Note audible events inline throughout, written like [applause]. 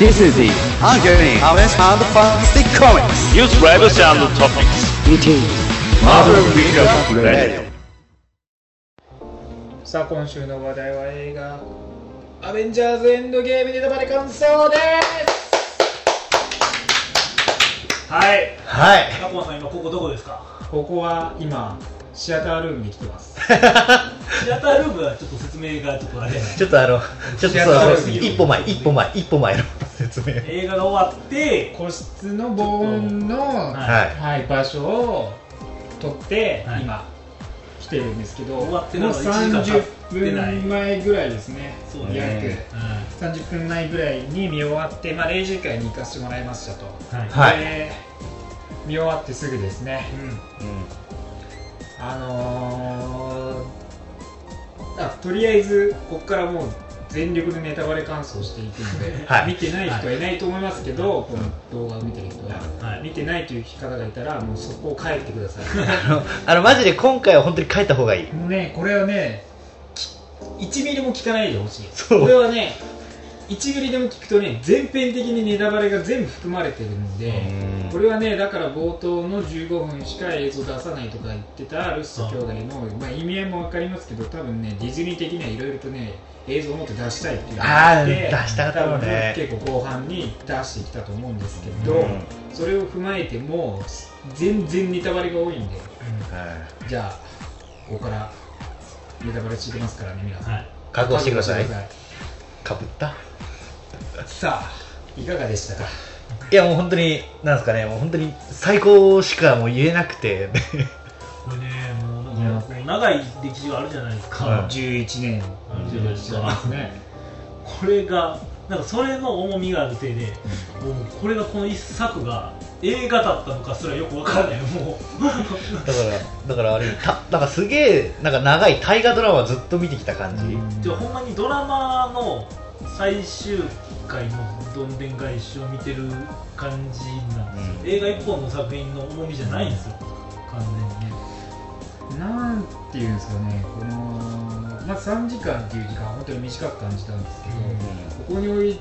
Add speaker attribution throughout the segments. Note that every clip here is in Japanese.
Speaker 1: This is the ongoing Harvest and Fantastic Comics
Speaker 2: News Rivals and Topics
Speaker 1: meeting Marvel Recap Radio.
Speaker 3: さあ今週の話題は映画「アベンジャーズエンドゲーム」ネタバレ感想ですはい
Speaker 4: はい。
Speaker 5: タコさん今ここどこですか
Speaker 3: ここは今シアタールームに来てます。[laughs]
Speaker 5: シアタールームはちょっと説明がちょっとあれ
Speaker 4: ちょっとあの、ちょっとそう一歩前、一歩前、一歩前の。説明。
Speaker 5: 映画が終わって
Speaker 3: 個室の防音の、
Speaker 5: は
Speaker 4: はい。
Speaker 3: はい、場所を取って、
Speaker 5: はい。
Speaker 3: 今来てるんですけど
Speaker 5: 終わって
Speaker 3: もう
Speaker 5: なんか1時間経ってない
Speaker 3: 30分前ぐらいですね
Speaker 5: そう
Speaker 3: 約
Speaker 5: ね
Speaker 3: 30分前ぐらいに見終わって、まあ、0時間に行かせてもらいましたと、
Speaker 5: はい。
Speaker 4: はい。
Speaker 3: で見終わってすぐですねあのー、あとりあえずここからもう全力でネタバレ感想していくので、
Speaker 4: はい。
Speaker 3: 見てない人はいないと思いますけど、この動画を見てる人は、
Speaker 5: はい。
Speaker 3: 見てないという方がいたらもうそこを帰ってください。[laughs]
Speaker 4: あの、あの、マジで今回は本当に帰った方がいい。
Speaker 3: もうねこれはねき1ミリも聞かないでほしい。これはね1ミリでも聞くとね全編的にネタバレが全部含まれてるので
Speaker 4: うん。
Speaker 3: これはねだから冒頭の15分しか映像出さないとか言ってたルッソ兄弟の、まあ、意味合いも分かりますけど多分ねディズニー的にはいろいろとね映像をもっと出したいっていうのがあって
Speaker 4: 出したかったね。
Speaker 3: 結構後半に出してきたと思うんですけど、
Speaker 4: うん。
Speaker 3: それを踏まえても全然ネタバレが多いんで
Speaker 4: は
Speaker 3: じゃあここからネタバレしてますからね皆さん、
Speaker 5: はい。
Speaker 4: い。覚悟してくださいかぶった？
Speaker 3: さあいかがでしたか？
Speaker 4: いやもう本当に、なんですかね、もう本当に最高しかもう言えなくて。
Speaker 5: これねもうなんかこう長い歴史があるじゃないですか、
Speaker 4: うん
Speaker 3: 11年。
Speaker 5: うん
Speaker 3: 11年ですね。
Speaker 5: これがなんかそれの重みがあるせいで、もうこれがこの一作が映画だったのかすらよくわからない。もう。
Speaker 4: だから、だからあれ、た、なんかすげえ、なんか長い大河ドラマずっと見てきた感じ。
Speaker 5: じゃあほんまにドラマの最終回のどんでん返しを見てる感じなんですよ、
Speaker 4: うん。
Speaker 5: 映画一本の作品の重みじゃないんですよ。完全に。ね
Speaker 3: なんていうんですかね。この、まあ、3時間っていう時間は本当に短く感じたんですけど、ここにおいこ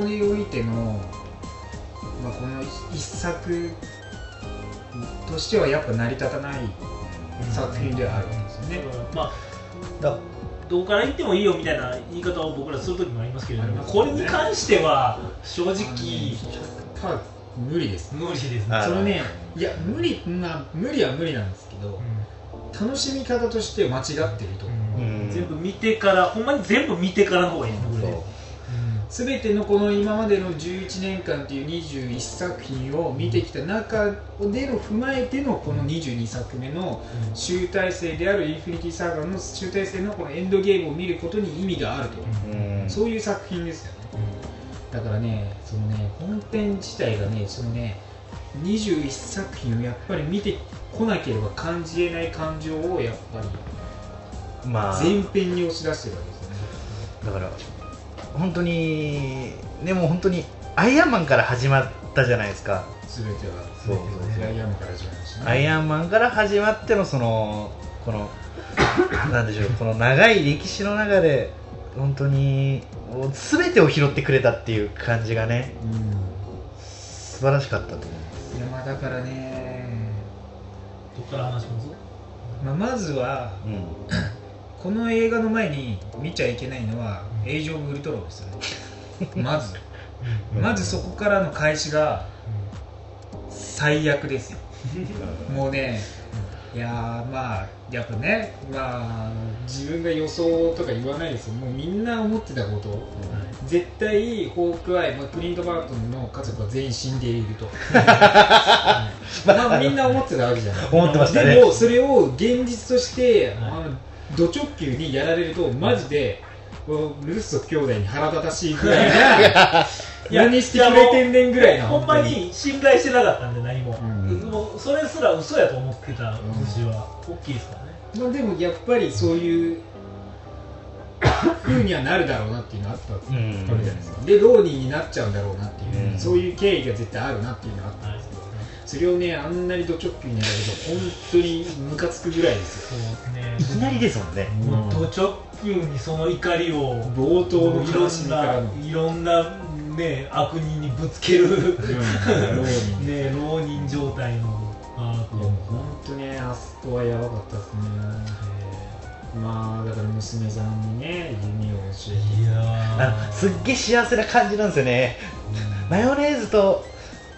Speaker 3: こにおいての、まあ、この一作としてはやっぱ成り立たない作品ではあるんですよね、
Speaker 5: だからまあ
Speaker 4: だ
Speaker 5: どうから言ってもいいよみたいな言い方を僕らする時もありますけれども、
Speaker 3: ね。
Speaker 5: これに関しては正直
Speaker 3: 無理です
Speaker 5: 無理です。
Speaker 3: そのねい。や無理まあ無理は無理なんですけど楽しみ方として間違ってると思う。
Speaker 4: うん
Speaker 5: 全部見てからほんまに全部見てからの方がいいねこれ
Speaker 4: そう。
Speaker 3: 全てのこの今までの11年間という21作品を見てきた中での踏まえてのこの22作目の集大成であるインフィニティサーガの集大成のこのエンドゲームを見ることに意味があると、
Speaker 4: うん。
Speaker 3: そういう作品ですよね。だからねそのね本編自体がねそのね21作品をやっぱり見てこなければ感じれない感情をやっぱり
Speaker 4: まあ、
Speaker 3: 前編に押し出してるわけですよね。
Speaker 4: だから本当にでも本当にアイアンマンから始まったじゃないですか、
Speaker 3: 全ては
Speaker 4: そう。
Speaker 3: 全てはアイアンマンから始まりましたね。
Speaker 4: アイアンマンから始まってのそのこの [coughs] なんでしょうこの長い歴史の中で本当に全てを拾ってくれたっていう感じがね
Speaker 3: うん
Speaker 4: 素晴らしかったと思
Speaker 3: いやまあだからね、
Speaker 5: どっから話します？
Speaker 3: まあ、まずは
Speaker 4: う、うん、[laughs]
Speaker 3: この映画の前に見ちゃいけないのは「エイジ・オブ・ウルトロン」ですよね。[laughs] まず。まずそこからの開始が最悪ですよ。もうねいやーまあやっぱねまあ自分が予想とか言わないですよ。もうみんな思ってたこと。絶対ホークアイ、まあ、クリント・バートンの家族は全員死んでいると。[laughs] まあみんな思ってたわけじゃない。
Speaker 4: 思ってましたね。
Speaker 3: でもそれを現実として、あのド直球にやられるとマジで、こうルッソ兄弟に腹立たしいぐらいな何 [laughs] してくれてんねんぐらいな
Speaker 5: ほんまに信頼してなかったんで何も、
Speaker 3: うん。
Speaker 5: もうそれすら嘘やと思ってた節は。大きいですからね、
Speaker 3: まあ、でもやっぱりそういう風にはなるだろうなっていうのはあったわけ
Speaker 4: うん。
Speaker 3: じゃないですか。で浪人になっちゃうんだろうなっていう、
Speaker 4: うん。
Speaker 3: そういう経緯が絶対あるなっていうのはあったんですそれをねあんなにド直球にやられると本当にムカつくぐらいですよ。
Speaker 5: そうね
Speaker 4: いきなりですもんね。
Speaker 5: もうド直球にその怒りを
Speaker 3: 冒頭の
Speaker 5: いろんないろんなね悪人にぶつける、
Speaker 3: うん。浪 [laughs] 人
Speaker 5: ね浪人状態の。アーク
Speaker 3: いやもう本当ねあそこはやばかったですね。まあだから娘さんにね弓を教えて。
Speaker 5: いや
Speaker 4: あのすっげえ幸せな感じなんですよね。マヨネーズとうん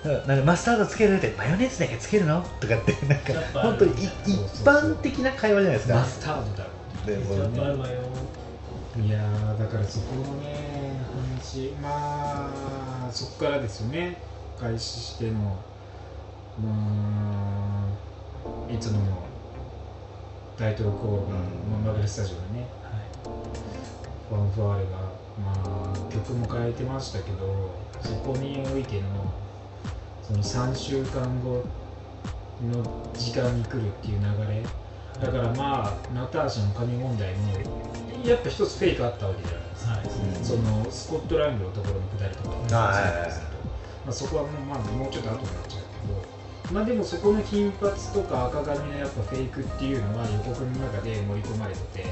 Speaker 4: なんかマスタードつけるってマヨネーズだけつけるの？とかってなんか本当に一般的な会話じゃないですか。
Speaker 3: マスタードだろ
Speaker 4: でも
Speaker 3: いやーだからそこのね話。まあそこからですよね。開始しての。まあいつものタイトルコールが、まあマーベルスタジオでね。ファンファーレが、まあ、曲も変えてましたけどそこにおいてのその3週間後の時間に来るっていう流れ。だからまあナターシャの金問題もやっぱ一つフェイクあったわけじゃないですか、
Speaker 5: はい。
Speaker 3: そのスコットランドのところのくだりとかもそうですけど、まあ、そこはもう,、まあ、もうちょっと後になっちゃうけど。まあでもそこの金髪とか赤髪のやっぱフェイクっていうのは予告の中で盛り込まれてて。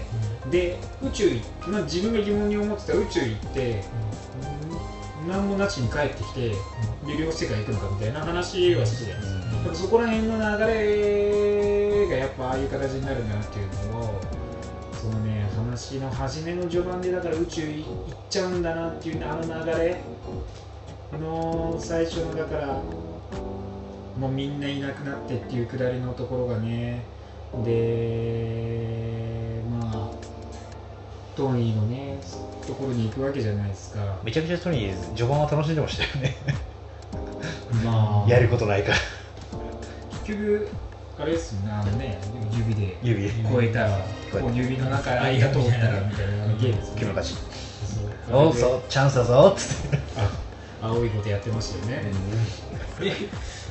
Speaker 3: で宇宙まあ、自分が疑問に思ってた宇宙行って何もなしに帰ってきてで両世界行くのかみたいな話はしてたじゃないです。か、だからそこら辺の流れがやっぱああいう形になるんだなっていうのをそのね話の初めの序盤でだから宇宙行っちゃうんだなっていうあの流れあの最初のだからもうみんないなくなってっていうくだりのところがねでまあトニーのねところに行くわけじゃないですか。
Speaker 4: めちゃくちゃトニー序盤は楽しんでましたよね。
Speaker 3: まあ。
Speaker 4: やることないから。
Speaker 3: 結局あれですよねあのね指で
Speaker 4: 指
Speaker 3: 超えたらこう指の中に間通ったらみたいなゲームですよね。
Speaker 4: 木の勝ちおうそう。チャンスだぞっつって。
Speaker 3: あ青いことやってましたよね、
Speaker 5: え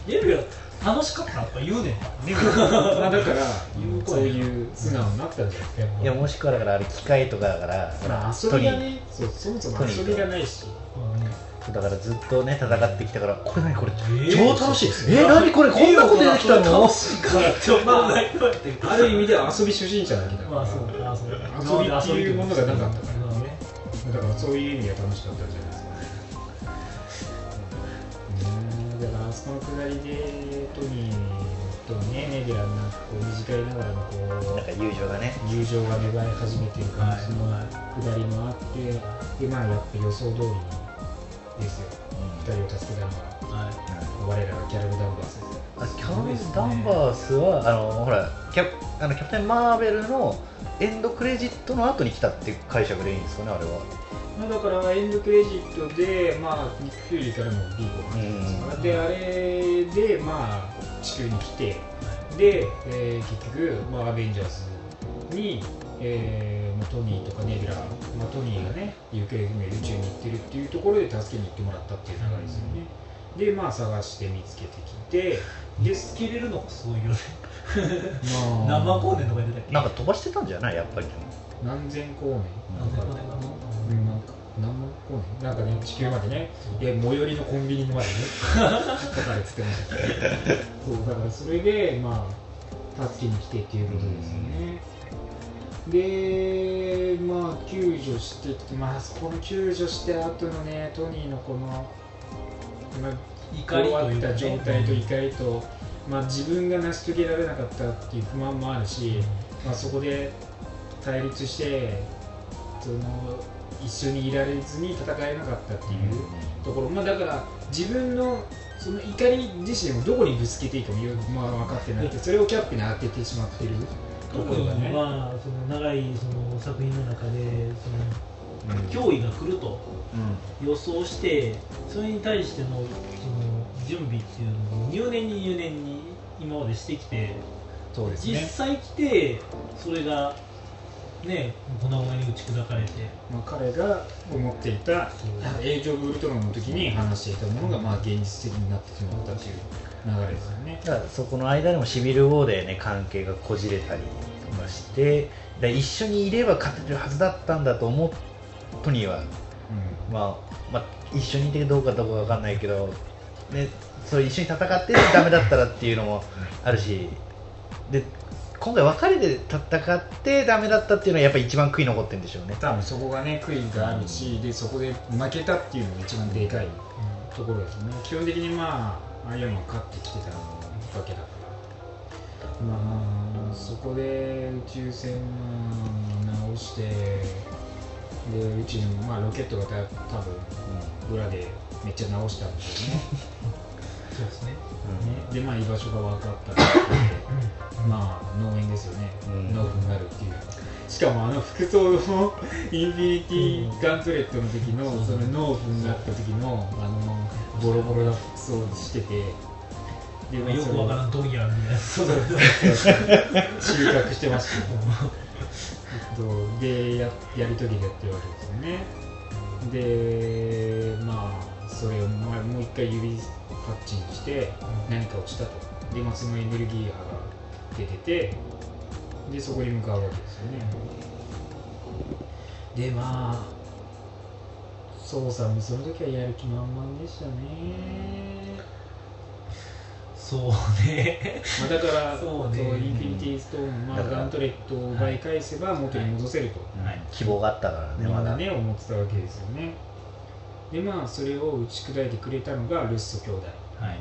Speaker 5: レビュー楽しかったとか言うねん
Speaker 3: でもまあだからそういう素直になったんじゃない？ですか
Speaker 4: いやもしくはだからあれ機械とかだからほら
Speaker 3: まあ遊びがねそうそもそも遊びがないし。
Speaker 4: だからずっとね戦ってきたからこれ何これ？
Speaker 5: え
Speaker 4: 超楽しい。え何これ？こんなこと出てきたの？
Speaker 5: 楽しいからって思わないとって
Speaker 3: ある意味では遊び初心者だけだから、
Speaker 5: まあそう
Speaker 3: 遊びっていうものがなかったから。
Speaker 5: まあね。
Speaker 3: だからそういう意味では楽しかったんじゃない？だからあそこのくだりでトニーとねネビュラのなんかこう短いながらのこ
Speaker 4: なんか友情がね。
Speaker 3: う友情が芽生え始めてる感じのくだりもあってでまあやっぱ予想通りにですよ。二人を助けたのは。
Speaker 5: はい。
Speaker 3: 我らがキャラル・ダンバースですよ
Speaker 4: あキャロル・ダンバースはあのほらキャあのキャプテン・マーベルのエンドクレジットの後に来たって解釈でいいんですかねあれは。
Speaker 3: まあ、だからエンドクレジットで、まあ、ニック・フューリーからのビーコが入ってますから、
Speaker 4: うん。
Speaker 3: であれで、まあ、地球に来て、で、えー結局、まあ、アベンジャーズに、えーまあ、トニーとかネビュラ、まあ、トニーがね、行方不明で宇宙に行ってるっていうところで助けに行ってもらったっていう流れですよね。で、まあ、探して見つけてきて、
Speaker 5: 見つけれるのがすごいよね。
Speaker 3: まあ、[laughs]
Speaker 5: 生光年とか言ってたっけ？
Speaker 4: なんか飛ばしてたんじゃない？やっぱり
Speaker 3: 何千光年？
Speaker 5: 何千光年？かな
Speaker 3: うんなんか何万光年？なんかね地球までね。いや最寄りのコンビニまでね [laughs] 書かれててました。そうだからそれでまあ助けに来てっていうことですよね。でまあ救助してきてまあそこの救助して後のねトニーのこの、まあ、
Speaker 5: 怒りというかね。
Speaker 3: 弱った状態と怒りと、まあ、自分が成し遂げられなかったっていう不満もあるし、まあ、そこで対立してその一緒にいられずに戦えなかったっていうところ、まあ、だから自分のその怒り自身をどこにぶつけていいかもよく、まあ、分かってなくてそれをキャップに当ててしまってるところがね、
Speaker 5: まあその長いその作品の中でその脅威が来ると予想してそれに対してのその準備っていうのを入念に入念に今までしてきて実
Speaker 3: そうですね、
Speaker 5: 際来てそれがね粉々に打ち砕かれて。
Speaker 3: まあ、彼が思っていたエイジ・オブ・ウルトロンの時に話していたものがまあ現実的になってしまったという流れですよね。
Speaker 4: だからそこの間でもシビル・ウォーでね関係がこじれたりとかしてで一緒にいれば勝てるはずだったんだと思うトニーは、まあ、まあ一緒にいてどうかどうかわかんないけど、ね、そう一緒に戦ってダメだったらっていうのもあるしで今回別れて戦ってダメだったっていうのはやっぱり一番悔い残ってるんでしょうね。
Speaker 3: 多分そこがね悔いがあるしでそこで負けたっていうのが一番でかいところですね。基本的にまあアイアンマン勝ってきてたわけだからまあそこで宇宙船を直してで宇宙にもまあロケットがた多分裏でめっちゃ直したんですよね。[laughs]
Speaker 5: そうですね。
Speaker 3: ね。でまあ居場所が分かったって言ってまあ農園ですよね、
Speaker 4: うん。
Speaker 3: 農夫になるっていう。しかもあの服装のインフィニティガントレットの時のその農夫になった時のあのボロボロな服装をしてて。でまあ
Speaker 5: よくわからんドギャーみたいな。
Speaker 3: そうそうそう [laughs] 収穫してましたよ。[laughs] えっとでややり遂げてってるわけですよね。でまあそれをまあもう一回指パッチンして何かをしたと。で、まあ、そのエネルギー波が出ててでそこに向かうわけですよね。でまあ操作もその時はやる気満々でしたね。
Speaker 5: そうね。
Speaker 3: まあ、だから
Speaker 5: そうね。
Speaker 3: インフィニティストーン、まあ、ガントレットを奪い。返せば元に戻せると、
Speaker 5: はい。
Speaker 4: 希望があったからねまだ。
Speaker 3: ね思ってたわけですよねでまあそれを打ち砕いてくれたのがルッソ兄弟。
Speaker 5: はい。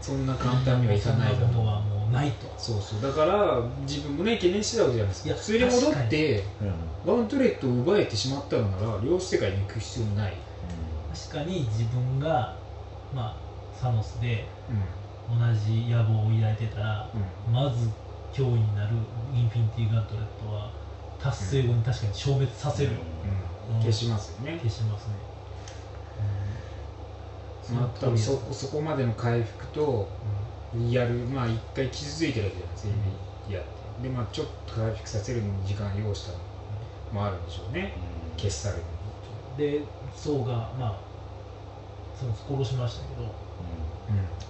Speaker 3: そんな簡単にはいかない
Speaker 5: ことはもうないと。
Speaker 3: そうそう。だから自分もね懸念してたわけじゃないですか。
Speaker 5: いや
Speaker 3: 普通に戻って
Speaker 4: うん
Speaker 3: ガントレットを奪えてしまったのなら量子世界に行く必要もない、
Speaker 5: 確かに自分がまあサノスで
Speaker 3: う
Speaker 5: 同じ野望を抱いてたら
Speaker 3: んうん。
Speaker 5: まず脅威になるインフィニティガントレットは達成後に確かに消滅させる。よ、
Speaker 3: うん、消しますよね。
Speaker 5: 消しますね、
Speaker 3: まあ、多分そ
Speaker 5: う
Speaker 3: そこまでの回復とやるまあ一回傷ついてるわけじゃないですか、やって。でまあちょっと回復させるのに時間要したのもあるんでしょうね。消し去るのに。
Speaker 5: でソウがまあその殺しましたけど。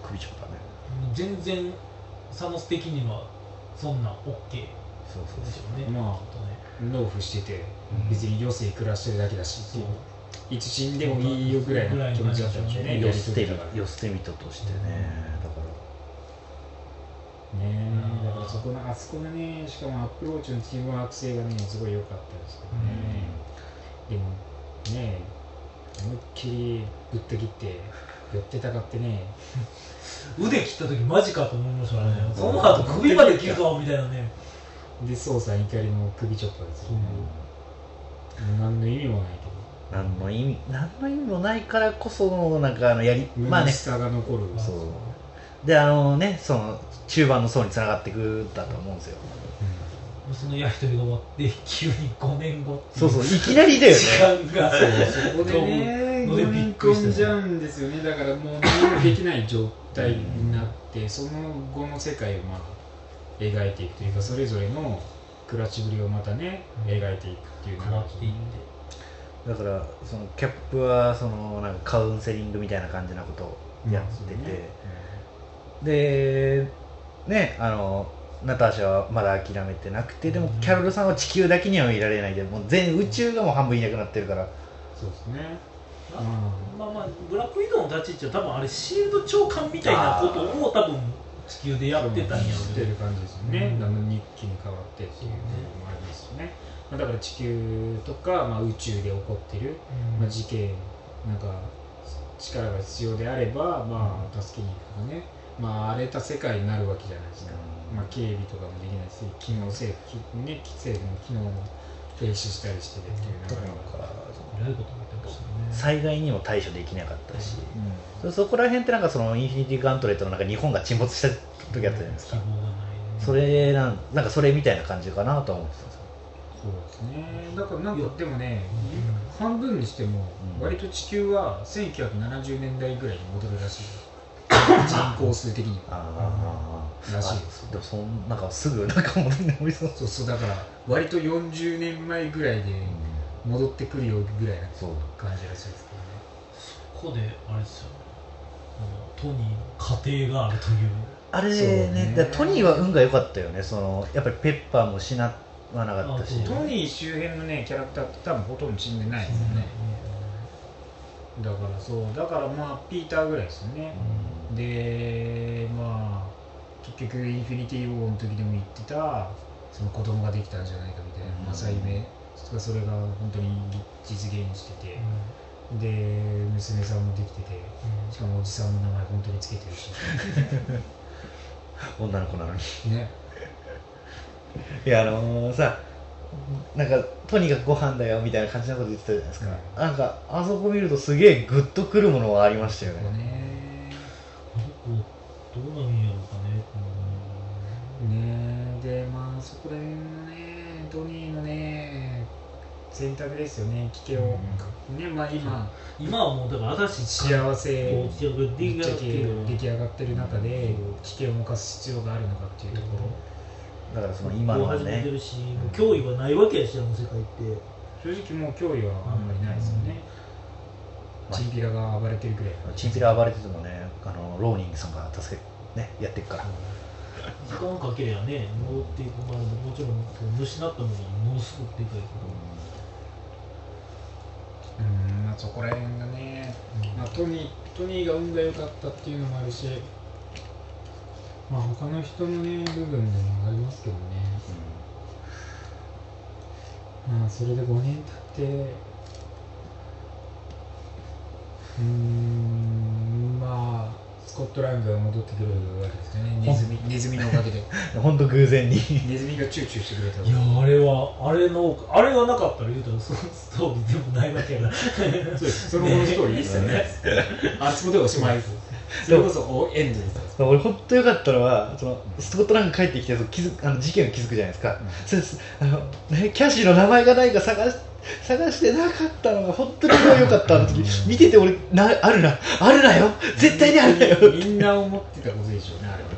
Speaker 4: 首ちょっとね。
Speaker 5: 全然サノス的にはそんなん OK
Speaker 4: そうそう
Speaker 5: ですよね。
Speaker 3: まあ
Speaker 5: きっとね。
Speaker 3: 納付してて
Speaker 4: うん。
Speaker 3: 別に余生暮らしてるだけだし
Speaker 5: そう
Speaker 3: いつ死んでもいいよぐらいの気持ちだったんでしょうね。や
Speaker 4: ヨステミ
Speaker 3: り遂げたからね
Speaker 4: ヨステミトとしてね。だから。
Speaker 3: えだからそこのあそこのねしかもアプローチのチームワーク性がねすごい良かったですよね、でもね思いっきりぶった切って寄ってたかってね。
Speaker 5: 腕切った時マジかと思いましたからね。
Speaker 3: うん。
Speaker 5: その後首まで切るぞみたいなね。
Speaker 3: で操作怒りの首チョッパーですよね、何の意味もない
Speaker 4: 何の意味何の意味もないからこそのなんかあのやりまあね。
Speaker 3: 下が残る
Speaker 4: そう。であのねその中盤の層につながっていくんだと思うんですよ。
Speaker 5: そのやり取りが終わって急に5年後ってい
Speaker 4: そうそういきなりだよね。
Speaker 5: 時間が。
Speaker 3: そこでね
Speaker 5: のでびっ
Speaker 3: 飲み込んじゃうんですよね。だからもう何もできない状態になってその後の世界をまあ描いていくというかそれぞれの暮らしぶりをまたね描いていくっていう
Speaker 5: 変わっていって
Speaker 4: だからそのキャップはそのなんかカウンセリングみたいな感じなことをやってて、でねあのナターシャはまだ諦めてなくてでもキャロルさんは地球だけにはいられないでもう全宇宙がもう半分いなくなってるから。
Speaker 3: そうですね。
Speaker 5: まあまあまあブラックウィドウの立ち位置は多分あれシールド長官みたいなことを多分地球でやってたんやろ
Speaker 3: してる感じですよね、
Speaker 5: うん。
Speaker 3: あの日記に変わってっていうのだから地球とか、まあ、宇宙で起こってる、まあ、事件なんか力が必要であれば、まあ、助けに行くとかね、まあ、荒れた世界になるわけじゃないですか、まあ、警備とかもできないし機能政府、ね、政府の機能も停止したりしててっていう流れが
Speaker 4: 災害にも対処できなかったし、
Speaker 3: う
Speaker 4: そそこら辺ってなんかそのインフィニティガントレットの中日本が沈没した時あったじゃないですか、それなんなんかそれみたいな感じかなとは思ってたんですよ
Speaker 3: そうですね。だからなんかでもね
Speaker 5: う
Speaker 3: 半分にしても
Speaker 4: うん。
Speaker 3: 割と地球は1970年代ぐらいに戻るらしい。人口数的に。は
Speaker 4: ああ
Speaker 3: らしいです。
Speaker 4: でもそんなんかすぐなんか戻り直りそう。
Speaker 3: そうそう。だから割と40年前ぐらいで戻ってくるよぐらいな
Speaker 4: そう
Speaker 3: 感じらしいです
Speaker 5: ここであれですよね。あのトニーの家庭があるという。
Speaker 4: あれ
Speaker 3: そう
Speaker 4: ね。
Speaker 3: ね
Speaker 4: トニーは運が良かったよね。そのやっぱりペッパーも失わなかったし。
Speaker 3: トニー周辺のねキャラクターって多分ほとんど死んでないですよね、だからそう。だからまあピーターぐらいですよね、でまあ結局インフィニティ・ウォーの時でも言ってたその子供ができたんじゃないかみたいな、
Speaker 4: うん。
Speaker 3: 正夢がそれが本当に実現してて、で娘さんもできてて。しかもおじさんの名前本当につけてるし。[laughs]
Speaker 4: 女の子なのに。
Speaker 3: ね [laughs]
Speaker 4: いやあのー、さなんかとにかくご飯だよみたいな感じのこと言ってたじゃないですか、なんかあそこ見るとすげえグッとくるものがありましたよね。
Speaker 5: どうなんやろうかね
Speaker 3: ね。でまあそこら辺のねトニーのね選択ですよね聞けを、ねまあ今。
Speaker 5: 今はもうだから新しい
Speaker 3: 幸せ
Speaker 5: こう仕上げ出来上がって。
Speaker 3: ぶっちゃけ
Speaker 5: る
Speaker 3: 出来上がってる中で危険を冒す必要があるのかっていうところ、
Speaker 4: だからその今の
Speaker 5: こう始め
Speaker 4: ね
Speaker 5: てるしもう脅威はないわけやしあの世界って。
Speaker 3: 正直もう脅威はあんまりないですよね、
Speaker 4: まあ。
Speaker 3: チンピラが暴れてるぐらい。
Speaker 4: チンピラ暴れててもねあのローニングさんが助けねやっていくから。
Speaker 5: 時間かけりゃね戻っていくまあもちろん失ったものがものすごくでかいけ
Speaker 3: うんまあそこら辺がね、まあ、トニートニーが運が良かったっていうのもあるしまあ他の人のね部分でもありますけどね。まあそれで5年経ってうーんまあスコットランドが戻ってくるわけですよね。ネズミ。ネズミのおかげで。[laughs]
Speaker 4: 本当偶然に。
Speaker 3: ネズミがチューチューしてくれた。
Speaker 5: どいやあれはあれのあれがなかったら言うたらそのストーリーでもないわけやから
Speaker 3: そうです。その後のストーリーです [laughs] あそこでおしまいですそれこそおエンドです
Speaker 4: 俺本当良かったのはそのスコットランド帰ってきてその気づあの事件を気づくじゃないですか、そうですあの、ね、キャシーの名前がないか探し探してなかったのが本当に良かったあの時見てて俺なあるな。あるなよ。絶対にあるなよ。
Speaker 3: みんな思ってたことでしょうねあれはね。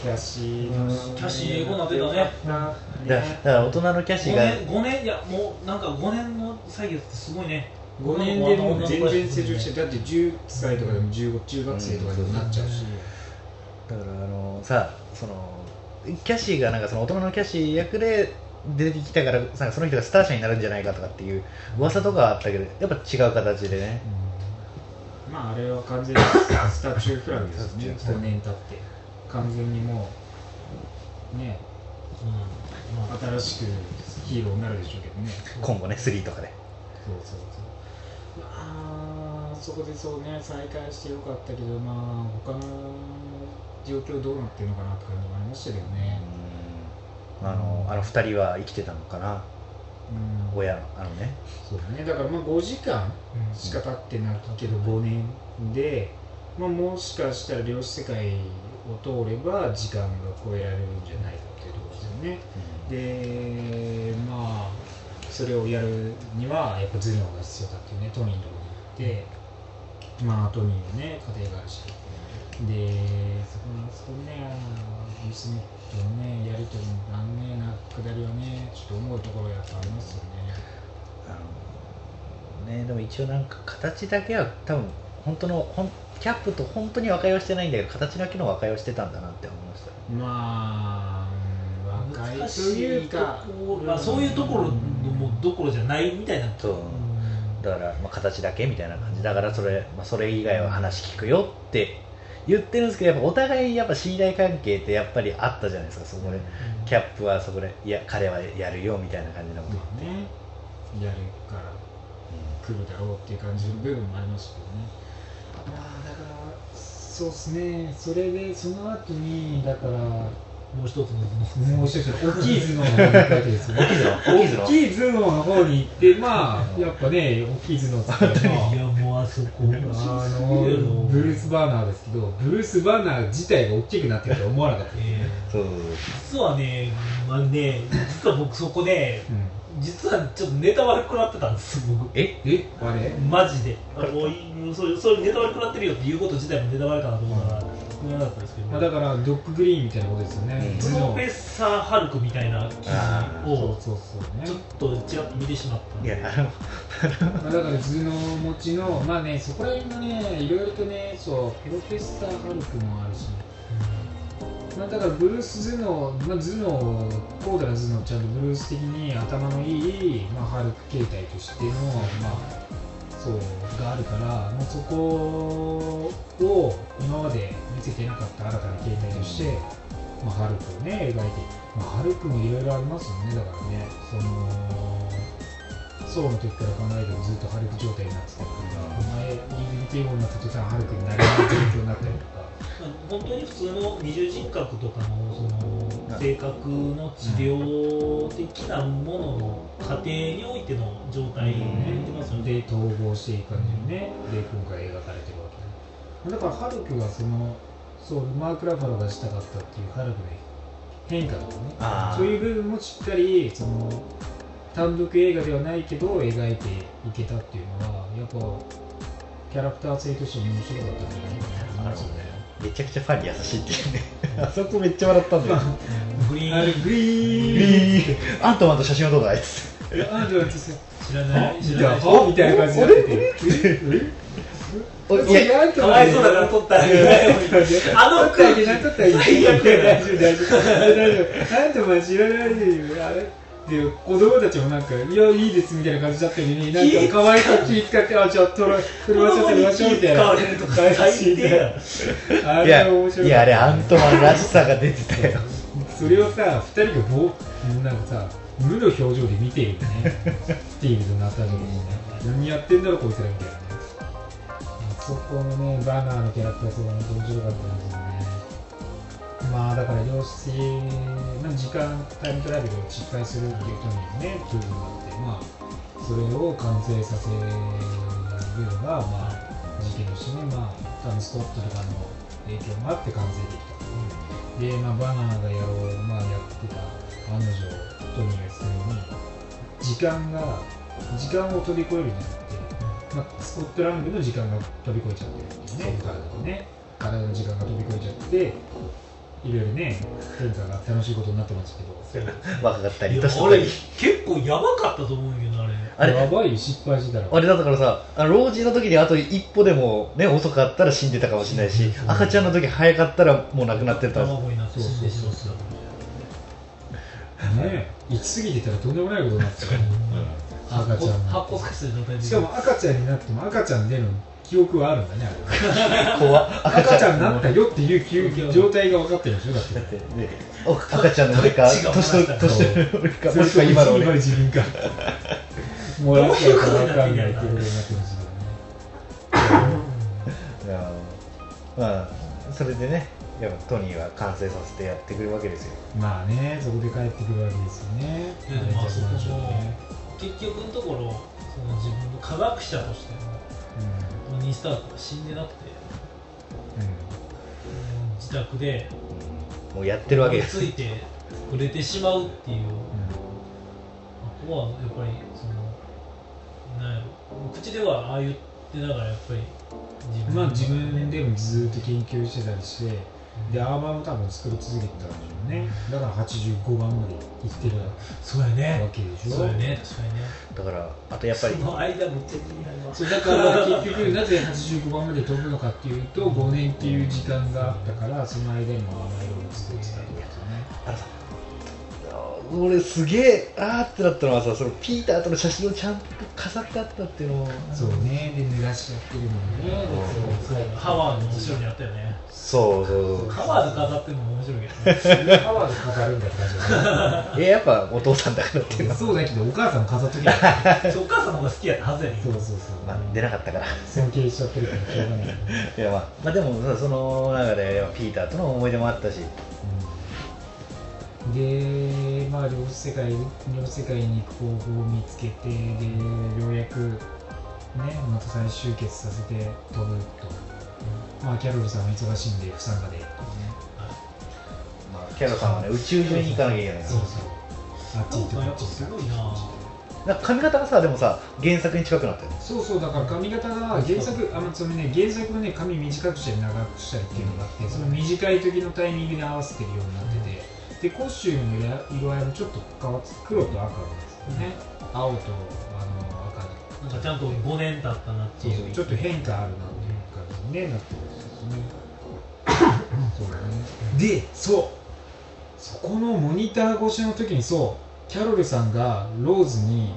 Speaker 3: キャシーの。
Speaker 5: キャシー英語なってたね。
Speaker 3: な
Speaker 4: だだから大人のキャシー
Speaker 5: 5
Speaker 4: が
Speaker 5: 年5年いやもうなんか5年の歳月ってすごいね
Speaker 3: 5年でもう全然成長してだって10歳とかでも15中学生とかでもなっちゃうし、
Speaker 4: だからあのさそのキャシーがなんかその大人のキャシー役で出てきたからさその人がスター社になるんじゃないかとかっていう噂とかはあったけどやっぱ違う形でね。
Speaker 3: まああれは完全にスタチューフラグですね。
Speaker 4: スタチュー
Speaker 3: 5年経って完全にもうね
Speaker 5: うん。まあ
Speaker 3: 新しくヒーローになるでしょうけどね。
Speaker 4: 今後ね3とかで。
Speaker 3: そうそうそこでそうね再開してよかったけどまあ他の状況どうなってるのかなって感じもありましたけどね。
Speaker 4: あのあの2人は生きてたのかな？
Speaker 3: うん。
Speaker 4: 親あのね。
Speaker 3: そうだね。だからまあ5時間しか経ってないけど5年で、まあ、もしかしたら量子世界を通れば時間が超えられるんじゃないかっていうところですよね。でまあそれをやるにはやっぱ頭脳が必要だっていうねトニーのところに行ってまあトニーのね家庭があるし。でそこのそこにねあの娘とのねやりとりのあのねなくだりはねちょっと思うところやっぱありますよね。
Speaker 4: あのねでも一応なんか形だけは多分本当のほんキャップと本当に和解はしてないんだけど形だけの和解をしてたんだなって思いました。
Speaker 3: まあ若いというか
Speaker 5: ころまあそういうところのもうどころじゃないみたいな
Speaker 4: そうだから、まあ、形だけみたいな感じ。だからそれ,、まあ、それ以外は話聞くよって言ってるんですけどやっぱお互いやっぱ信頼関係ってやっぱりあったじゃないですかそこで。キャップはそこでいや彼はやるよみたいな感じのこと。
Speaker 3: まあねやるから来るだろうっていう感じの部分もありましたけどね。まあだからそうですね。それでその後にだから
Speaker 5: もう一つの
Speaker 3: もう一つ大きい頭脳 [laughs] の方に行くわけですよ
Speaker 4: 大きい頭脳大きい頭脳
Speaker 3: 大きい頭脳の方に行って。まあやっぱね大きい頭脳って。言ったらまあ
Speaker 5: いやもうあそこ。
Speaker 3: あのブルース・バーナーですけどブルース・バーナー自体が大きくなってるとは思わなかったです、
Speaker 5: え
Speaker 4: そうそう
Speaker 5: ー実はねまあね実は僕そこで実はちょっとネタ悪くなってたんです僕。
Speaker 4: え？
Speaker 3: え？あれ？
Speaker 5: マジで。あもういそういうそういうネタ悪くなってるよっていうこと自体もネタ悪かなと思うから言わなかったですけど、
Speaker 3: まあ、だからドッググリーンみたいなことですよね、
Speaker 4: うん。
Speaker 5: プロフェッサー・ハルクみたいな記
Speaker 4: あ
Speaker 5: 事を
Speaker 3: そうそうそうね。
Speaker 5: ちょっとちらっと見てしまった。
Speaker 4: いやあの
Speaker 3: まあ、だから頭脳持ちのまあねそこら辺がねいろいろとねそうプロフェッサー・ハルクもあるし、まあ、だからブルース頭脳、まあ、頭脳高度な頭脳ちゃんとブルース的に頭のいい、まあ、ハルク形態としての、まあ、そうがあるからもうそこを今まで見せてなかった新たな経験として、まあ、ハルクをね描いて、まあ、ハルクもいろいろありますよねだからねそのそうの時から考えてもずっとハルク状態になってたりとか、お前イーグルテーブルになった途端ハルクになれない状況になったりとか
Speaker 5: 本当に普通の二重人格とかのその性格の治療的なものの過程においての状態ってますよね。
Speaker 3: で統合していく感じでね、で今回描かれてるわけだから。ハルクがそのそうマーク・ラファロがしたかったっていうハルクの変化とかね。そういう部分もしっかりその単独映画ではないけど描いていけたっていうのはやっぱキャラクター性として面白かったんじゃないかな。と思いますよね
Speaker 4: めちゃくちゃファンに優しいっていうね。[laughs] あそこめっちゃ笑ったんだよ。
Speaker 5: グリ
Speaker 3: あれ
Speaker 5: ーン。
Speaker 3: グリーン。
Speaker 4: アントマンと写真を撮るあいつ
Speaker 3: あでも私
Speaker 5: 知らない知らない。
Speaker 3: みたいな感じになってて。
Speaker 4: おいや
Speaker 3: や
Speaker 5: かわいそうだから撮ったらいい。あの
Speaker 3: 撮ってあげなかったらいい大丈夫大丈夫大丈夫大丈夫なんとも知らないでよあれで子供たちもなんか「いやいいです」みたいな感じだったのになんか可愛いこ気使って「あじゃあ撮ら撮りましょう撮りましょう」みたいな
Speaker 5: 使われるとか最低や。
Speaker 3: あれは面白い
Speaker 4: いやあれアントマンらしさが出てた。よ
Speaker 3: それをさ二人がぼうなんかさ無の表情で見てるよね。スティーブとナタジャにね。何やってんだろこいつらみたいなね。そこのねバナーのキャラクターとか面白かったんですよねまあだから両性、まあ、時間タイムトラベルを失敗するっていう人にね記憶があってまあそれを完成させるのがまあ事件としてねまあ多分スコットとかの影響もあって完成できたで、まあ、バナナがやろう、まあ、やってた案の定トニーが言ってたように時間が時間を飛び越えるんじゃなくて、まあ、スコットランドの時間が飛び越えちゃってるっていうね体のね体の時間が飛び越えちゃっていろいろね変化が楽しいことになってますけど。[laughs]
Speaker 4: 若かったり年取ったり
Speaker 5: 結構やばかったと思うけどあれ。
Speaker 4: あれ？
Speaker 3: やばいよ失敗してたら。
Speaker 4: あれだからさあの老人の時にあと一歩でもね遅かったら死んでたかもしれないし赤ちゃんの時早かったらもう亡くなってた
Speaker 5: 卵になって死んでしまった。
Speaker 3: ね行き過ぎてたらとんでもないことになってたよ赤ちゃん
Speaker 5: 発
Speaker 3: の
Speaker 5: 酵させた状態で。
Speaker 3: しかも赤ちゃんになっても赤ちゃんでの記憶はあるんだねあれ。は
Speaker 4: 怖っ。
Speaker 3: 赤ちゃんになったよっていう記憶状態が分かってるでしょだって。
Speaker 4: だってねお赤ちゃんの俺か年取年取る俺かもしくは
Speaker 3: それと
Speaker 4: 今の俺
Speaker 3: 自分かもらったか分かんないっていうことになってます
Speaker 4: いやまあそれでねやっぱトニーは完成させてやってくるわけですよ。
Speaker 3: まあねそこで帰ってくるわけですよね。
Speaker 5: いやでもあそこも結局のところその自分の科学者としてのトニー・スタークは死んでなくて、
Speaker 3: うん
Speaker 5: うん。自宅で
Speaker 4: もうやってるわけです。
Speaker 5: ついて触れてしまうっていう。
Speaker 3: うん
Speaker 5: ここはやっぱりそのなんやろ。口ではああ言ってながらやっぱり自
Speaker 3: うんまあ自分でもずっと研究してたりしてでアーマーも多分作り続けてたんでしょうね。だから85番までいってる
Speaker 5: そうや
Speaker 3: わ
Speaker 5: ね
Speaker 3: けでしょ。
Speaker 5: そうやね。確かにね。
Speaker 4: だからあとやっぱり
Speaker 5: その間むっちゃ気になるわ
Speaker 3: そうだから結局なぜ85番まで飛ぶのかっていうと5年っていう時間があったからその間にもアーマー色を作ってたってことね
Speaker 4: 俺すげえあーってなったのはさそのピーターとの写真をちゃんと飾ってあったっていうのも。
Speaker 3: そうね。で濡らしちゃってるもんね。
Speaker 5: そうハワードの後ろにあったよね
Speaker 4: そうそうそう。
Speaker 5: ハワード飾ってるのも面白いけどね。
Speaker 3: ハワード飾るんだって感じだね
Speaker 4: えやっぱお父さんだからっていうの。は
Speaker 3: そうだけどお母さんも飾 [laughs] っときゃ
Speaker 5: そうお母さんの方が好きやったはずやねん。
Speaker 3: そうそうそう、
Speaker 4: まあ出なかったから。
Speaker 3: 尊敬しちゃってるからしょうがない、[laughs]
Speaker 4: いやまあ、まあでもさその中でピーターとの思い出もあったし。
Speaker 3: うんでまあ両世界両世界に行く方法を見つけてでようやくねまた再集結させて飛ぶと、まあキャロルさんは忙しいんで不参加で、ね、
Speaker 4: まあ、キャロさんはね宇宙中に行かなきゃいけないから。
Speaker 3: そうそう。あっち行ってこ
Speaker 5: やっ
Speaker 3: ち行って。
Speaker 5: すごいな。
Speaker 4: なんか髪型がさでもさ原作に近くなったよね。
Speaker 3: そうそうだから髪型が原作あのそのね原作のね髪短くしたり長くしたりっていうのがあってその短い時のタイミングに合わせてるようになっててでコスチュームの色合いもちょっと変わって黒と赤ですよね。青とあの赤
Speaker 5: なんかちゃんと5年経ったなって
Speaker 3: そう。
Speaker 5: い
Speaker 3: そううちょっと変化あるなっていう感じに、ね、なってるんですよね。[coughs] そうだね。でそう。そこのモニター越しの時にそうキャロルさんがローズに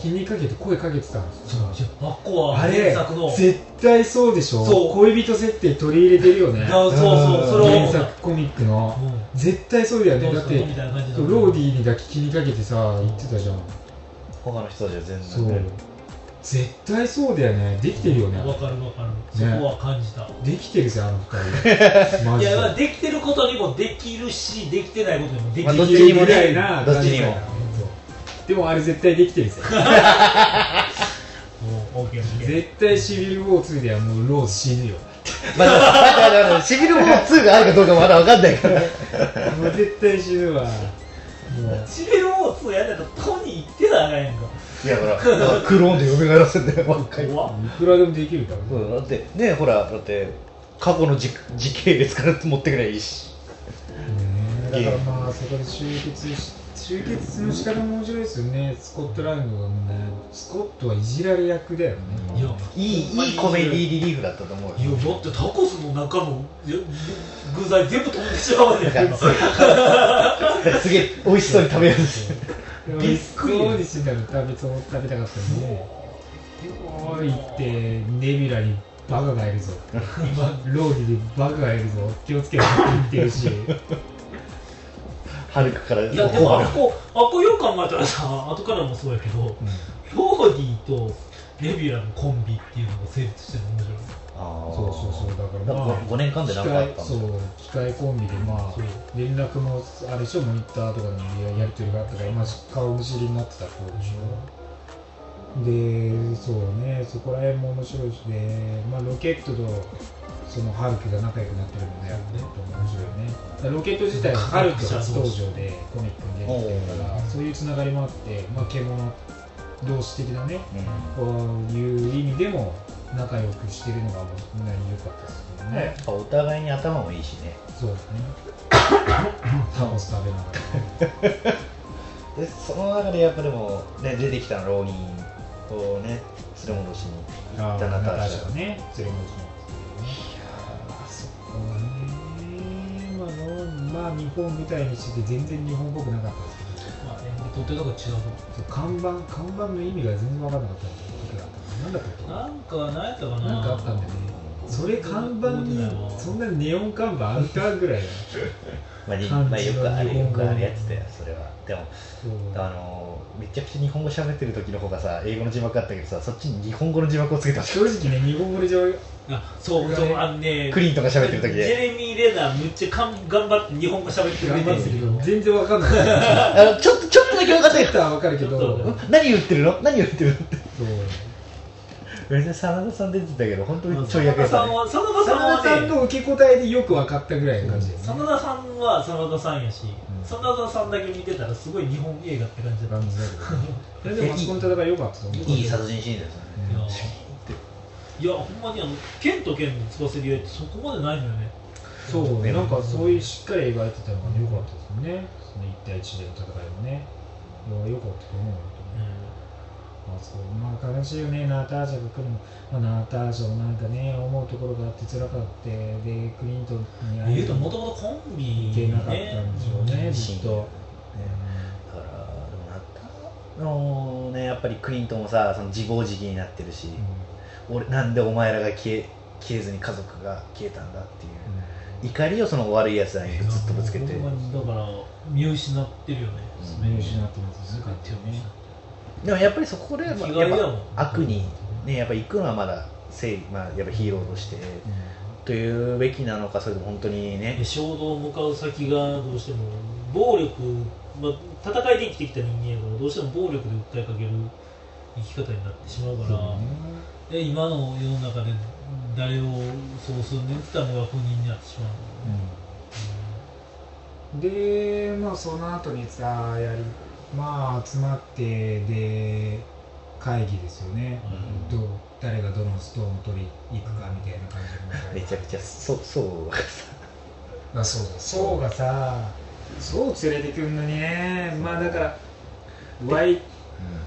Speaker 3: 気にかけて声かけてたんですよ。
Speaker 5: あっこは原作の。
Speaker 3: 絶対そうでしょ。
Speaker 5: そう。
Speaker 3: 恋人設定取り入れてるよね。
Speaker 5: あそうそうそれを
Speaker 3: ックの
Speaker 5: うん。
Speaker 3: 絶対そうだよね。だってローディーにだけ気にかけてさ言ってたじゃん
Speaker 4: 他の人たちは全
Speaker 3: そう。
Speaker 4: 然ね
Speaker 3: 絶対そうだよね。できてるよね
Speaker 5: わかるわかる。そこは感じた、
Speaker 3: できてるぜあの二人。[laughs]
Speaker 5: いやできてることにもできるしできてないことにもでき
Speaker 4: まあ
Speaker 5: る、
Speaker 4: どっちにもね。
Speaker 3: ぐらいな
Speaker 4: どっちにも。
Speaker 3: でもあれ絶対できてるぜ。絶対シビル・ウォー2ではもうローズ死ぬよ
Speaker 4: まだ待って待って待ってシビルウォー2があるかどうかまだ分かんないから。
Speaker 3: もう絶対死ぬわ。もう。
Speaker 5: シビルウォー2やんだったらトニー行ってたらあかんやんか。
Speaker 4: いやほらだからクローンで蘇らせんだよ若い
Speaker 3: いくらでもできるから。ね
Speaker 4: うんだってねほらだって過去の時時系列から持ってくればいいし。
Speaker 3: ねだからまあそこで集結し集結の仕方も面白いですよね。スコットランドがねスコットはいじられ役だよね。
Speaker 5: いや
Speaker 4: いいいいコメディリリーフだったと思うよ。
Speaker 5: いやだってタコスの中のいや具材全部飛んでしまうね
Speaker 4: すげえ美味しそうに食べようとして。
Speaker 5: びっくり
Speaker 3: そうにら食べそう食べたかったんでおいってネビュラにバカがいるぞ。今 [laughs] ローディでバカがいるぞ。気をつけろって言ってるし
Speaker 4: はるかから
Speaker 5: いやでもあっこあっこよく考えたらさ後からもそうやけどローディとネビュラのコンビっていうのが成立してるの面白い。
Speaker 4: あー。
Speaker 3: そうそうそうだからまあ
Speaker 4: 5年間で何かあったんだ
Speaker 3: そう機械コンビでまあ連絡もあれでしょモニターとかでもやり取りがあったから、まあ、顔見知りになってた頃でしょ？でそうねそこら辺も面白いしで、まあ、ロケットとそのハルクが仲良くなってるのでやってると面白いよね。ロケット自体はハルク初登場でコミックに出てきてるからそういうつながりもあって、まあ、獣同士的なねこういう意味でも仲良くしてるのがみんなに良かったですけど
Speaker 4: うん、や
Speaker 3: ね
Speaker 4: っぱお互いに頭もいいしね。
Speaker 3: そうですね。[laughs] タコス食べながら。
Speaker 4: でその中でやっぱでも、ね、出てきたの浪人をね連れ戻しに行ったナターシャ。
Speaker 3: がね。連れ戻しまそこはねまあのまあ日本舞台にして全然日本っぽくなかったですけど
Speaker 5: まあ演技とってとか違うと
Speaker 3: 看板看板の意味が全然分からなかった時があった何だったっけ
Speaker 5: なんか何やったかな。
Speaker 3: なんかあったんだよねそれ看板にそんなネオン看板あるかぐらい
Speaker 4: まあ、に
Speaker 3: 漢字の
Speaker 4: まあよくある
Speaker 3: 日本語
Speaker 4: よくあるやつだよそれはでもあのめちゃくちゃ日本語喋ってる時の方がさ英語の字幕あったけどさそっちに日本語の字幕をつけてほしい
Speaker 3: 正直ね日本語で上
Speaker 5: あそうそうあのね
Speaker 4: クリントンが喋ってる時。
Speaker 5: ジェ
Speaker 4: で
Speaker 5: レミー・レナーむっちゃかん頑張って日本語喋ってくれて
Speaker 3: 頑張ってるけど。全然分かんない。[laughs]
Speaker 4: あのちょっとちょっとだけ分かったけ
Speaker 3: ちょっと。は分かるけど
Speaker 4: 何言ってるの？何言ってるの？って真田さん出てたけど本当にちょい役
Speaker 5: 真田さ
Speaker 4: やったね
Speaker 5: んは真田さん
Speaker 3: 真田さんの受け答えでよく分かったぐらいの感じ。です
Speaker 5: 真田さんは真田さんやし、
Speaker 3: ん
Speaker 5: 真田さん。だけ見てたらすごい日本映画って感じだった
Speaker 3: 感じだけどでもあそこの戦い良かった
Speaker 4: いい殺人シーンですよね
Speaker 5: いやほんまにあの剣と剣のつばせり合いってそこまでないのよね。
Speaker 3: そう
Speaker 4: ね。
Speaker 3: なんかそういうしっかり描いてたのが良かったですよね。その1対1での戦いもね。良かったと思うよまあそうまあ悲しいよねナターシャが来るの、まあ、ナターシャもなんかね思うところがあって辛かってでクリントンに
Speaker 5: 言うとも
Speaker 3: と
Speaker 5: ともとコンビ
Speaker 3: いけなかったんでしょうねずっと、
Speaker 4: だからでもなったのねやっぱりクリントンもさその自暴自棄になってるし、俺なんでお前らが消え消えずに家族が消えたんだっていう。怒りをその悪いやつらにずっとぶつけて。
Speaker 5: だから見失ってるよね、
Speaker 3: うん。見失ってますね完全にね。
Speaker 4: でもやっぱりそこで、やっぱ悪にねやっぱ行くのはまだ正義まあやっぱヒーローとして、というべきなのかそれとも本当にね。
Speaker 5: で衝動向かう先がどうしても暴力、まあ、戦いで生きてきた人間やからどうしても暴力で訴えかける生き方になってしまうから、で今の世の中で誰をそうするねんって言ったのが不妊になってしまう、
Speaker 3: でまあその後にさやりまあ集まってで会議ですよね、どう誰がどのストーンを取りに行くかみたいな感じの。[laughs]
Speaker 4: めちゃくちゃそうそう
Speaker 3: あそうだそうがさそう連れてくんのにね。まあだからワイ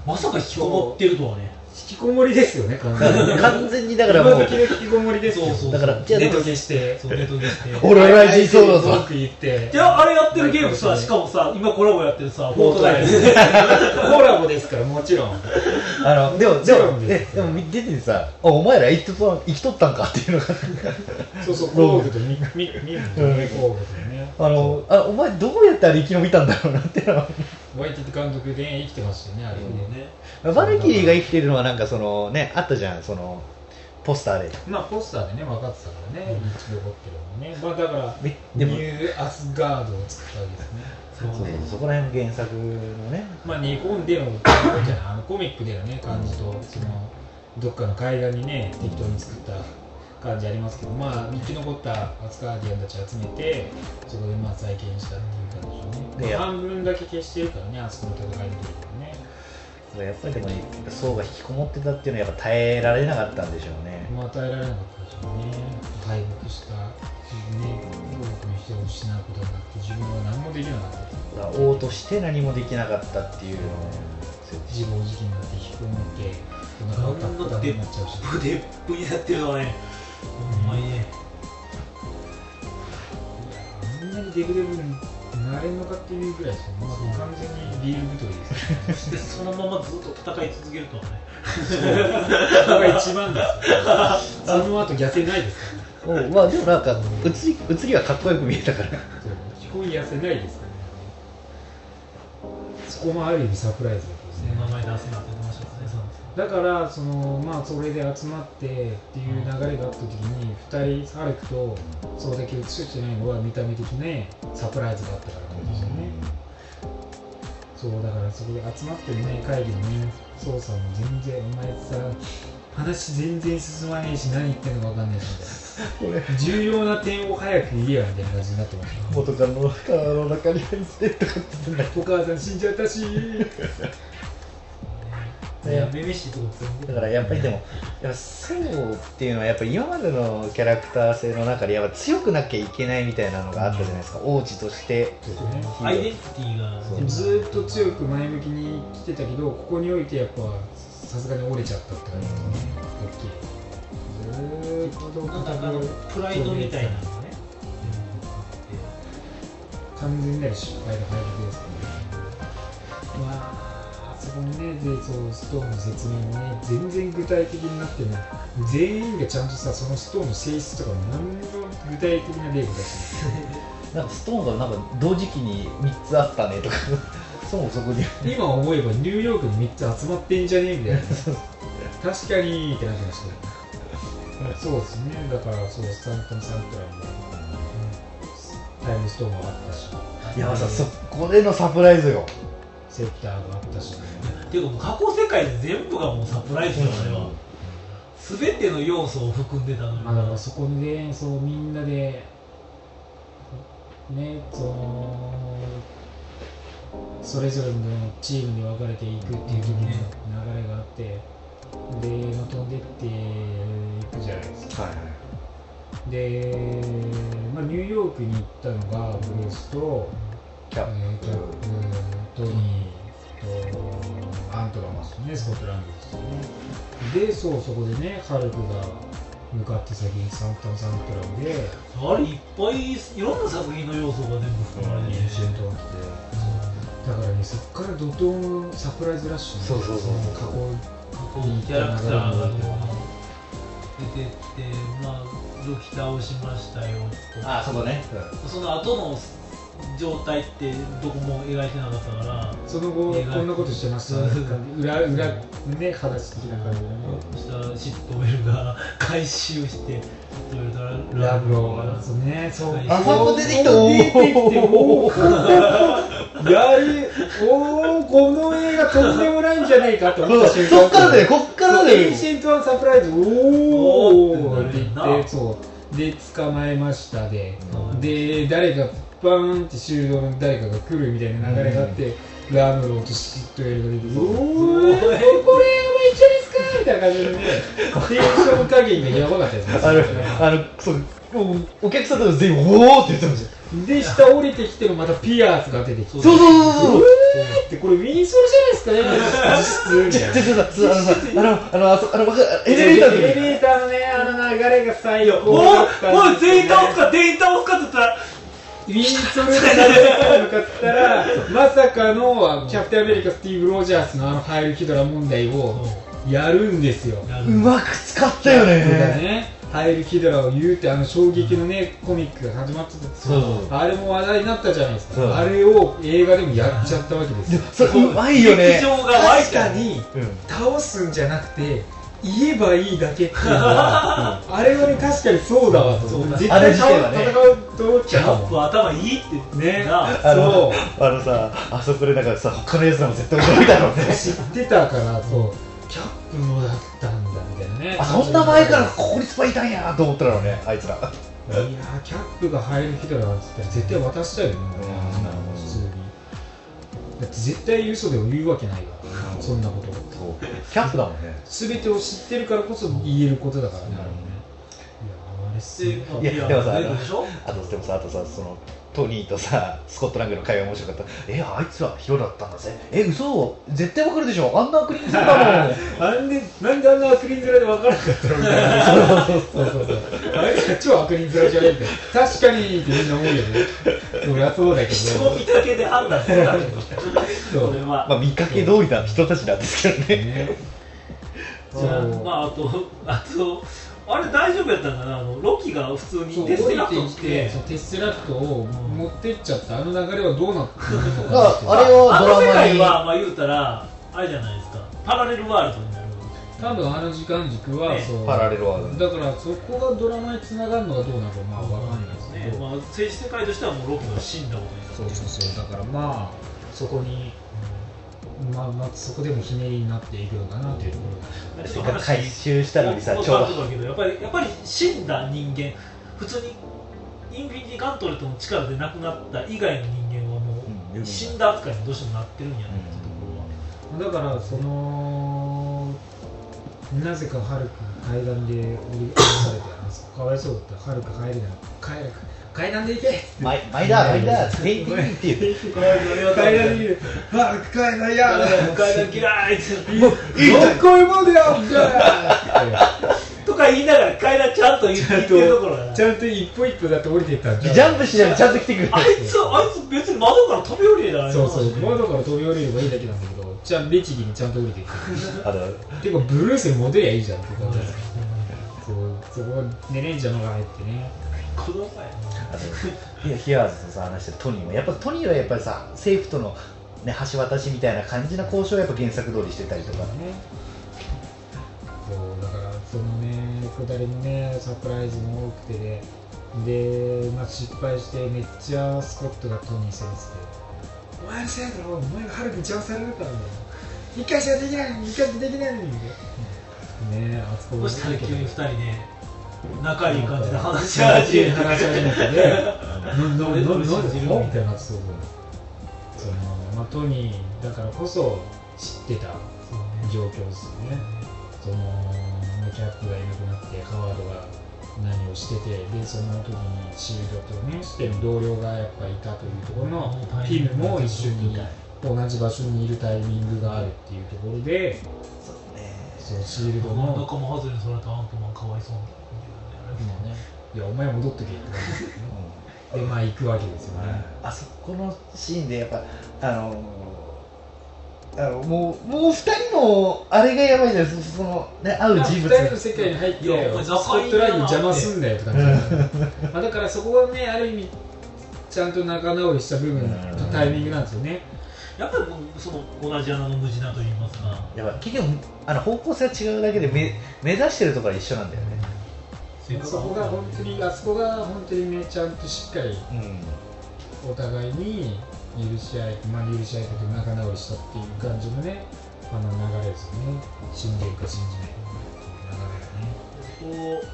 Speaker 5: まさか引きこもってるとはね
Speaker 3: 引きこもりですよね完全に。[laughs]
Speaker 4: 完全にだからもう。
Speaker 3: 今時の引きこもりですよ。
Speaker 5: そうそう
Speaker 4: だからじゃあ
Speaker 3: ネット消して
Speaker 5: そうネットでして。[laughs]
Speaker 4: 俺はライジそうだぞ
Speaker 3: 文句言って。
Speaker 5: いやあれやってるゲームさしかもさ今コラボやってるさフォートナイト。
Speaker 3: コラボですからもちろん。[laughs]
Speaker 4: あのでもでも
Speaker 3: です。
Speaker 4: えでも出ててさあお前ら生きとった生きとったんかっていうのが。
Speaker 3: そうそう工具とミミミムとね工具とね。
Speaker 4: あのあお前どうやってあれ生き延びたんだろうなっていうのは。
Speaker 3: ワイティティ監督で生きてましたよねあれね
Speaker 4: バルキリーが生きてるのはなんかそのねあったじゃんそのポスターで。
Speaker 3: まあポスターでね分かってたからね一度掘ってるのね。まあだからニューアスガードを作ったわけですね。
Speaker 4: そうそうそこら辺の原作のね。
Speaker 3: まあ日本でのあのコミックでのね感じとそのどっかの海岸にね適当に作った感じありますけどまあ生き残ったアスガーディアンたち集めてそこでまあ再建したっていう感じで
Speaker 4: で
Speaker 3: しょうね、まあ半分だけ消してるからねあそこの戦いの時
Speaker 4: やっぱりでも層が引きこもってたっていうのはやっぱ耐えられなかったんでしょうね。
Speaker 3: まあ与えられなかったでしょうね。敗北したね多くの人を失うことになって自分は何もできなかった。
Speaker 4: 王として何もできなかったっていうのを
Speaker 3: 自暴自棄になって引きこもってお腹がパッパになっちゃうし。
Speaker 5: プデップになってるのはねほんまにね。
Speaker 3: あんなにデブデブになれんのかっていうぐらいですよね、まあ、完全にビール太りですよね。[laughs]
Speaker 5: そのままずっと戦い続けるとはね。
Speaker 3: そこが一番ですよ。その後痩せないですからね
Speaker 4: おまあでもなんか映り映りはかっこよく見えたから
Speaker 3: 基本痩せないですからねそこもある意味サプライズだったですね
Speaker 5: 名前出せなって言ってましたからねサン
Speaker 3: だからそのまあそれで集まってっていう流れがあった時に2人ハルクとそれだけ映してないのは見た目的なサプライズがあったからなんですよね、そうだからそこで集まってるね会議のね操作も全然お前さ話全然進まねえし何言ってんのか分かんないしみたいな。重要な点を早く言えやみたいな感じになってました
Speaker 4: 元カノの体の中に入ってとかって
Speaker 3: お母さん死んじゃったし [laughs]
Speaker 4: だからやっぱりでもやっぱソウっていうのはやっぱ今までのキャラクター性の中でやっぱ強くなきゃいけないみたいなのがあったじゃないですか、王子として。
Speaker 5: アイデンティティが
Speaker 3: ずーっと強く前向きに来てたけどここにおいてやっぱさすがに折れちゃったって感じ。ですね大きい。ずーっと
Speaker 5: なんかあのプライドみたいなのがね。
Speaker 3: 完全なる失敗の敗北ですねまああそこにねでそうストーンの説明もね全然具体的になっても全員がちゃんとさそのストーンの性質とかも何も具体的な例が出して [laughs]
Speaker 4: なんかストーンがなんか同時期に3つあったねとか。[laughs] そうそこに。
Speaker 3: 今思えばニューヨークに3つ集まってんじゃねえみたいな。[laughs] 確かにってなってましたそうですね。だからそうサンタンサントラも、タイムストーンもあったし。
Speaker 4: いやさそこでのサプライズよ。
Speaker 3: セッターがあったし、
Speaker 5: っていうかもう過去世界全部がもうサプライズだよあれは。全ての要素を含んでたのに。
Speaker 3: まあだからそこでそうみんなでねそのそれぞれのチームに分かれていくっていう流れがあってで、まあ、飛んでっていくじゃないですか。
Speaker 4: はい
Speaker 3: で、まあ、ニューヨークに行ったのがブルースと、
Speaker 4: キャップ、
Speaker 3: えーキャップトニーとアントラマスねスコットランドですよね。でそうそこでねハルクが向かって先にサンタンサントラムで
Speaker 5: あれいっぱいいろんな作品の要素が全部含まれてるし
Speaker 3: シェントが来てだからねそこから怒涛のサプライズラッシュ
Speaker 4: そうそうそう
Speaker 3: 過去
Speaker 5: こうキャラクターが出てってまあ武器倒しましたよと
Speaker 4: あそこね、
Speaker 5: その後の状態ってどこも描いてなかったから
Speaker 3: その後こんなことしてましたね裏裏ね話的な感じ
Speaker 5: そしたらシットウェルが [laughs] 回収して
Speaker 3: ラブロ
Speaker 5: が
Speaker 3: ーそう。ねそう
Speaker 5: あ
Speaker 4: そこ出てきた
Speaker 3: 出てきておー。やるおおこの映画とんでもないんじゃないかと思った瞬間。
Speaker 4: そっからだよこっからだよ。
Speaker 3: エンシェントワンサプライズおおで捕まえましたで、
Speaker 5: うん
Speaker 3: で誰かバーンって修道の誰かが来るみたいな流れがあって、ラムローとシットエルが出ておおこれやばいじゃないですかみたたいな感じで。ねテンション加減がやばかったですね
Speaker 4: あのあのそうもうお客さんとか全員おおって言ってました。
Speaker 3: で下降りてきてもまたピアーズが出てきて。
Speaker 5: そう
Speaker 4: そうそうそう。そう
Speaker 3: でこれウィンソルじゃないですかね。実質み
Speaker 4: あのさ [laughs] あのあのあのエレベーターで
Speaker 3: エレベーターのねあの流れが最
Speaker 5: お
Speaker 3: 高だったん
Speaker 5: おい
Speaker 3: ですよね。
Speaker 5: 全員倒すか全員倒すかって言ったら
Speaker 3: ウィンソルでなぜか向かったら [laughs] まさかのキャプテンアメリカスティーブ・ロジャースのあのハイル・ヒドラ問題をやるんですよ。
Speaker 4: うまく使ったよね。
Speaker 3: ねハイル・ヒドラを言うってあの衝撃のねコミックが始まってたんですよ
Speaker 4: そうそう。
Speaker 3: あれも話題になったじゃないですか。あれを映画でもやっちゃったわけですよ。
Speaker 4: それうまいよね。
Speaker 3: 確かに
Speaker 4: うん。
Speaker 3: 倒すんじゃなくて言えばいいだけっていうのは、あれはね確かにそうだわと。
Speaker 5: そうだ。
Speaker 3: 絶
Speaker 4: あれ
Speaker 3: 対戦うと思っ
Speaker 5: キ
Speaker 3: ちゃう。もん
Speaker 5: ャップ頭いいって
Speaker 3: ね
Speaker 5: な。
Speaker 4: あの
Speaker 3: そう。
Speaker 4: あのさあそこでなんかさ他のやつらも絶対驚いたろうね。
Speaker 3: 知ってたからそう。キャップもだったんだみたいなね。
Speaker 4: あそんな前からここにスパいたんやと思ったらねあいつら。
Speaker 3: いやーキャップが入る人だなっつったら絶対渡したよね、
Speaker 4: ん。
Speaker 3: 普通に。だって絶対嘘でも言うわけないから、そんなこと。
Speaker 4: キャップだもんね。
Speaker 3: 全てを知ってるからこそ言えることだからね、いい
Speaker 4: やでもさあとでもさあとさそのトニーとさスコットランドの会話面白かった。えあいつはヒロだったんだぜ。え嘘？絶対わかるでしょ。あんなクリーンだもん。[laughs]
Speaker 3: あんでなんであんな悪人面で分からなかったのみたいな。そうそうそうそう。あ超悪人面じゃねえ確かにってみんな思うよね。そりゃそうだけ
Speaker 5: 人
Speaker 3: ど
Speaker 5: を見たけで判断するから
Speaker 3: そ
Speaker 5: れは。
Speaker 4: まあ見かけ通りな人たちなんですけどね。
Speaker 3: ね
Speaker 5: じゃあまああとあとあれ大丈夫やったんかな？あのロキが普通にテステラ
Speaker 3: 降り
Speaker 5: ット来て
Speaker 3: てきてそうテスラクトを持ってっちゃったあの流れはどうなってるのか
Speaker 4: ああれを
Speaker 5: あの世
Speaker 4: ドラマに。
Speaker 5: 界はまあ言うたらあれじゃないですか。パラレルワールドになる
Speaker 3: 多分あの時間軸は、
Speaker 5: ね。
Speaker 3: そう。
Speaker 4: パラレルワールド。
Speaker 3: だからそこがドラマにつながるのかどうなのかまあわかんないですけど、
Speaker 5: ねまあ政治世界としてはもうロキが死んだことにな
Speaker 3: そうそうそう。だからまあそこに、まあまあそこでもひねりになっていくのかなというところが。
Speaker 5: ちょっと話
Speaker 4: 回収したのにさちょう
Speaker 5: ど。やっぱりやっぱり死んだ人間普通にインフィニティガントレットの力で亡くなった以外の人間はも
Speaker 4: う
Speaker 5: うん死んだ扱いにどうしてもなってるんやなっていうところは、
Speaker 3: だからそのなぜかハルクが階段で降り降されてあそこかわいそうだったハルク入るな階階段で行け。
Speaker 4: マイマイダーマイダー。テイテイって言って
Speaker 3: 階段で行け。ハルク階段やだ
Speaker 5: 階段嫌いって
Speaker 3: もうどこへまでやんだ
Speaker 5: とか言いながら階段ちゃんと言ってるところ
Speaker 3: ちゃんと一歩一歩だって降りていったんじゃん。
Speaker 4: ジャンプしながらちゃんと来てくれる。
Speaker 5: あいつあいつ別に窓から飛び降りれたら
Speaker 3: そうそう。窓から飛び降りればいいだけなんだけどちゃん律儀にちゃんと降りてきて。ていうかブルースに戻りゃいいじゃんって感じですそうそこでレンジャーのが入ってね
Speaker 5: 子供や
Speaker 4: あのいやヒアーズとさ話してるトニーもやっぱトニーはやっぱりさ政府との、ね、橋渡しみたいな感じな交渉をやっぱ原作通りしてたりとか。
Speaker 3: ね。そうだからそのねくだりのねサプライズも多くてでで、まあ、失敗してめっちゃスコットがトニー先生。お前のせいだろお前がハルクに邪魔されるからね。一回しかできないのに一回しかできないのに。ねえあそこ
Speaker 5: そしたら急に二人で仲いい感じで話し
Speaker 3: 話
Speaker 5: 始めて
Speaker 3: 話し始めてね。ななな
Speaker 5: 俺
Speaker 3: な
Speaker 5: 俺信じる
Speaker 3: みたいなそうそのまあトニーだからこそ知ってた状況ですよね。そのキャップがいなくなってハワードが何をしててでその時にシールドとねしてる同僚がやっぱいたというところのティムも一緒に同じ場所にいるタイミングがあるっていうところで
Speaker 4: そうね。
Speaker 3: そうシールドの
Speaker 5: 中も外れにそれたアントマンかわいそうみたいな。ね
Speaker 3: いやお前戻っとけって感じで [laughs] まあ行くわけですよね。
Speaker 4: あそこのシーンでやっぱあのあのもうもう二人のあれがやばいじゃないですか。そのね会う人物。
Speaker 3: 2人の世界に入って
Speaker 5: いやお前
Speaker 3: スコットラインに邪魔すんだよって感じまあだからそこはねある意味ちゃんと仲直りした部分とタイミングなんですよね。
Speaker 5: やっぱりその同じ穴の無地なと言いますか。
Speaker 4: やっぱ結局あの方向性は違うだけで目目指してるところは一緒なんだよね
Speaker 3: そこが本当にあそこが本当にねちゃんとしっかり
Speaker 4: うん。
Speaker 3: お互いに許し合いまあ許し合いというか仲直りしたっていう感じのねあの流れですよね信じるか信じないかっていう流れがね。
Speaker 5: こ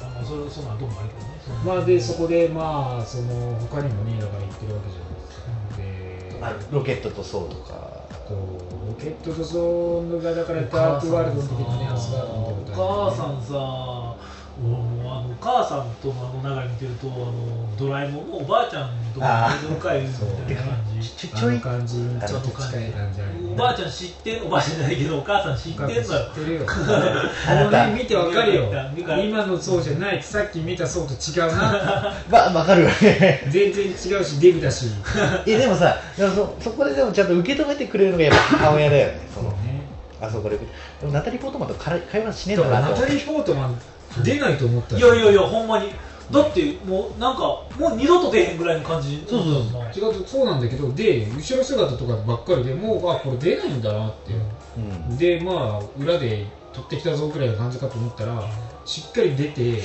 Speaker 5: うあまあそれその後もあるけどね。その
Speaker 3: まあでそこでまあその他にもねだから言ってるわけじゃないですか。で
Speaker 4: あロケットとソウとか
Speaker 3: そうロケットとソンがだからダークワールドの時のねアスガードの
Speaker 5: お母さんさあのお母さんとのあの流れ見てるとあのドラえもんのおばあちゃんとかの会みたいな感じ。
Speaker 3: あ
Speaker 4: ちょちょい
Speaker 3: の感じにちょっと近い感じ。
Speaker 5: おばあちゃん知ってんおばあちゃんじゃないけどお母さん知ってんのよ
Speaker 3: 知ってるよ。
Speaker 4: あなた。
Speaker 3: もうね見てわかるよ。今のそうじゃない。さっき見たそうと違うな。[laughs]
Speaker 4: まあわかる
Speaker 3: 全然違うしデブだし。[laughs]
Speaker 4: いやでもさでもそそこででもちゃんと受け止めてくれるのがやっぱ母親だよね。その
Speaker 3: ね。
Speaker 4: あそこで。でもナタリー・ポートマンと会会話しねえんだなと
Speaker 3: ナタリー・ポートマン出ないと思った
Speaker 5: いやいやいやほんまに。だってもうなんかもう二度と出へんぐらいの感じ。
Speaker 4: そうそう
Speaker 3: 違うそうなんだけどで後ろ姿とかばっかりでもうあこれ出ないんだなって、
Speaker 4: う。ん。
Speaker 3: でまあ裏で取ってきたぞくらいの感じかと思ったらしっかり出て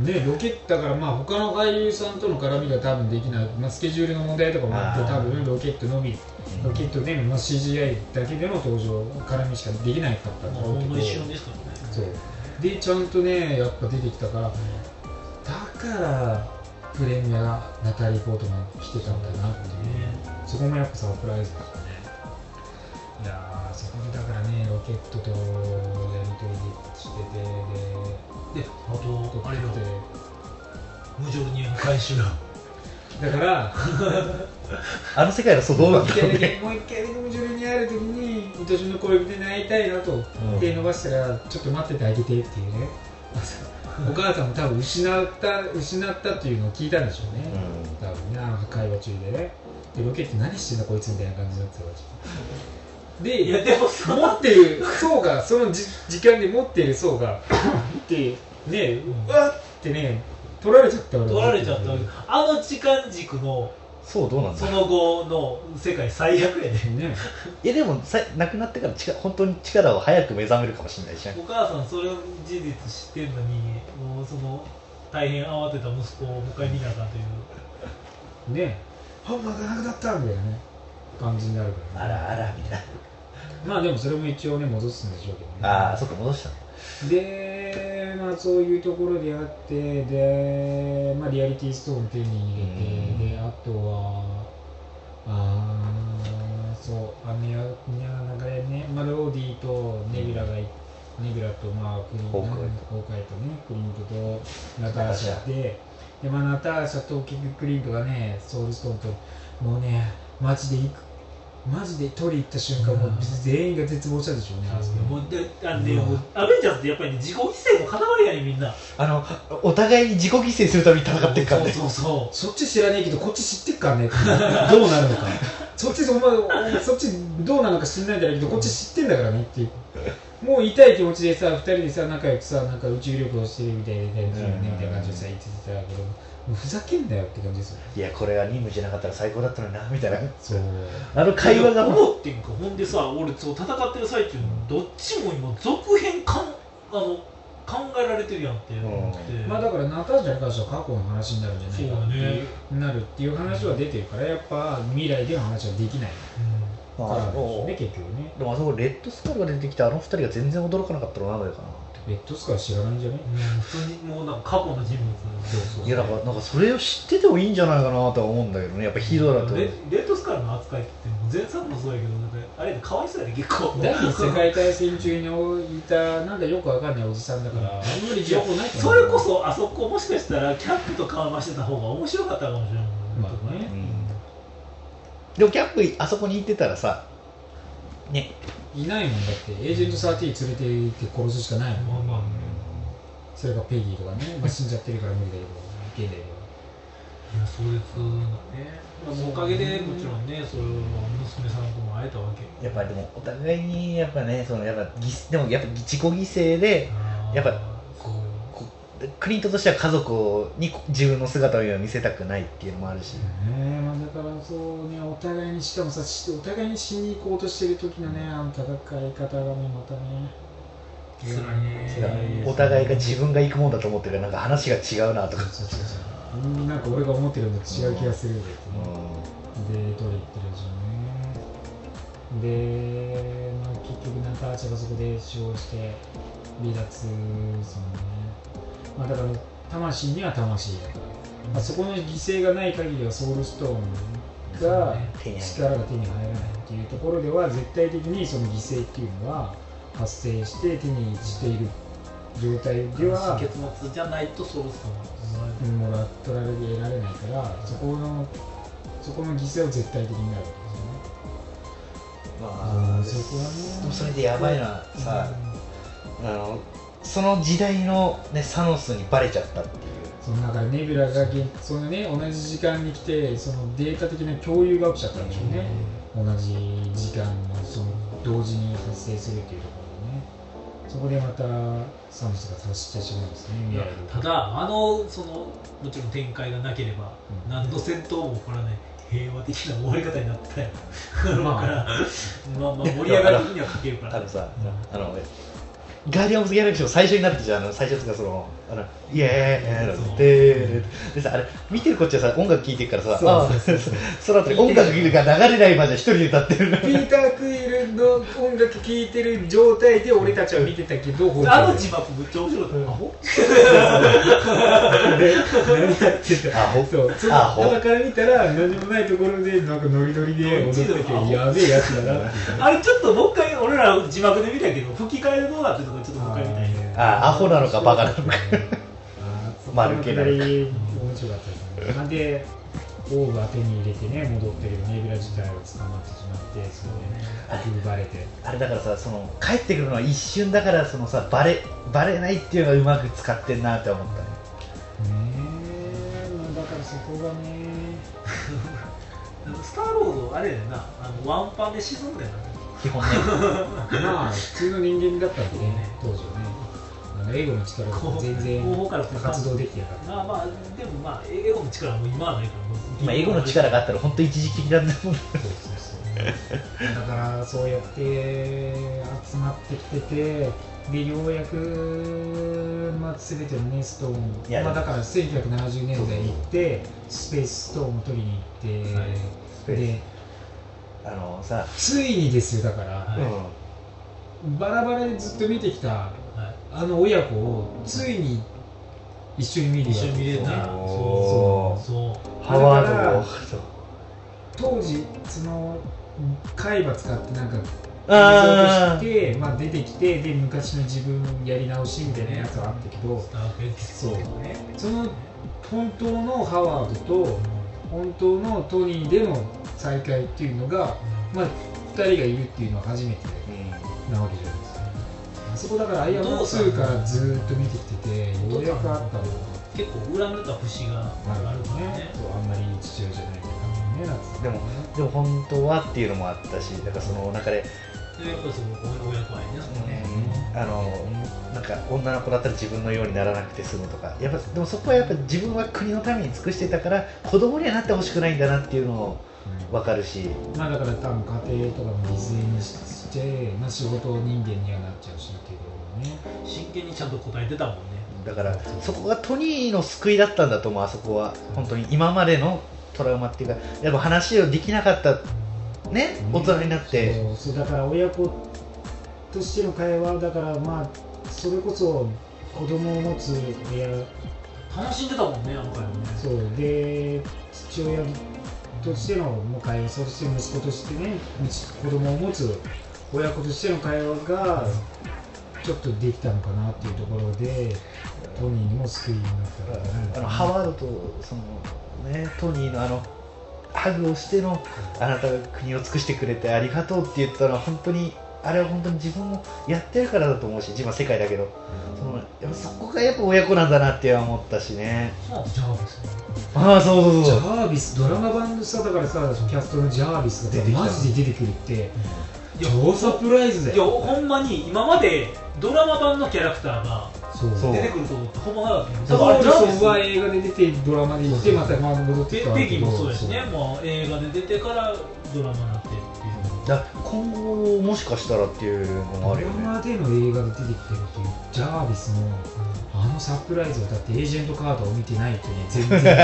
Speaker 3: ねロケットだからまあ他の俳優さんとの絡みが多分できない、まあ、スケジュールの問題とかもあって多分ロケットのみロケットで、まあ、CGI だけでの登場絡みしかできなかったんだろうけど。
Speaker 5: ほんの一瞬ですからね。
Speaker 3: そうでちゃんとねやっぱ出てきたからだからプレミアナタリー・ポートマン来てたんだなっていう、そこもやっぱサプライズですよね。いやーそこでだからねロケットとやり取りしててで
Speaker 5: であとあれよ
Speaker 3: で
Speaker 5: ムジョルニアの回収
Speaker 3: だから [laughs] [laughs]
Speaker 4: あの世界のそうどうなんだろう
Speaker 3: もう一回だ
Speaker 4: ね
Speaker 3: けもう一回だけ無情に会える時に愛しの恋人に会いたいなと手伸ばしたらちょっと待っててあげてっていうね。お母さんも多分失った失ったっていうのを聞いたんでしょうね、多分ねあの会話中でね。でロケット何してんだこいつみたいな感じになってたらしいで
Speaker 5: いやでもさ
Speaker 3: 持ってる層がそのじ時間で持ってる層が [laughs] ってねうわってね取られちゃった俺
Speaker 5: 取られちゃったわけ。あの時間軸の
Speaker 4: そうどうなんだ？
Speaker 5: その後の世界最悪やで。
Speaker 3: ね。[laughs]
Speaker 4: いやでもさ亡くなってから力本当に力を早く目覚めるかもしれないじゃん
Speaker 5: お母さんそれを事実知ってんのにもうその大変慌てた息子をもう一回見なあかんという。[laughs]
Speaker 3: ね。ハンマーがなくなったみたいなね感じになるから、
Speaker 4: あらあらみたい
Speaker 3: まあでもそれも一応ね戻すんでしょうけどね。
Speaker 4: なああそっか戻したの
Speaker 3: でまあそういうところであってで、まあ、リアリティストーン手に入れて、であとはあーそうあのやなんかね、まあ、ローディとネビュラがいネビュラとまあクリン
Speaker 4: ホークアイ
Speaker 3: ホークアイとねクリントとナターシャでで、まあ、ナターシャと結局クリントがねソウルストーンともうねマジで行くマジで取り行った瞬間、もう全員が絶望したでしょうね、
Speaker 5: もうであのね、もうアベンジャーズってやっぱりね自己犠牲の塊やねみんな。
Speaker 4: あのお互いに自己犠牲するために戦ってっからね。
Speaker 5: そうそう。
Speaker 3: そっち知らねえけどこっち知ってっからねどうなるのか。[laughs] そっちお前おそっちどうなのか知んないんだけどこっち知ってんだからねっていう。もう痛い気持ちでさ二人でさ仲良くさなんか宇宙旅行してるみたいなみたいなねみたいな感じでさ言ってたけどふざけんなよって感じですよ
Speaker 4: いやこれが任務じゃなかったら最高だったのになみたいな。
Speaker 3: そう。
Speaker 4: あの会話が
Speaker 5: 思ってんかほんでさ俺そう戦ってる最中にどっちも今続編かんあの考えられてるやんって思って、
Speaker 3: まあだからナターシャに関しては過去の話になるんじゃないかっていう
Speaker 5: そう
Speaker 3: なるっていう話は出てるからやっぱ未来での話はできない。
Speaker 4: まあ
Speaker 3: からうね結局ね。
Speaker 4: でもあそこレッドスカルが出てきてあの二人が全然驚かなかったのはなぜかな
Speaker 3: レッドスカー知らないんじゃない
Speaker 5: うん普通にもうなんか過去の人物
Speaker 4: いやだからなんかそれを知っててもいいんじゃないかなとは思うんだけどね。やっぱヒーローだと。
Speaker 5: レレッドスカルの扱いってもう前作もそうやけどなんかあれでかわいそうやね結構。
Speaker 3: 第二次世界大戦中にいたなんかよくわかんないおじさんだからあんまり情報ないと思
Speaker 5: そうれこそあそこもしかしたらキャップと緩和してた方が面白かったかもしれない、
Speaker 3: まあね。
Speaker 4: でもキャップあそこに行ってたらさね。
Speaker 3: いないもんだって。エージェント13連れて行って殺すしかないもん、
Speaker 5: まあまあ
Speaker 3: それがペギーとかね、まあ、死んじゃってるから無理だけど現代ではい
Speaker 5: や壮絶なね、まあ、おかげでもちろんねそれは娘さんとも会えたわけ。
Speaker 4: やっぱりでもお互いにやっぱねそのやっぱ犠でもやっぱ自己犠牲でやっぱクリントとしては家族に自分の姿を見せたくないっていうのもあるし、
Speaker 3: ねまあ、だからそうねお互いにしかもさしお互いに死に行こうとしてる時のねあの戦い方がねまたね。
Speaker 5: 辛いね。
Speaker 4: お互いが自分が行くもんだと思ってるからなんか話が違うなとか、
Speaker 3: そうそうそうう。んなんか俺が思ってるのと違う気がする
Speaker 4: う
Speaker 3: で取り行ってるしね。で、まあ、結局ナターチャがそこで死亡して離脱そのねまあだから魂には魂だから、まあ、そこの犠牲がない限りはソウルストーンが
Speaker 4: 手に入る
Speaker 3: 力が手に入らないっていうところでは絶対的にその犠牲っていうのは発生して手にしている状態では
Speaker 5: 結末じゃないとソウルストーン
Speaker 3: もら取られ得られないからそこのそこの犠牲は絶対的になるわけですよね。
Speaker 4: まあ
Speaker 3: そこはね
Speaker 4: それでやばいのはさ、あのその時代の、ね、サノスにバレちゃったっていう。
Speaker 3: そのだからネビュラがげそのね同じ時間に来てそのデータ的な共有が起きちゃったんでしょうね、同じ時間のその同時に発生するっていうところでね。そこでまたサムスが達してしまうんですね
Speaker 5: ただあのそのもちろん展開がなければ、
Speaker 3: うん。
Speaker 5: 何の戦闘も起こらない平和的な終わり方になってたよ。
Speaker 3: まあ
Speaker 5: だからまあまあ盛り上がり的には書けるから
Speaker 4: あのさ、あのガーディアン・ズ・ギャラクシーの最初になってじゃんあの最初とかそのあのイエーイ
Speaker 5: そう
Speaker 4: ででさあれ見てるこっちはさ音楽聴いてるからさ。
Speaker 3: そう
Speaker 4: あ
Speaker 3: そうそうそう
Speaker 4: その後に音楽が流れないまで一人で歌ってるの
Speaker 3: ピーター・クイルの音楽聴いてる状態で俺たちは見てたけど
Speaker 5: あの字幕めっちゃ面白かった、アホ [laughs]
Speaker 3: で何やってた
Speaker 4: アホ
Speaker 3: そうから見たら何もないところでなんかノリノリで踊っててやべえやつだな
Speaker 5: あれちょっともう一回俺ら字幕で見たけど吹き替えどうなってるのかちょっともう一回見たいね
Speaker 4: あアホなのかバカなのか。[laughs]
Speaker 3: ま
Speaker 4: 丸けなのか。
Speaker 3: 面白かったですねなんでオーブは手に入れてね戻ってるネビュラ自体を捕まってしまってそれで奪われて。
Speaker 4: あれだからさその帰ってくるのは一瞬だからそのさバレバレないっていうのがうまく使ってんなって思ったね。
Speaker 3: ねえまあだからそこがね。[laughs]
Speaker 5: スターロードあれやな。あのワンパンで沈んだよな。
Speaker 4: 基本ね。[laughs]
Speaker 3: まあ普通の人間だったんでね当時はねあの英語の力が全然
Speaker 5: 後方から
Speaker 3: 活動できてなかった。
Speaker 5: まあまあでもまあ英語の力はもう今はないからもう
Speaker 4: 今英語の力があったら本当一時的なんだもん
Speaker 3: そうそうそうだからそうやって集まってきててでようやく、まあ、全てのねストーンまあ、だから1970年代に行ってスペースストーンを取りに行って、
Speaker 5: はい。
Speaker 3: で
Speaker 4: あのさ、
Speaker 3: ついにですよだから、
Speaker 5: はい。
Speaker 4: うん。
Speaker 3: バラバラでずっと見てきた
Speaker 5: はい
Speaker 3: あの親子をついに一緒に見る
Speaker 5: 一緒に見れた。
Speaker 3: ね
Speaker 4: おー
Speaker 5: そう。
Speaker 4: ハワードを
Speaker 3: 当時その海馬使ってなんかして、まあ、出てきてで昔の自分やり直しみたいなやつはあったけど
Speaker 5: スターフェンティスとかね
Speaker 3: その本当のハワードと本当のトニーでの再会っていうのが、まあ、2人がいるっていうのは初めてなわけじゃないあそこだからアイアンマン2からずーっと見てきててようやくあったの
Speaker 5: 結構恨んでた節があるからね。
Speaker 3: そうあんまり父親じゃないからね
Speaker 4: でもでも本当はっていうのもあったしだからその中で、
Speaker 5: でやっぱりその親子愛ねそこね。
Speaker 4: あのなんか女の子だったら自分のようにならなくて済むとか。やっぱでもそこはやっぱ自分は国のために尽くしてたから子供にはなってほしくないんだなっていうのを分かるし。
Speaker 3: まあだから多分家庭とかも犠牲にして、まあ、仕事人間にはなっちゃうしね。
Speaker 5: 真剣にちゃんと答えてたもんね。
Speaker 4: だからそこがトニーの救いだったんだと思うあそこは。本当に今までのトラウマっていうかやっぱ話をできなかったね？大人になって。
Speaker 3: そうそうだから親子としての会話だからまあそれこそ子供を持つ親。
Speaker 5: 楽しんでたもんねあの回はね。
Speaker 3: そう。で父親としてのもう会話そして息子としてね子供を持つ親子としての会話がちょっとできたのかなっていうところでトニーにも救いになったのかな。
Speaker 4: あのハワードとその、ね、トニーのあのハグをしてのあなたが国を尽くしてくれてありがとうって言ったのは本当にあれは本当に自分もやってるからだと思うし自分は世界だけど。そのやっぱそこがやっぱ親子なんだなって思ったしね。
Speaker 5: そうジャービス
Speaker 4: ああそうそう
Speaker 3: ジ
Speaker 4: そう。
Speaker 3: ャービスドラマ版のさだからさキャストのジャービスがマジで出てくるって。
Speaker 5: いや
Speaker 3: 超サプライズだ
Speaker 5: いや
Speaker 3: よ
Speaker 5: ほんまに今までドラマ版のキャラクターが
Speaker 3: そう。
Speaker 4: そう
Speaker 5: 出てくると思ってほんまなかったよ
Speaker 3: は映画で出てドラマで行ってまたまあ戻ってきた
Speaker 5: そうやしねもう映画で出てからドラマになってっていう
Speaker 4: だから今後もしかしたらっていうのもあるよね
Speaker 3: マでの映画で出てきてるっていうジャービスのあのサプライズはだってエージェントカードを見てないとね全然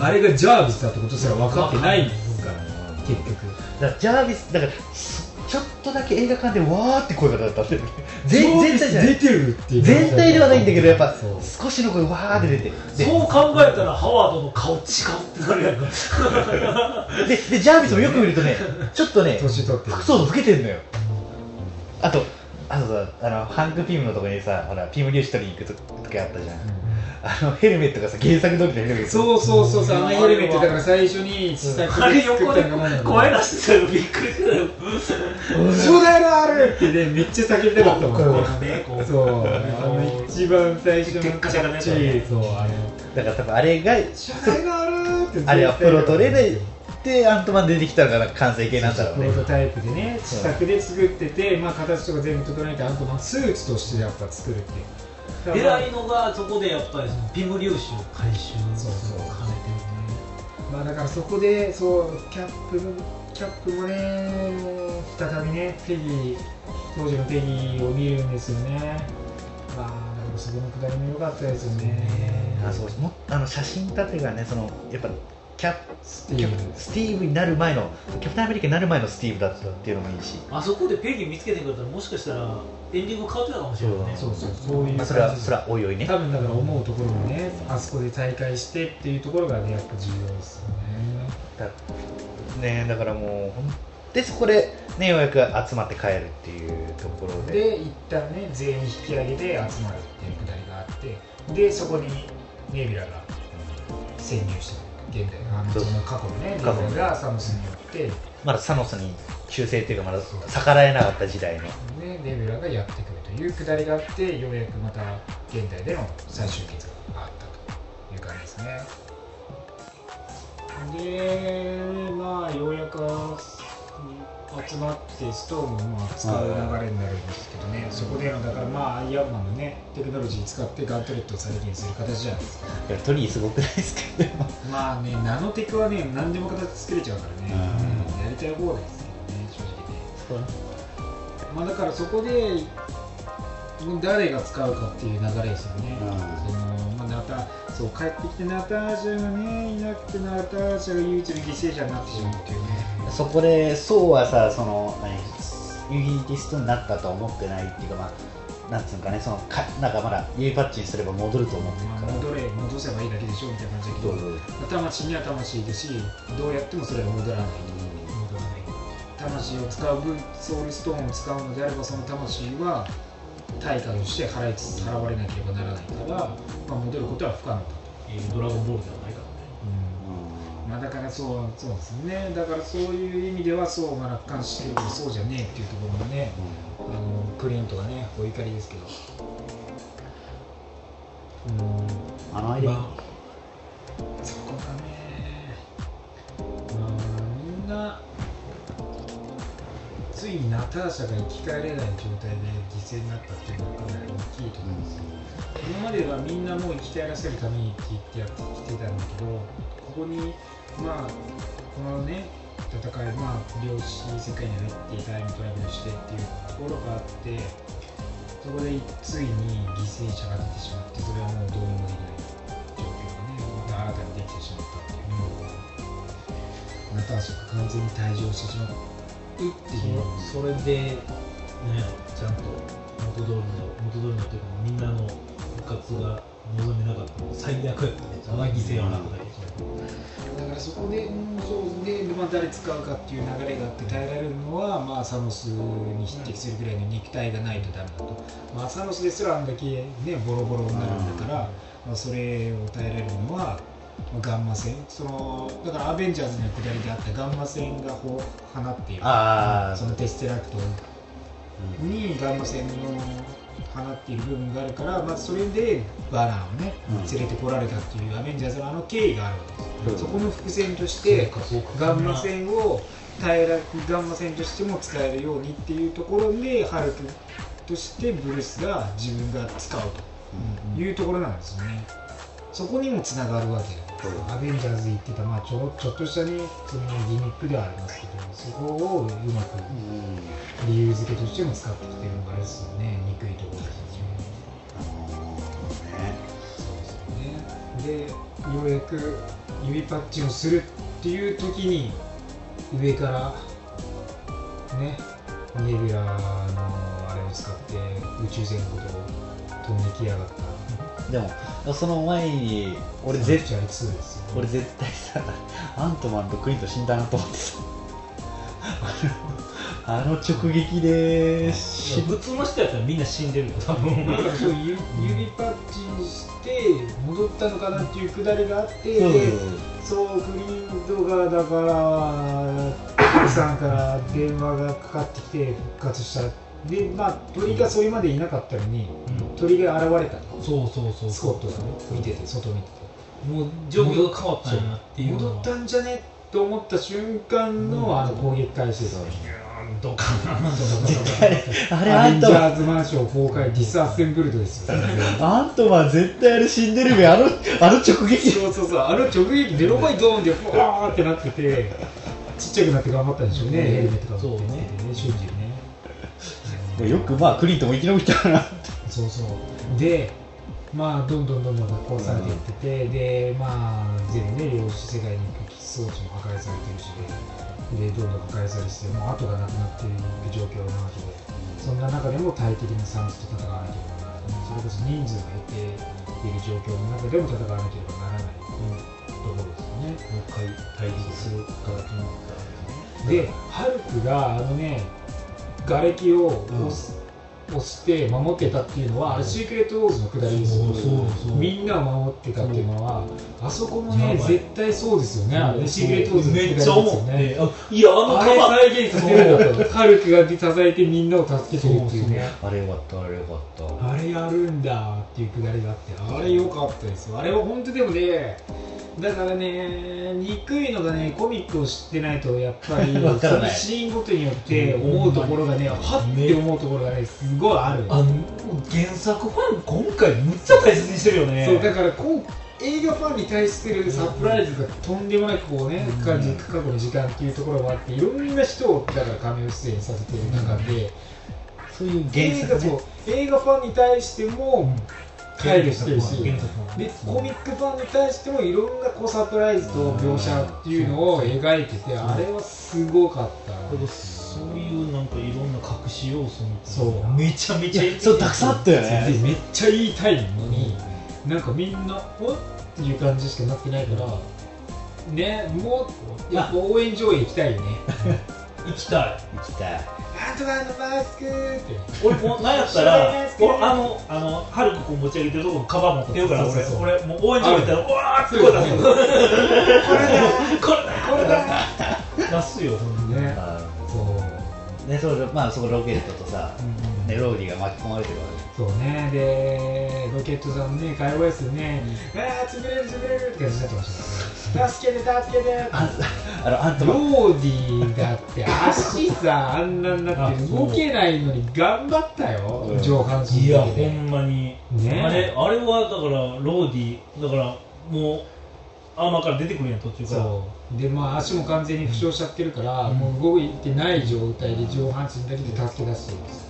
Speaker 3: あれがジャービスだってことすら分かってないから結局
Speaker 4: だからジャービスだからそちょっとだけ映画館でわーって声が出たんだよね全全体じゃない。
Speaker 3: 出てるっていう。
Speaker 4: 全体ではないんだけどやっぱ少しの声わーって出て。で
Speaker 5: そう考えたらハワードの顔違うってなるやんか。
Speaker 4: ででジャービスもよく見るとねちょっとね
Speaker 3: 年取って
Speaker 4: 老けてんのよ。あとあとさあのハンク・ピムのとこにさほらピム粒子取りに行く時あったじゃん、あのヘルメットがさ原作通りのヘルメット。
Speaker 3: そうそうそうそうあのヘルメットだから最初に試作
Speaker 5: あ
Speaker 3: で作っ
Speaker 5: れ横で
Speaker 3: たのが
Speaker 5: 声出してたのびっくりしたよ
Speaker 3: そうだよあるってねめっちゃ叫んでたと思う
Speaker 5: こうねこう
Speaker 3: そうあの一番最初の
Speaker 5: 結果じゃダメだ
Speaker 3: ち
Speaker 5: よね
Speaker 3: そうあの
Speaker 4: だから多分あれが
Speaker 3: 初代があるって
Speaker 4: あれ。はプロトレででアントマン出てきたのがなん。か完成形なんだろうね
Speaker 3: プロトタイプでね試作で作ってて、まあ、形とか全部整えてアントマンスーツとしてやっぱ作るっていう
Speaker 5: 偉いのがそこでやっぱりそのピム粒子を回収
Speaker 3: そうそう
Speaker 5: 兼ね
Speaker 3: まあだからそこでそうキャップキャップもね再びねペギー当時のペギーを見るんですよねまあだからそこのくだりも良かったですよね
Speaker 4: あそうもあの写真立てがねそのやっぱキャ
Speaker 3: スティーブ
Speaker 4: スティーブになる前のキャプテンアメリカになる前のスティーブだったっていうのもいいし、
Speaker 5: あそこでペギー見つけてくれたらもしかしたらエンディング変わってたかもしれないね。
Speaker 3: そうそうそう。いう
Speaker 4: まあ、それはそれはおいおいね。
Speaker 3: 多分だから思うところもねあそこで大会してっていうところがねやっぱ重要ですよね。
Speaker 4: だねだからもうでそこでねようやく集まって帰るっていうところで。
Speaker 3: で一旦ね全員引き上げで集まるっていうくだりがあってでそこにネビュラが潜入してくる現代あの
Speaker 4: そ
Speaker 3: の過去のねネビ
Speaker 4: 過去の
Speaker 3: ュラがサムスによって
Speaker 4: まだサノスに忠誠っていうかまだ逆らえなかった時代の。
Speaker 3: ね、ネビュラがやってくるというくだりがあってようやくまた現代での最終決があったという感じですね。でまあようやく集まってストームをまあ使う流れになるんですけどね、そこでのだからまあアイアンマンのねテクノロジー使ってガントレットを再現する形じゃないですか。
Speaker 4: いやトリーすごくないですか？でも。
Speaker 3: まあねナノテクはね何でも形作れちゃうからね、
Speaker 4: うん。
Speaker 3: やりたい放題ですけどね正直ね。まあ、だからそこで誰が使うかっていう流れですよね、
Speaker 1: うん。
Speaker 3: そのまあ、ナタそう帰ってきてナターシャがねいなくてナターシャが唯一の犠牲者になってしまうっていうね。
Speaker 1: そこでソウはさその何ユーティストになったとは思ってないっていうかまあなんつうのかねそのかなんかまだ指パッチンすれば戻ると思ってる
Speaker 3: まあ、
Speaker 1: から。
Speaker 3: 戻れ戻せばいいだけでしょみたいな感じだけど。
Speaker 1: そうそう
Speaker 3: 魂には魂ですしどうやってもそれは戻らない。戻らない魂を使う分ソウルストーンを使うのであればその魂は対価として払いつ払われなければならないから、まあ、戻ることは不可能だと。
Speaker 5: えードラゴンボールではないから。ね
Speaker 3: まあ、だからそうそうですね。だからそういう意味ではそうまあ楽観してるけどそうじゃねえっていうところもねあのクリントがねお怒りですけど。うん。
Speaker 1: あの間に、
Speaker 3: まそこがね。まあみんなついにナターシャが生き返れない状態で犠牲になったっていうのがかなり大きいと思うんですよ。今まではみんなもう生き返らせるためにって言ってやってきてたんだけどここにまあこのね戦いまあ量子世界に入ってタイムトラベルしてっていうところがあってそこでついに犠牲者が出てしまってそれはもうどうにもできない状況がねまた新たにできてしまったっていうナターシャが完全に退場してしまうっていう
Speaker 5: それで、ね、ちゃん。と元通りの元通りのっていうかみん。なの復活が望めなかった最悪やったねその犠牲はなくなり
Speaker 3: だからそこで、うん、そうで、まあ、誰使うかっていう流れがあって耐えられるのは、まあ、サノスに匹敵するぐらいの肉体がないとダメだと、まあ、サノスですらあん。だけ、ね、ボロボロになるん。だから、まあ、それを耐えられるのは、ガンマ線？そのだからアベンジャーズの下りであったガンマ線が放っている。そのテステラクトに。ガンマ線の放っている部分があるから、まあ、それでバナーをね
Speaker 1: うん。
Speaker 3: 連れてこられたっていうアベンジャーズのあの経緯があるわけです、
Speaker 1: うん。
Speaker 3: そこの伏線としてガンマ線を耐えらガンマ線としても使えるようにっていうところでハルクとしてブルースが自分が使うというところなんですよね。そこにもつながるわけアベンジャーズ言ってた、まあ、ちょちょっとしたねそのギミックではありますけどそこをうまく理由付けとしても使ってきてるのがあれですよね憎いところですよね。そうですよね。でようやく指パッチをするっていう時に上からねネビュラのあれを使って宇宙全国を飛んできやがった。
Speaker 1: でもその前に俺絶
Speaker 3: サンクチュアリ2ですよ
Speaker 1: 俺絶対さアントマンとクリント死んだなと思ってさ [laughs] あの直撃で死ぬ
Speaker 5: 普通の人やったらみんな死んでるよ。多分。
Speaker 3: 指指パッチンして戻ったのかなっていうくだりがあって
Speaker 1: そう
Speaker 3: でそう。クリントがだから奥さんから電話がかかってきて復活したでまあ鳥がそれまでいなかったのに鳥が現れたの
Speaker 5: そうそうそう
Speaker 3: スコットがね見てて。外見てて。
Speaker 5: もう状況が変わったんやなっていう
Speaker 3: 戻ったんじゃねと思った瞬間のあの攻撃開始ですよ
Speaker 5: どうかな
Speaker 1: あれ
Speaker 3: アベンジ
Speaker 1: アントマン
Speaker 3: ャーズマンション崩壊ディスアッセンブルドですよ。
Speaker 1: アントマン絶対あれ死んでるべあの [laughs] あの直撃。
Speaker 3: そうそうそう。あの直撃でロバイドーンでふわーってなっててちっちゃくなって頑張ったんでしょうね、
Speaker 5: うん
Speaker 3: ヘルメットが
Speaker 5: そうね。
Speaker 3: ね瞬時ね
Speaker 1: よくまあクリントも生き延びたな
Speaker 3: そうそう。でまあどんどんどんどん殺されていってて、でまあ全部ね量子世界に行く装置も破壊されてるしででどんどん破壊されてもう後がなくなっていく状況なわけでそんな中でも大敵にサンスと戦わなければならない。それこそ人数が減っている状況の中でも戦わなければならない、ところですよね。
Speaker 5: もう一回対立する形の
Speaker 3: でハルクがあのね瓦礫を押す、押して守ってたっていうのはあれシークレットウォーズのくだりですよ
Speaker 5: そうそうそう。
Speaker 3: みんなを守ってたっていうのはあそこもね絶対そうですよね。あれねシークレットウォーズのくだりですよ
Speaker 5: ちゃ思って、
Speaker 3: ね
Speaker 5: あいやあのカバ
Speaker 3: 再現させるんだとハルクが支えてみんなを助けてるっていうね。
Speaker 1: あれよかったあれよかった。
Speaker 3: あれやるんだっていうくだりがあってあれ良かったです。よあれは本当でもねだからね憎いのがねコミックを知ってないとやっぱり [laughs] そのシーンごとによって思うところがねはって思うところがねすごいある。
Speaker 5: あの原作ファン今回むっちゃ大切にしてるよね。
Speaker 3: そうだからこう映画ファンに対するサプライズがとんでもなくこうね、感じ過去の時間っていうところもあっていろんな人をだからカメオ出演させてる中で、
Speaker 1: そういう原作ね。
Speaker 3: 映画ファンに対しても配慮してるし、でコミックファンに対してもいろんなこうサプライズと描写っていうのを描いててあれはすごかった。
Speaker 5: そういうなんかいろんな隠し要素みたい
Speaker 3: そう。
Speaker 5: なめちゃめちゃ [laughs]
Speaker 1: そうたくさんあったよ
Speaker 3: で
Speaker 1: ね
Speaker 3: めっちゃ言いたいのに。なんかみんな「おっ?」っていう感じしかなってないからねもうやっぱ応援上映行きたいよね。[laughs]
Speaker 5: 行きたい。
Speaker 1: 行きたい
Speaker 3: アントマンのマスクって。
Speaker 5: 俺もうなんやったら俺あのあのハルクこう持ち上げてるところカバー持ってるから俺俺もう応援上映行ったらうわーって声出すこれだこれだ出すよ
Speaker 3: ね。
Speaker 1: あ
Speaker 3: そう
Speaker 1: ーねそうまあそこロケットとさ、ね、ローディが巻き込まれてるわ
Speaker 3: そうね。でロケットさんね会話ですよね、ああ潰れる潰れるって感じになってました助けて助けて。
Speaker 1: けああのアント
Speaker 3: ローディだって足さあんなになって動けないのに頑張ったよ、
Speaker 1: うん。
Speaker 3: 上半身
Speaker 5: いやほんまに、
Speaker 3: ね。
Speaker 5: あれあれはだからローディだからもうアーマーから出てくるんや途中から。
Speaker 3: そうでまあ足も完全に負傷しちゃってるから、
Speaker 5: うん。
Speaker 3: もう動いてない状態で上半身だけで助け出してるんです。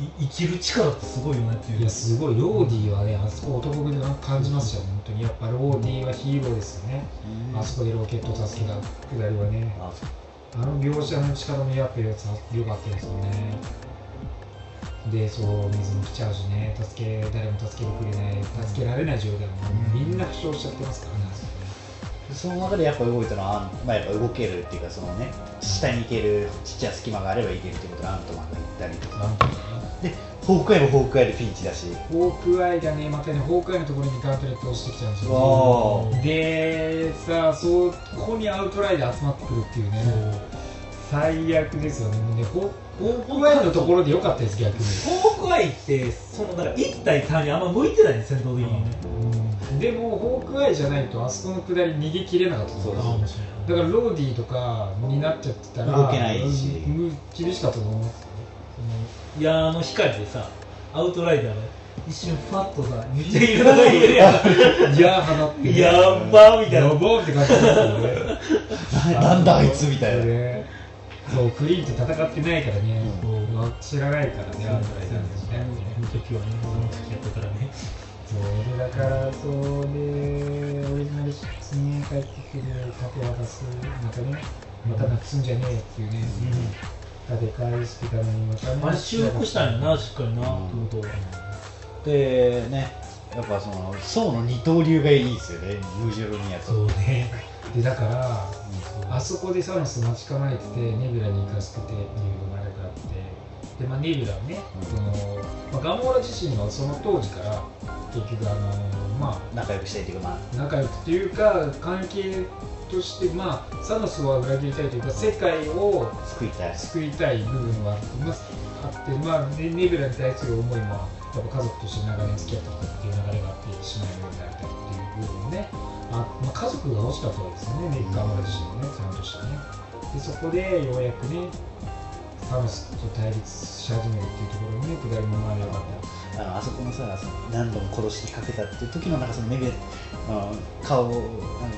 Speaker 5: い生きる力ってすごいよねっていう。
Speaker 3: いやすごい。ローディはねあそこ男気で感じますよ本当に。やっぱローディはヒーローですよね、あそこでロケットを助けたくだりはね。
Speaker 1: あ
Speaker 3: あの描写の力のやっぱやつは良かったですよね。でそう水も来ちゃうしね。助け誰も助けてくれない。助けられない状態もみんな負傷しちゃってますからねあそ
Speaker 1: の中でやっぱ動いたのは、まあ、やっぱ動けるっていうかそのね下に行けるちっちゃい隙間があれば行けるってことでアントマンが行ったりとか。でホークアイもホークアイでピンチだし。
Speaker 3: ホークアイがねまたねホークアイのところにガントレットをしてきちゃうんですよ。でさあそこにアウトライで集まってくるっていうね。最悪ですよね。でホホークアイのところで良かったです逆に。
Speaker 5: ホークアイってそのだから一体単にあんま向いてないね戦闘的に。ね、
Speaker 3: でもホークアイじゃないとあそこの下り逃げ切れなかったんです。よ
Speaker 1: そう
Speaker 5: あ面白い
Speaker 3: だからローディとかになっちゃってたら
Speaker 1: 動けないし。
Speaker 3: うんうん厳しかったと思います。
Speaker 5: その矢の光でさアウトライダーが一瞬ファッとさめっちゃいるのがいるやん。[laughs]
Speaker 3: いや放ってね。
Speaker 5: やっばみたいな。
Speaker 3: やばーって感じですよね。
Speaker 1: な [laughs] なんだあいつみたいな。
Speaker 3: ねそうクリーンと戦ってないからね、
Speaker 1: う
Speaker 3: そう知らないからねアウトライダーですね
Speaker 5: その時はね。その時やったからね。
Speaker 3: そうでだからそうでオリジナル6にね帰ってくる盾渡すなんかねまたなくすんじゃねえっていうね、立て返してたのにまたね。
Speaker 5: あれ修復したんやなしっかりな、
Speaker 1: うん
Speaker 5: って。ことは
Speaker 1: でねやっぱその宋の二刀流がいいですよねムジョロニアと。
Speaker 3: そうね。でだからあそこでサノス待ち構えててネビュラに行かせててっていうのがあれがあってで、まあ、ネビュラはね、
Speaker 1: うん。
Speaker 3: そのまあ、ガモーラ自身はその当時から結局あのま
Speaker 1: 仲良くしたいっていうかまあ。
Speaker 3: あ仲良くというか関係としてまあサノスは裏切りたいというか世界を
Speaker 1: 救いたい。
Speaker 3: 救いたい部分はまああって、まあ、ねネビュラに対する思いもやっぱ家族として長年付き合ってきたっていう流れがあって姉妹のようになりたいっていう部分もねあ、まあ、家族が欲しかったわけですよね、ネッカーモラ自身もね、その年ね。で、そこでようやくね、サノスと対立し始めるっていうところにね、下りもまあよかった。
Speaker 1: あのあそこのさ何度も殺しにかけたっていう時のなんかその目があの顔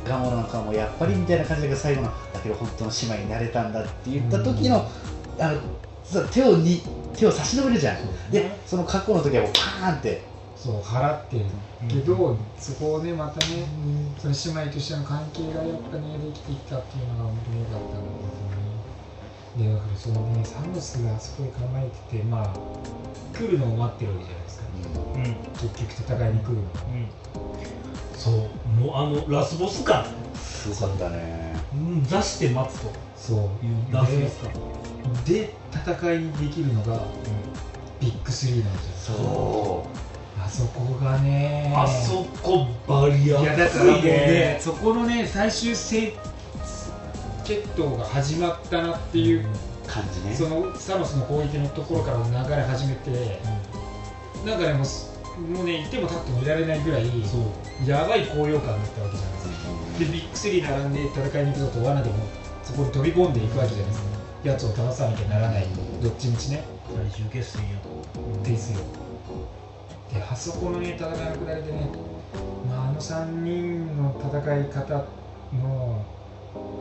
Speaker 1: ガモラの顔もやっぱりみたいな感じだけど最後のだけど本当の姉妹になれたんだって言った時の、あのさ手をに手を差し伸べるじゃん、でその過去の時はもうパーンって
Speaker 3: そう、払ってるけど、そこをね、またね、その姉妹としての関係がやっぱね、できていったっていうのが本当に良かったんだけどね。で、だからそのね、サノスがあそこで構えてて、まあ、来るのを待ってるわけじゃないですか。
Speaker 5: うん
Speaker 3: 結局戦いに来るの。
Speaker 5: そうもうあのラスボス感
Speaker 1: すごかったね
Speaker 5: うん座して待つと
Speaker 3: そう。
Speaker 5: いうラスボス感
Speaker 3: で戦いにできるのがビッグスリーなんですよ
Speaker 1: そ
Speaker 3: あそこがね。
Speaker 5: あそこバリア
Speaker 3: いやだからもうねそこのね最終戦決闘が始まったなっていう、
Speaker 1: う感じね。
Speaker 3: そのサノスの攻撃のところから流れ始めて、なんかねもうすもうねいても立ってもいられないぐらい
Speaker 5: そう。
Speaker 3: やばい高揚感だったわけじゃないですか。でビッグスリー並んで戦いに行くぞと罠でもそこに飛び込んでいくわけじゃないですか。やつを倒さなきゃならない。どっちみちね。
Speaker 5: 最終決戦やと。
Speaker 3: ですよであそこのね戦いのくだりでね、まあ、あの3人の戦い方の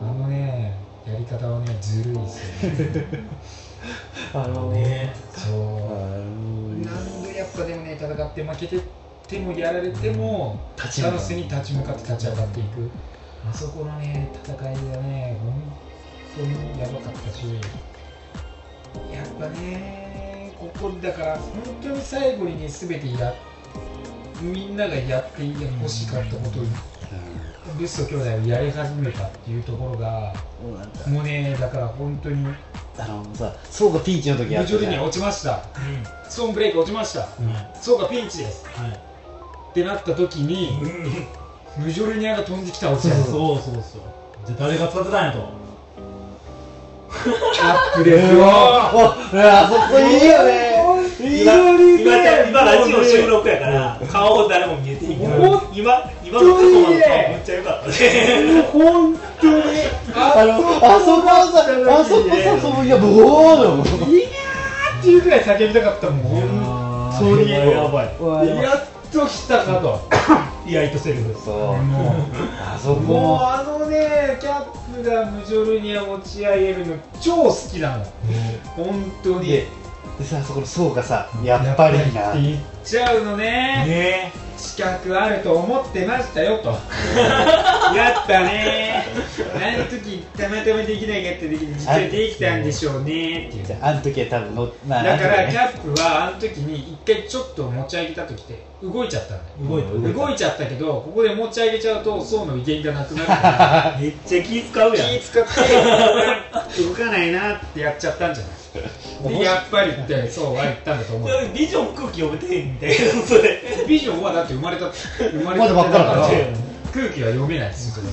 Speaker 3: あのねやり方はねずるいですよね。[laughs]
Speaker 1: あの
Speaker 5: ね。
Speaker 3: そう。なんでやっぱでもね戦って負けててもやられても
Speaker 1: 立ち向かう。
Speaker 3: サノスに立ち向かって立ち上がっていく。あそこのね戦いがね本当にやばかったしやっぱねここだから本当に最後にね全てやみんながやってほしかったことをルッソ兄弟をやり始めたっていうところがもうねだ。から本当に
Speaker 1: あのさソウがピンチの時あ
Speaker 3: 無条に
Speaker 1: ったじゃん。
Speaker 3: 落ちました。
Speaker 5: う
Speaker 3: ストーンブレイク落ちました。
Speaker 5: ん。はい
Speaker 3: そうがピンチです。
Speaker 5: はい。
Speaker 3: ってなった時にムジョルニアが飛んできたわけ
Speaker 5: そう
Speaker 3: です
Speaker 5: そうそう。じゃあ誰が使ってたんやと
Speaker 3: キャップですよ
Speaker 1: ああそこいいよね。
Speaker 5: 今今今ラジオ収録やから顔誰も見えていい。けど今今の過去まで顔めっちゃ良かったね。
Speaker 3: 本当に。
Speaker 1: あのあそこあそこさそういやもう。
Speaker 3: っていうくらい叫びたかったもん。本当に。
Speaker 5: やばい。
Speaker 3: やっと来たかと [laughs] イアイトセルフ。
Speaker 1: そう。
Speaker 3: もう
Speaker 1: あそこ
Speaker 3: もう
Speaker 1: も
Speaker 3: あのねキャップがムジョルニア持ち上げるの超好きなの。本当に
Speaker 1: ででさそこのソウがさやっぱり
Speaker 3: ってっちゃうのね。
Speaker 5: ね。
Speaker 3: 資格あると思ってましたよと。[laughs] やったね。あの時たまたまできなかった時に実はできたんでしょうね。っていう
Speaker 1: あの時は多分のまあ
Speaker 3: だからキャップはあの時に一回ちょっと持ち上げた時って動いちゃったんだよ
Speaker 5: 動い
Speaker 1: 動い
Speaker 3: ちゃったけどここで持ち上げちゃうと層の威厳がなくなるから。[laughs]
Speaker 5: めっちゃ気使うやん。
Speaker 3: 気使って [laughs] 動かないなってやっちゃったんじゃない？でやっぱりってそうは言ったんだと思う。
Speaker 5: ビジョン空気読めてへんみたいなそれ
Speaker 3: ビジョンはだって生まれた生まれ
Speaker 1: まだばっかだから。
Speaker 3: 空気は読めないですよ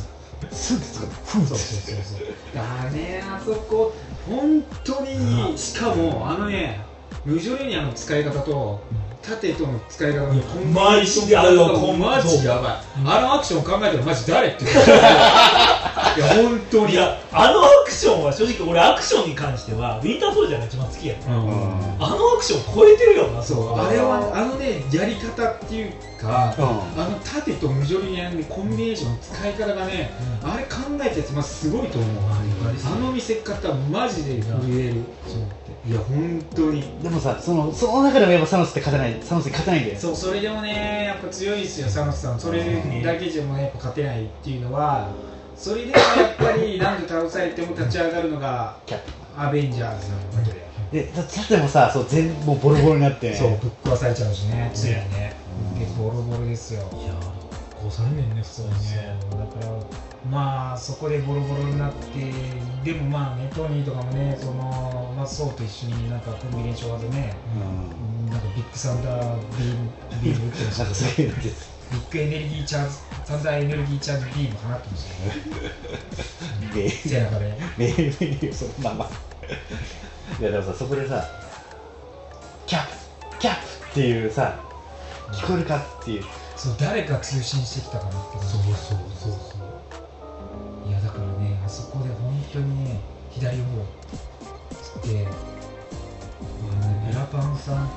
Speaker 1: すぐすぐ
Speaker 3: そうそうそうそうだねあそこ。本当にいいしかもあのねムジョレニアの使い方と盾との使い方のコン
Speaker 5: マジであ
Speaker 3: マジやばい。あのアクション考えたらマジ誰って言う。[laughs] いや本当に。
Speaker 5: いや。あのアクションは正直俺アクションに関してはウィンターソルジャーが一番好きやね
Speaker 3: うん。
Speaker 5: あのアクション超えてるよな
Speaker 3: そう。あれは。あのねやり方っていうか
Speaker 1: うん。
Speaker 3: あの盾とムジョリニアのコンビネーションの使い方がね、あれ考えたやつますごいと思う。あの見せ方マジで震えるいや本当に。
Speaker 1: でもさそのその中でもやっぱサノスって勝てないサノスに勝てないんだよ。
Speaker 3: そうそれでもねやっぱ強いですよ佐野さん。それだけじゃもねやっぱ勝てないっていうのはそれでもやっぱり [laughs] 何度倒されても立ち上がるのが
Speaker 1: キャッ
Speaker 3: アベンジャーズなわけで、
Speaker 1: でださてもさそう全部もうボロボロになって。
Speaker 3: そうぶっ壊されちゃうしねついにね、
Speaker 1: うん。
Speaker 3: でボロボロですよ。
Speaker 5: いやこうされんねんね。普通にね
Speaker 3: そうだからまあそこでボロボロになってでもまあねトニーとかもねそのまあソウと一緒になんかコンビネーション技ね
Speaker 1: うん。
Speaker 3: なんかビッグサンダービームビーム打ってました
Speaker 1: なんか
Speaker 3: けど
Speaker 1: そういうので
Speaker 3: ビッグエネルギーチャージサンダーエネルギーチャージビーム放ってましたね
Speaker 1: で
Speaker 3: 背中で
Speaker 1: メールメールそのままいやでもさそこでさキャップキャップっていうさ聞こえるかっていう
Speaker 3: そう誰が通信してきたかなって感じ。
Speaker 5: そうそうそうそう
Speaker 3: いやだからねあそこで本当にね左をつって、ブラパンさん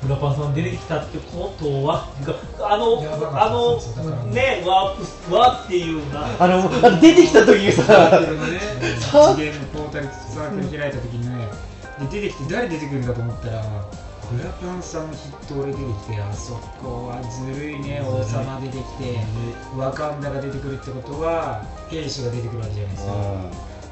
Speaker 5: ブラパンさん出てきたってことはあのあの
Speaker 3: そうそうだから
Speaker 5: ねワープワーっていうな
Speaker 1: あの出てきた時さ
Speaker 3: 次元のポータルサークル開いた時にねで出てきて誰出てくるんだと思ったらブラパンさんの筆頭で出てきてあそこはずるいね王様出てきてワカンダが出てくるってことは兵士が出てくるわけじゃないですか。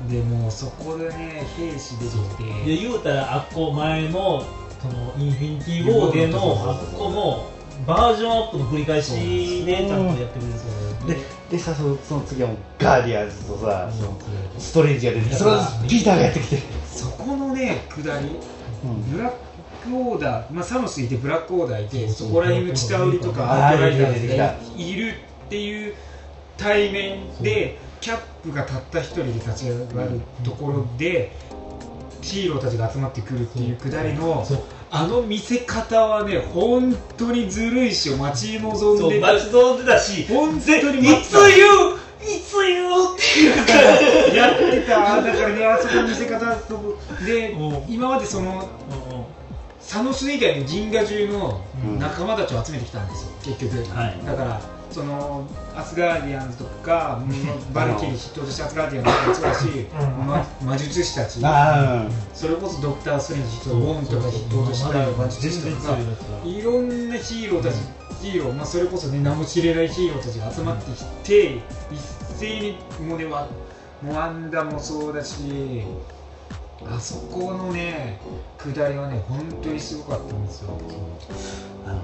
Speaker 3: でもうそこでね兵士出てきて。
Speaker 5: で言うたらあっこ前のそのインフィニティ・ウォーでのあっこのバージョンアップの繰り返しでちゃんとやってくれるんですよ
Speaker 1: ででさそのその次はもうガーディアンズとさストレンジが出てきてそれをピーターがやってきて、
Speaker 3: そこのね下り
Speaker 1: うん。
Speaker 3: ブラックオーダー、まあ、サノスいてブラックオーダーいて
Speaker 5: そ
Speaker 3: こら辺のチタウリとかアウトライダーが
Speaker 1: た
Speaker 3: いるっていう対面でキャップがたった一人で立ち上がるところでヒーローたちが集まってくるっていうくだりのあの見せ方はね本当にずるいし待ち望んで
Speaker 5: そう待ち望んでたし
Speaker 3: 本当に待って
Speaker 5: つ言ういつ言うっていうか
Speaker 3: た [laughs] やってた。だからねあそこの見せ方とで
Speaker 5: うん。
Speaker 3: 今までそのサノス以外の銀河中の
Speaker 1: うん
Speaker 3: 仲間たちを集めてきたんですよ結局、
Speaker 5: はい。
Speaker 3: だからそのアスガーディアンズとかバルキリー筆頭としてアスガーディアンズもそうだし、ま、魔術師たち。
Speaker 1: あ
Speaker 3: それこそドクター・ストレンジ筆頭ウォンとか筆頭とした魔術師とかいろんなヒーローたち、ヒーロー、まあ、それこそね名も知れないヒーローたちが集まってきて、一斉にもうねわもうワンダもそうだしあそこのね下りはね本当にすごかったんですよ。
Speaker 1: あの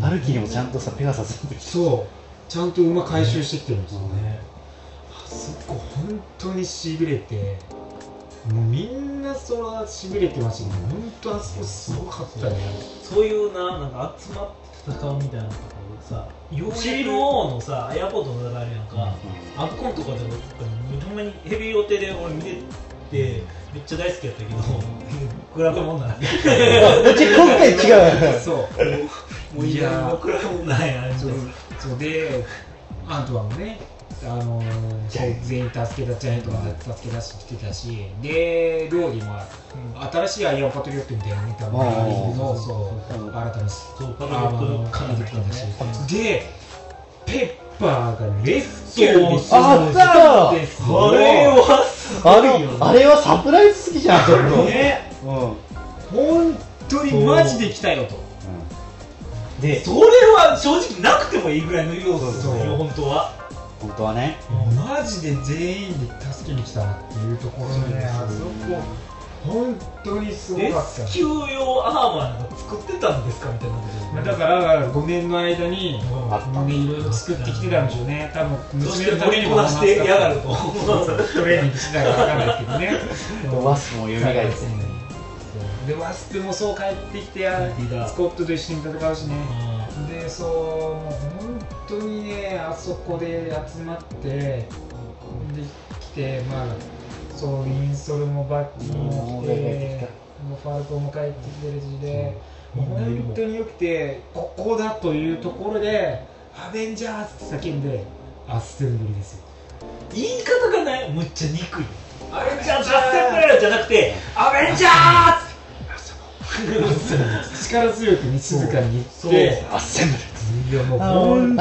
Speaker 1: バルキリーもちゃんとさペガサスの時
Speaker 3: そう。ちゃんと馬回収してきてるんですよね、あそこ本当にしびれてもうみんなそれはしびれてましたけど本当あそこすごかったね。
Speaker 5: そういうななんか集まって戦うみたいなところでさシール王のさエアポートの戦いなんか、アッコンとかでもほんまにヘビー予定で俺見ててめっちゃ大好きやったけど比べ物なんで
Speaker 1: うち今回違う。
Speaker 3: そう。
Speaker 5: もういや。もう比べ物ないなみたい
Speaker 3: そう
Speaker 5: な
Speaker 3: そう。でアントワンもねあのーそう全員助けたジャイアントが助け出してたしでローディも新しいアイアンパトリオットみたいなの見たのが
Speaker 1: あー
Speaker 3: そうそう。
Speaker 1: う。ん
Speaker 3: 新たな
Speaker 5: そうパ
Speaker 3: あ
Speaker 5: トリオッ
Speaker 3: の
Speaker 5: トの
Speaker 3: 出てきたし。
Speaker 5: ね
Speaker 3: でペッパーがレスキューにす
Speaker 1: あた
Speaker 3: んです
Speaker 5: あれはすご
Speaker 1: あ
Speaker 5: いよね。
Speaker 1: れあれはサプライズ好きじゃん。ちょっと、
Speaker 3: ね。
Speaker 1: うん
Speaker 3: 本当にマジで来たよと。
Speaker 1: で
Speaker 5: それは正直なくてもいいぐらいの要素です
Speaker 3: そう。
Speaker 5: よ本当は。
Speaker 1: 本当はね。
Speaker 3: マジで全員で助けに来たなっていうところでねあそこ本当にすご
Speaker 5: レ
Speaker 3: かった。
Speaker 5: スキュー用アーマーなんか作ってたんですかみたいなこと
Speaker 3: まあだから5年の間に
Speaker 5: うん。
Speaker 1: あった
Speaker 3: もうねいろいろ作ってきてたんでしょうね。多分
Speaker 5: そして取りこなしてやがると。
Speaker 3: トレーニングしてたかわかんないですけどね。
Speaker 1: ワスも蘇ってね
Speaker 3: でワスプもそう帰ってきてや
Speaker 5: 帰ってきた
Speaker 3: スコットと一緒に戦うしね。でそうもう本当にねあそこで集まってで来てまあそうインソルもバッキーも来
Speaker 1: て
Speaker 3: てもうファルコンも帰ってきてるしで、本当によくてここだというところでアベンジャーズって叫んでアッセンブリですよ。
Speaker 5: 言い方がねむっちゃ憎い。アベンジャーズアッセンブレーじゃなくてアベンジャーズ! [laughs]
Speaker 3: 力強くね静かに言って
Speaker 1: アッセンブル。
Speaker 3: いやもう本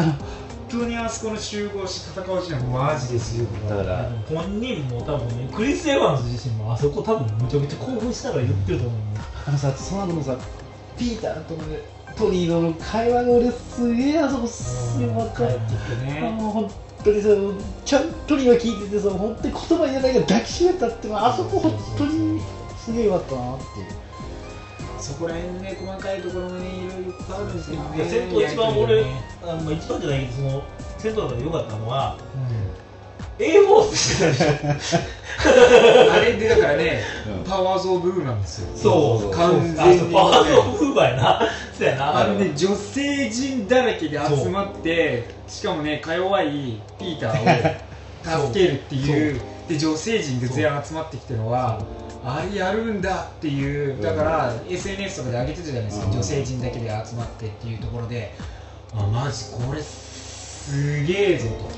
Speaker 3: 当にあそこの集合して戦うシーンはマジですよ。
Speaker 1: だから。
Speaker 5: 本人も多分ねクリス・エヴァンズ自身もあそこ多分むちゃくちゃ興奮したから言ってると思う
Speaker 1: あのさその後のさピーターとのトニーの会話が俺すげえあそこすげえわか
Speaker 3: ってきてね
Speaker 1: もう本当にさちゃんとには聞いててさ本当に言葉言えないけど抱きしめたってあそこ本当にすげえよかったなっていう
Speaker 3: そこら辺ね細かいところがねいろいろいっぱいあるんですけどね
Speaker 5: いや戦闘一番俺、あのまあ、一番じゃないけどその戦闘の中で良かったのは A フォースしてたでしょ
Speaker 3: あれでだからね、
Speaker 1: うん
Speaker 3: パワーズ・オブ・ウーなんですよ。
Speaker 5: そう。
Speaker 3: 完全に。
Speaker 5: パワーオブフーバーやな。そうやな
Speaker 3: あのね女性陣だらけで集まってしかもねか弱いピーターを [laughs] 助けるっていう。で女性陣が全員集まってきてるのはあれやるんだっていうだから、SNS とかで上げてたじゃないですか、
Speaker 1: うん。
Speaker 3: 女性陣だけで集まってっていうところで。あマジこれすげえぞと。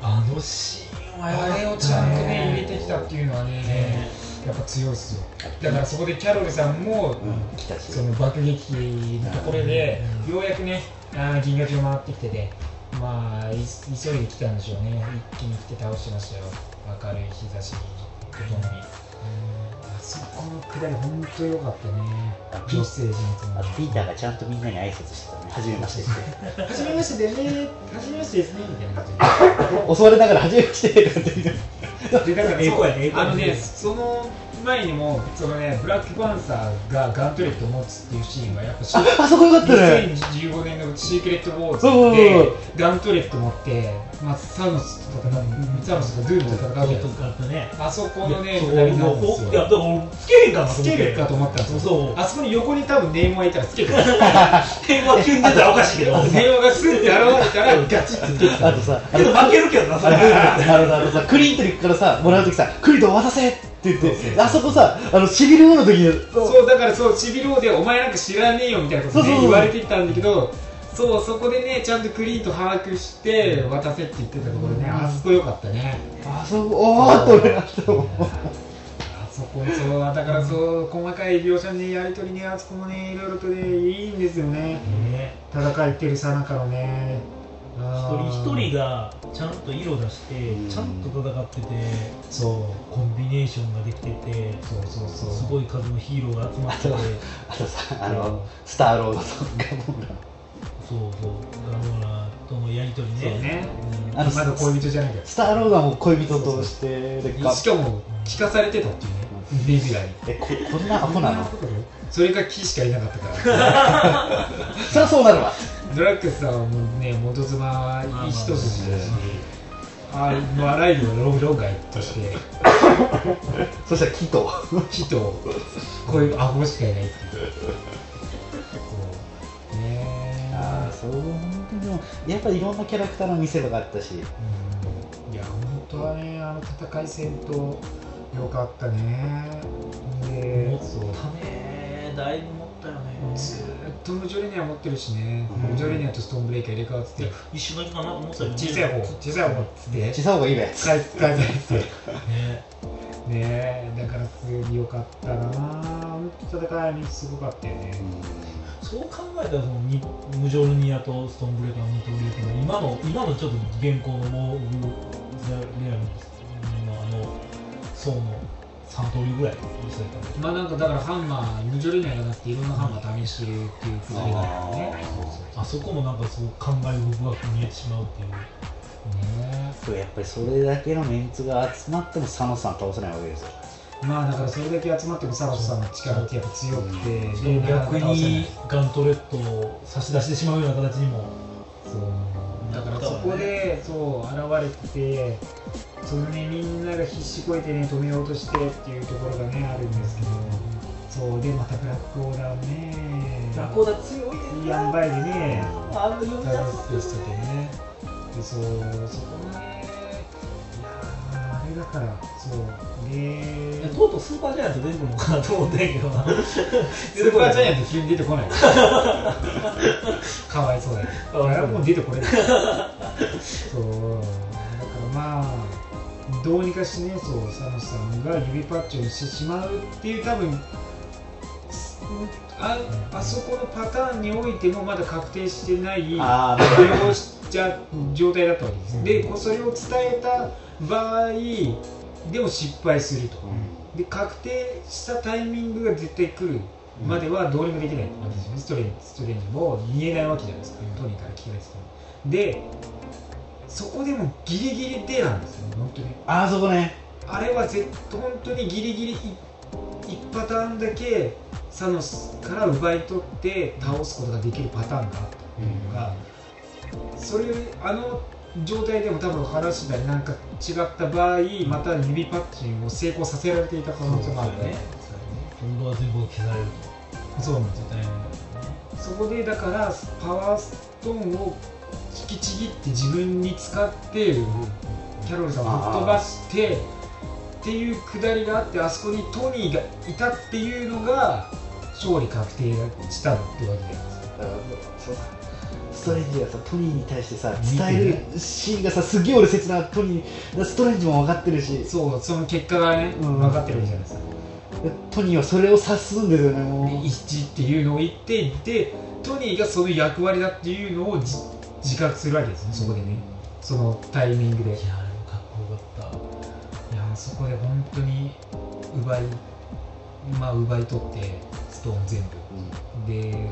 Speaker 5: あのシーンは
Speaker 3: あれをちゃんとね入れてきたっていうのはね
Speaker 5: ね
Speaker 3: やっぱ強いっすよ。だからそこでキャロルさんもその爆撃のところでようやくねあー銀河中回ってきててまあい急いで来たんでしょうね。一気に来て倒してましたよ。明るい日差しとともに。あそこのくだり本当良かったね。女性陣
Speaker 1: あとピーターがちゃんとみんなに挨拶してたね。初めまして。って
Speaker 3: はじめましてだよね。はじめましてですね。みたいな感じ
Speaker 1: 襲われながら初めましてって言って [laughs]
Speaker 3: であのねその前にもそのねブラックパンサーがガントレットを持つっていうシーンはやっぱし
Speaker 1: ああそこよかったね。
Speaker 3: 2015年のシークレットウォーズでガントレット持って、まあ、サノスと戦うサノスがドゥームと戦うじゃないですか。
Speaker 5: とかってね
Speaker 3: あそこのね下りなんです
Speaker 5: いや
Speaker 3: よ
Speaker 5: だから俺つけへんかなと思って
Speaker 3: つけるかと思ったんですよ
Speaker 5: そう。
Speaker 3: あそこに横に多分ネイモがいたらつけてる
Speaker 5: 電話急に出た。[laughs] らおかしいけど
Speaker 3: ネイモがスッて現れたらガチッとつけてた
Speaker 1: あとさあ
Speaker 5: けど負けるけどなそれ。
Speaker 1: あのあのあのさクリントリックからさもらうときさクリント渡せって言って。[laughs] あそこさあのしびれ王の時に。
Speaker 3: そう。だからそうシビローでお前なんか知らねえよみたいなことね
Speaker 1: そうそうそう。
Speaker 3: 言われてたんだけどそうそこでねちゃんとクリーンと把握して渡せって言ってたところねあそこ良かったね。
Speaker 1: あそこおーっと俺なったもん
Speaker 3: あそこそうだからそう細かい描写のねやり取りねあそこもねいろいろとねいいんですよね。
Speaker 5: ね。
Speaker 3: 戦ってるさなかのね
Speaker 5: 一人一人がちゃんと色出して
Speaker 1: うん。
Speaker 5: ちゃんと戦ってて
Speaker 3: そう。
Speaker 5: コンビネーションができてて
Speaker 3: そうそうそう。
Speaker 5: すごい数のヒーローが集まってて。
Speaker 1: あとさあのスターロードとガモーラ
Speaker 5: そうそう。ガモラとのやり取りね。
Speaker 3: そうね。
Speaker 5: うん。
Speaker 1: あの
Speaker 3: まだ恋人じゃないけど
Speaker 1: スターロードはもう恋人として
Speaker 3: しかも聞かされてたっていうね。レギュラーに
Speaker 1: えここんなアホなの？
Speaker 3: それが木しかいなかったから。
Speaker 1: そりゃそうなるわ
Speaker 3: ドラッグスさんはもうね元妻一筋だしあのあらゆるロロガイとして。[laughs]
Speaker 1: そしたらキト
Speaker 3: 人をこういうアホしかいないっていう。そうね
Speaker 1: ああそう本当にでもやっぱりいろんなキャラクターの見せ場があったし。
Speaker 3: うん。いや本当はねあの戦い戦闘よかったね。でそう
Speaker 5: たねだいぶ
Speaker 3: ずーっとムジョレニア持ってるしね、
Speaker 1: うん。
Speaker 3: ムジョレニアとストーンブレイカー入れ替わってて。
Speaker 5: 一緒だけかなと思ってたよね。
Speaker 3: 小さい方小さい方っつって。
Speaker 1: 小さい方がいいわやつ
Speaker 3: 使い使いたいって
Speaker 5: ね。
Speaker 3: ね。えだからすごい良かったな。本当戦いにすごかったよね。
Speaker 5: そう考えたらそのにムジョルニアとストーンブレーカーの二刀流っていうのは今の今のちょっと現行のモーグ・ザ・レアルのあの層の3通りぐらい見せたんで
Speaker 3: まあなんかだからハンマームジョレニアじゃなくていろんなハンマー試してるっていうくだりがあるよね。
Speaker 5: あそこもなんかすごく感慨深く見えてしまうっていう。
Speaker 3: ね。
Speaker 1: そうやっぱりそれだけのメンツが集まっても佐野さん倒せないわけですよ。
Speaker 3: まあだからそれだけ集まってもサロスさんの力ってやっぱ強くて
Speaker 5: その
Speaker 3: なかなか
Speaker 5: 逆にガントレットを差し出してしまうような形にも。
Speaker 3: そう。だからそこでそう現れててそのねみんなが必死こいてね止めようとしてっていうところがねあるんですけどそうでまたブラックオーダーね。
Speaker 5: ラコーダ強いね
Speaker 3: いい塩梅でね
Speaker 5: あの読み
Speaker 3: ダ
Speaker 5: 出す
Speaker 3: メしててね。でそうそこのね。いやーあれだからそうで
Speaker 5: とうとうスーパージャイアント出てくるのかなと思ったんやけどな。
Speaker 3: スーパージャイアント急に出てこないかわいそうだけどあれはもう出てこれないそう。だからまあどうにかしてねそう佐野さんが指パッチをしてしまうっていう多分ああそこのパターンにおいてもまだ確定してない
Speaker 1: ああ
Speaker 3: 描写状態だったわけです、でこうそれを伝えた場合でも失敗すると、で確定したタイミングが絶対来るまではどうにもできないわけですよね。ストレンジストレンジも見えないわけじゃないですか。トニーから聞かれてても。でそこでもギリギリでなんですよ。ね本当に。
Speaker 4: あそこね。
Speaker 3: あれはぜ本当にギリギリ1パターンだけサノスから奪い取って倒すことができるパターンがあったっていうのが、それあの状態でも多分話次第なんか違った場合また指パッチンを成功させられていた可能性もあるね。
Speaker 5: 今度は全部消される
Speaker 3: そうなんですよ。
Speaker 5: と大変
Speaker 3: そこでだからパワーストーンを引きちぎって自分に使ってキャロルさんを吹っ飛ばしてっていうくだりがあってあそこにトニーがいたっていうのが勝利確定したってわけじゃないですか。
Speaker 4: ストレンジがさトニーに対してさ伝えるシーンがさすげえ俺切なトニーストレンジも分かってるし。
Speaker 3: そうその結果がね、
Speaker 4: うん
Speaker 3: 分かってるじゃないですか。
Speaker 4: トニーはそれを察すんですよねもう。
Speaker 3: で一致っていうのを言ってでトニーがその役割だっていうのをじ自覚するわけですねそこでねそのタイミングで。
Speaker 5: いやあれもかっこよかった。
Speaker 3: いやそこで本当に奪いまあ奪い取ってストーン全部。で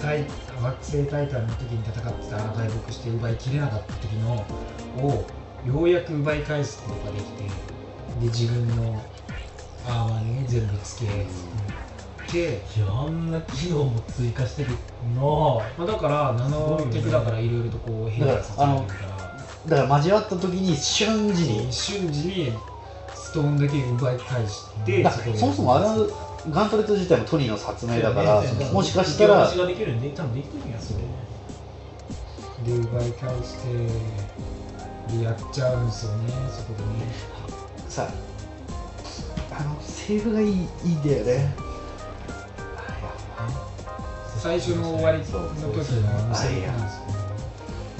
Speaker 3: タイ惑星タイタンの時に戦ってた敗北して奪いきれなかった時のをようやく奪い返すことができてで自分のアーマーにね全部つけて、
Speaker 5: いやあんな機能も追加してるの。
Speaker 3: まあ、だからナノテクだからいろいろとこう変化させら。れるから
Speaker 4: だから交わった時に瞬時に。
Speaker 3: 瞬時にストーンだけ奪い返して
Speaker 4: そもそもあのガントレット自体もトニーの発明だから
Speaker 5: ね
Speaker 4: もしかしたら
Speaker 5: ができるんで多分できてるんやそれ
Speaker 3: で奪い返してでやっちゃうんですよねそこでね。
Speaker 4: さあのセーブがいいいいんだよね
Speaker 3: 最初の終わりの時のあのセリフなんですよね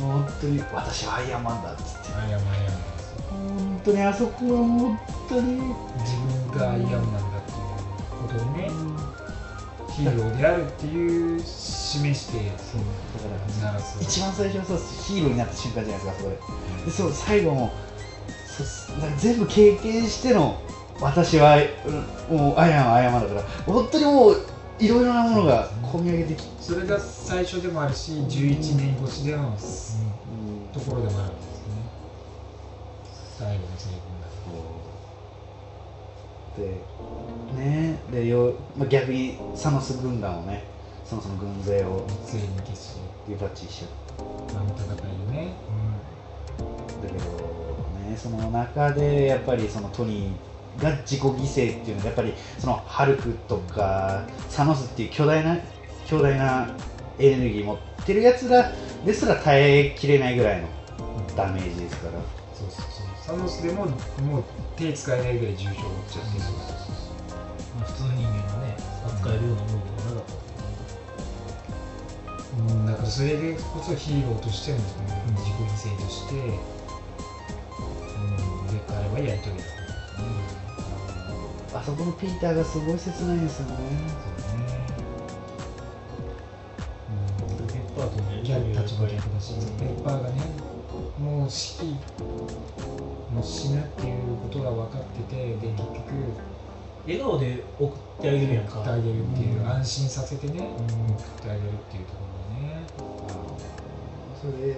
Speaker 4: 本当に私はアイアンマンだっつって
Speaker 3: アイアンマンアイアンマンです
Speaker 4: 本当にあそこは本当に
Speaker 3: 自分がアイアンマンだっていうことをねヒーローであるっていう示して
Speaker 4: そうだから一番最初はそうヒーローになった瞬間じゃないですかそこででそう最後もそうなんか全部経験しての私はうんもうアイアンはアイアンマンだから本当にもういろいろなものが込み上げてきて、
Speaker 3: それが最初でもあるし11年越しでの
Speaker 4: うん。
Speaker 3: ところでもあるんですね。最後のセリフになる
Speaker 4: でねでよ、まあ、逆にサノス軍団をねそのその軍勢を
Speaker 3: 全員に消し
Speaker 4: リバッチしちゃう
Speaker 3: あの戦いでね。
Speaker 4: だけどねその中でやっぱりそのトニーが自己犠牲っていうのがやっぱりそのハルクとかサノスっていう巨大な巨大なエネルギー持ってるやつらですら耐えきれないぐらいのダメージですから。
Speaker 3: そうそうそう。サノスでももう手使えないぐらい重傷を負っちゃってる。
Speaker 5: まあ普通人間がね扱えるようなものではなかった
Speaker 3: うん。だからそれでこそヒーローとしての自己犠牲として、うん、で彼はやり遂げた
Speaker 4: あそこのピーターがすごい切ないですよね
Speaker 3: そうねうん
Speaker 5: ペッパーとね
Speaker 3: ギャル立場逆だし、ペッパーがね、もう死期、もう死ぬっていうことが分かってて、で結局、
Speaker 5: 笑顔で送ってあげるやんか。
Speaker 3: 送ってあげるっていう、
Speaker 5: うん
Speaker 3: 安心させてね、
Speaker 5: ん
Speaker 3: 送ってあげるっていうところね、
Speaker 4: それで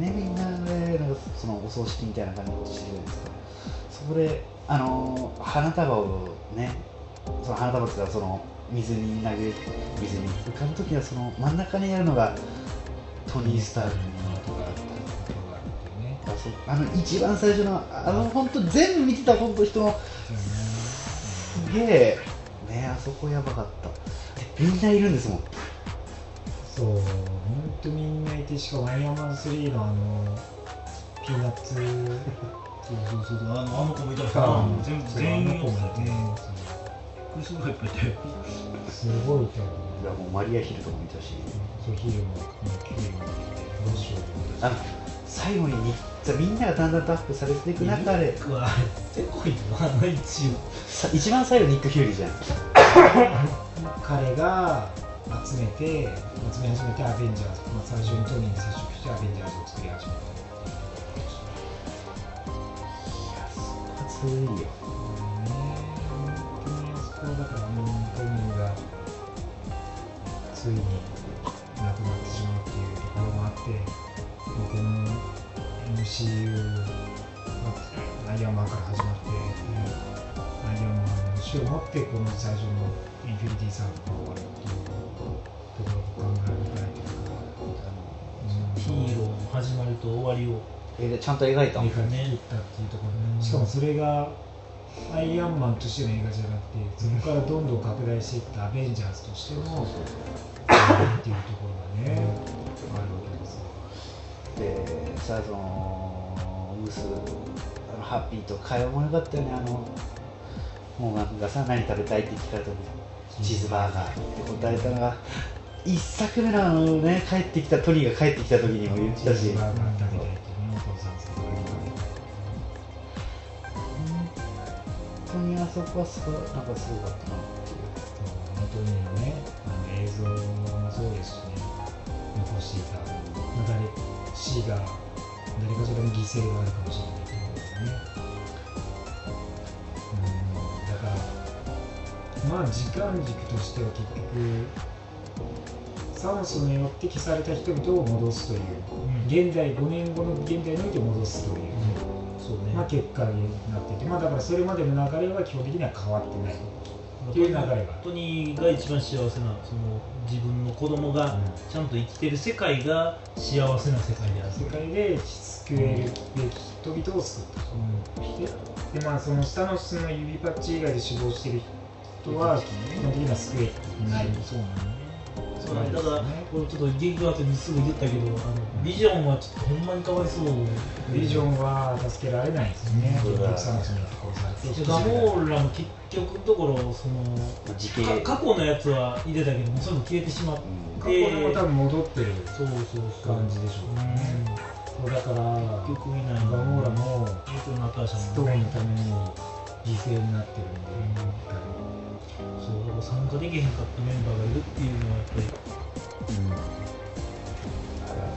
Speaker 4: ねみんなでなんかそのお葬式みたいな感じしてるじゃないですかそこであの花束をねその花束っていうかその水に投げ水に浮かぶ時はその真ん中にあるのがトニー・スターク
Speaker 3: のとかあったところがあ
Speaker 4: の一番最初のあの本当全部見てた本当人のすげえねあそこやばかった。でみんないるんですもん。
Speaker 3: そう、本当みんないて、しかもアイアンマン3のあの、ピーナッツ
Speaker 5: そうそうそうあのあの子もいたし
Speaker 3: が
Speaker 5: な全部全員
Speaker 3: の子もいて、
Speaker 5: びっくりするぐらいっぱいいて
Speaker 3: すごいいたよね。
Speaker 4: いやもうマリア・ヒルとかもいたし
Speaker 3: そう、ヒーローも、キュウリもいて、どうしよう
Speaker 4: あの最後ににじゃみんながだんだんとアップされていく中で
Speaker 5: うわせこいよあの一応
Speaker 4: さ一番最後ニック・ヒューリーじゃん
Speaker 3: 彼が集めて集め始めてアベンジャーズ、まあ、最初にトニーに接触してアベンジャーズを作り始めた
Speaker 4: いいよ、
Speaker 3: そ、こだからもうトミーがついに亡くなってしまうっていうところもあって僕の MCU アイアンマンから始まってアイアンマンの死を持ってこの最初のインフィニティさんとか終わるっていうところを考えるら
Speaker 5: ヒーローの始まりと終わりを
Speaker 4: ちゃんと描いた。の
Speaker 3: 映画に行ったっていうところしかもそれがアイアンマンとしての映画じゃなくてそこからどんどん拡大していったアベンジャーズとしてのっていうところがね、あるわけですよ。
Speaker 4: でさそのウースあのハッピーと会話もよかったよねあのもうなんかさ何食べたいって聞かれた時チーズバーガーって答えたのが一作目のあのね帰ってきたトニーが帰ってきた時にも言ってたし。
Speaker 3: チーズバーガー食べたい
Speaker 4: 当にあそこはすごいなんかすごかったな
Speaker 3: 本当にねあの映像もそうですしね残していた誰 C が誰かしらの犠牲があるかもしれないということでね。うん。だからまあ時間軸としては結局酸素によって消された人々を戻すという、現代5年後の現代において戻すという、
Speaker 5: そうね、
Speaker 3: まあ、結果になっていて、まあ、だからそれまでの流れは基本的には変わってない。っていう流れが
Speaker 5: トニーが一番幸せなその自分の子供がちゃんと生きてる世界が幸せな世界である、
Speaker 3: 世界で救えるべき人々を救った。ででまあその下のその指パッチ以外で死亡してる人は基本的には救えない。
Speaker 5: そうなん。だよね
Speaker 3: ですね
Speaker 5: だからこれちょっとゲーム後にすぐ言ったけどあのビジョンはちょっとほんまにかわいそう
Speaker 3: ビジョンは助けられないですよね。
Speaker 4: うん
Speaker 3: 結局サノスに殺されて
Speaker 5: でガモーラも結局のところその
Speaker 4: 時系
Speaker 5: か過去のやつは入れたけどもそれも消えてしまって、
Speaker 3: 過去にも多分戻ってる
Speaker 5: そうそうそう
Speaker 3: 感じでしょうねそうだから
Speaker 5: 結局いない。
Speaker 3: ガモーラも
Speaker 5: 結局ナターシャ
Speaker 3: ス
Speaker 5: も
Speaker 3: トーンのために犠牲になってるんで
Speaker 5: そう参加できへんかったメンバーがいるっていうのはやっぱり。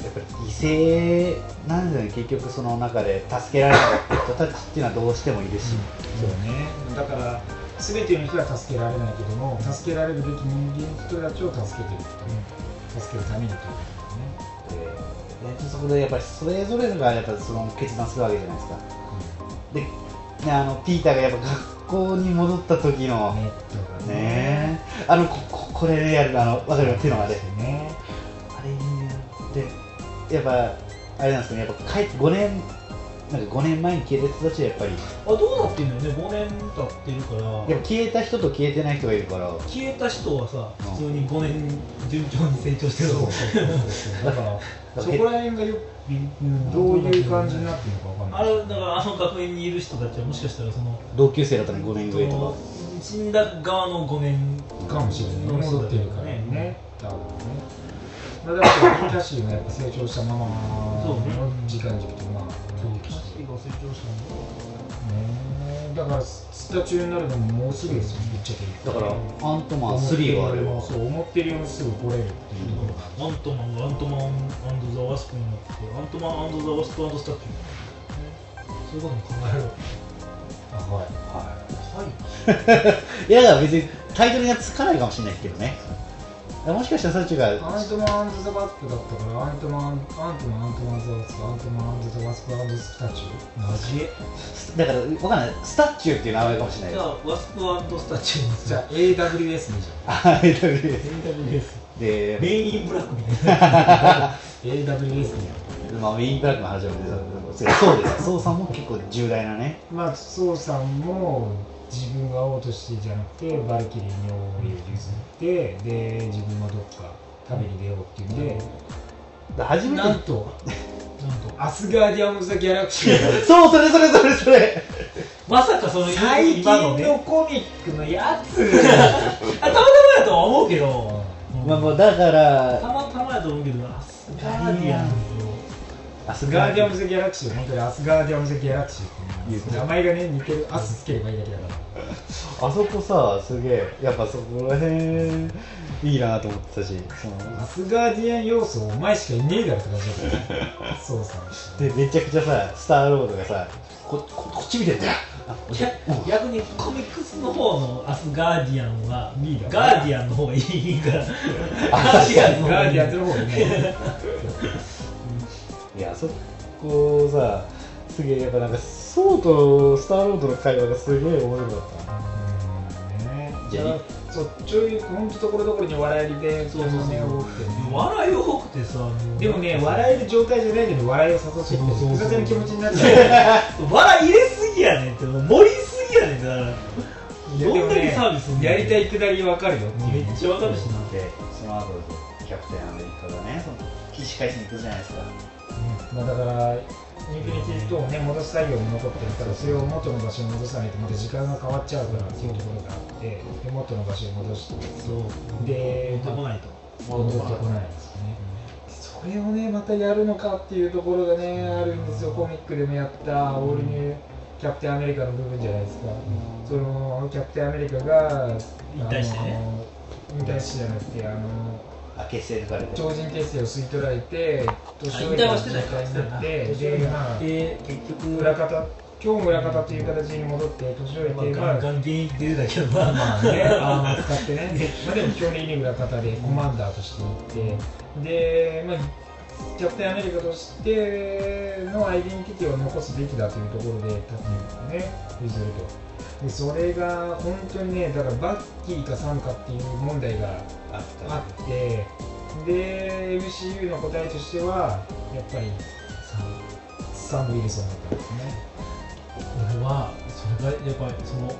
Speaker 4: やっぱり犠牲なんだよね結局その中で助けられなかった人たちっていうのはどうしてもいるし、
Speaker 3: そうね。だから全ての人は助けられないけども助けられるべき人間の人たちを助けてると、助けるためにということ
Speaker 4: ででそこでやっぱりそれぞれがやっぱその決断するわけじゃないですか。でねあのピーターがやっぱ学校に戻った時の
Speaker 3: ねネットが
Speaker 4: ね。あのこここれでやるあの分かる手のあれ。
Speaker 3: ね。
Speaker 4: あれねでやっぱあれなんですかね。やっぱ帰って5年なんか5年前に消えた人たちはやっぱり
Speaker 5: あどうなってんのよね5年経ってるから。
Speaker 4: やっぱ消えた人と消えてない人がいるから。
Speaker 5: 消えた人はさ
Speaker 4: うん。
Speaker 5: 普通に5年順調に成長してる [laughs]
Speaker 3: だからそこら辺がようん。どういう感じになってるのかわかんない。
Speaker 5: あれだからあの学園にいる人たちはもしかしたらその
Speaker 4: 同級生だったのに5年上とか。
Speaker 5: 死んだ側の5年。
Speaker 3: かもしれない。
Speaker 5: の
Speaker 3: 戻ってるから
Speaker 5: ね。
Speaker 3: ね多分ね。まあだからキャシーがやっぱ成長したまま
Speaker 5: そうね。
Speaker 3: の時間軸とまあ
Speaker 5: キャシーが成長した
Speaker 3: ねだからスタチューになるのももうすぐですよ。ぶっちゃけ
Speaker 4: だからアントマン3があれば
Speaker 3: そう思ってるよりすぐ来れ。るっていうところが
Speaker 5: アントマンがアントマンザ・ワスプになってアントマンザ・ワスプスタッチューそういうことも考える
Speaker 3: あはい
Speaker 5: はい
Speaker 4: いやだから別にタイトルにはつかないかもしれないけどねもしかしたらそっちが
Speaker 3: アントマンザ・バップだったからアントマンアントマンアントマンザ・ワスプアントマンザ・ワスプスタチュー？マジ？え
Speaker 4: だから分かんない。スタッチューっていう名前かもしれない
Speaker 5: じゃあワスプスタチュー。に
Speaker 3: じゃあ AWS でいいじ
Speaker 4: あ AWS
Speaker 5: AWS
Speaker 4: で
Speaker 5: メインブラックみたいな。
Speaker 3: AWS に
Speaker 4: まあ、メインブラックの話を出たそうです。そうさんも結構重大なね。
Speaker 3: まあソウさんも自分が会おうとしてじゃなくてバルキリーに王を譲ってで自分はどっか旅に出ようっていうんで、
Speaker 4: だ初めて。
Speaker 3: なんと。
Speaker 5: なんと。
Speaker 3: アスガーディアン・オブ・ザ・ギャラクシーが
Speaker 4: そうそれそれそれそれ。
Speaker 5: まさかその
Speaker 3: 最近
Speaker 5: 今のね。
Speaker 3: のコミックのやつ。[laughs]
Speaker 5: あたまたまやとは思うけど、
Speaker 4: まあもうだから
Speaker 5: たまたまやと思うけどアスガーディアンズ。
Speaker 4: アス
Speaker 3: ガーディアン・オブ・ザ・ギャラクシー本当にアスガーディアン・オブ・ザ・ギャラクシーって名前がね似てるアスつければいいだけだから。
Speaker 4: あそこさすげえやっぱそこら辺いいなと思ってたし。その
Speaker 3: アスガーディアン要素お前しかいねえだろって感じだったそうさ
Speaker 4: でめちゃくちゃさスターロードがさこここっち見てんだよ。あ
Speaker 5: 逆逆にコミックスの方のアスガーディアンはガーディアンの方がいいから。
Speaker 4: あ
Speaker 5: ガーディアンの方がいい
Speaker 3: ガーディアンズの方がね。[laughs]
Speaker 4: いやそこうさすげえやっぱなんかソーとスターロードの会話がすげえ面白かった
Speaker 3: ね
Speaker 4: じゃあ
Speaker 3: そうちょい本当ところどころに笑えるで
Speaker 5: そうそうそう。
Speaker 3: ね多くてね
Speaker 5: 笑い多くてさ
Speaker 3: でもね笑える状態じゃないのに笑いを誘ってって
Speaker 5: そうそうそう。
Speaker 3: 複雑な気持ちになっちゃう。[laughs]
Speaker 5: 笑い入れすぎやねんって盛りすぎやねんだから。どんだけサービス
Speaker 3: やりたいくだり分かるよ。
Speaker 5: めっちゃわかるしな。
Speaker 4: でその後キャプテンアメリカがねその起死回生に行くじゃないですか。
Speaker 3: まあ、だから、インフィニティストーンを、ね、戻す作業も残ってるから、それを元の場所に戻さないと、また時間が変わっちゃうからっていうところがあって、で元の場所に戻して、
Speaker 5: そう
Speaker 3: で、
Speaker 5: 持ってこないと
Speaker 3: 戻ってこないです。ね。それをね、またやるのかっていうところがね、あるんですよ、コミックでもやった、オールニューキャプテンアメリカの部分じゃないですか。そのキャプテンアメリカが
Speaker 5: 引退してね。
Speaker 3: 引退してじゃなくて、あの
Speaker 4: あ結成抜かれて
Speaker 3: 超人結成を吸い取られて、年
Speaker 5: 引
Speaker 3: 老いた
Speaker 5: 退はしてない
Speaker 3: 状態になって、で、まあ、
Speaker 5: で結局。
Speaker 3: 裏方今日も裏方という形に戻って年老い
Speaker 5: まあ
Speaker 3: て、まあ
Speaker 5: ガンガン現役出てたけどな
Speaker 3: まあね、[laughs] アーマー使ってね、でまあ、でも基本的に裏方でコマンダーとして行って、で、まあ、キャプテンアメリカとしてのアイデンティティを残すべきだというところで、タッね、譲ると。でそれが本当にね、だからバッキーかサムかっていう問題があって、で、MCU の答えとしては、やっぱりサム・ウィルソンだったんですね。
Speaker 5: 俺はそれがやっぱりその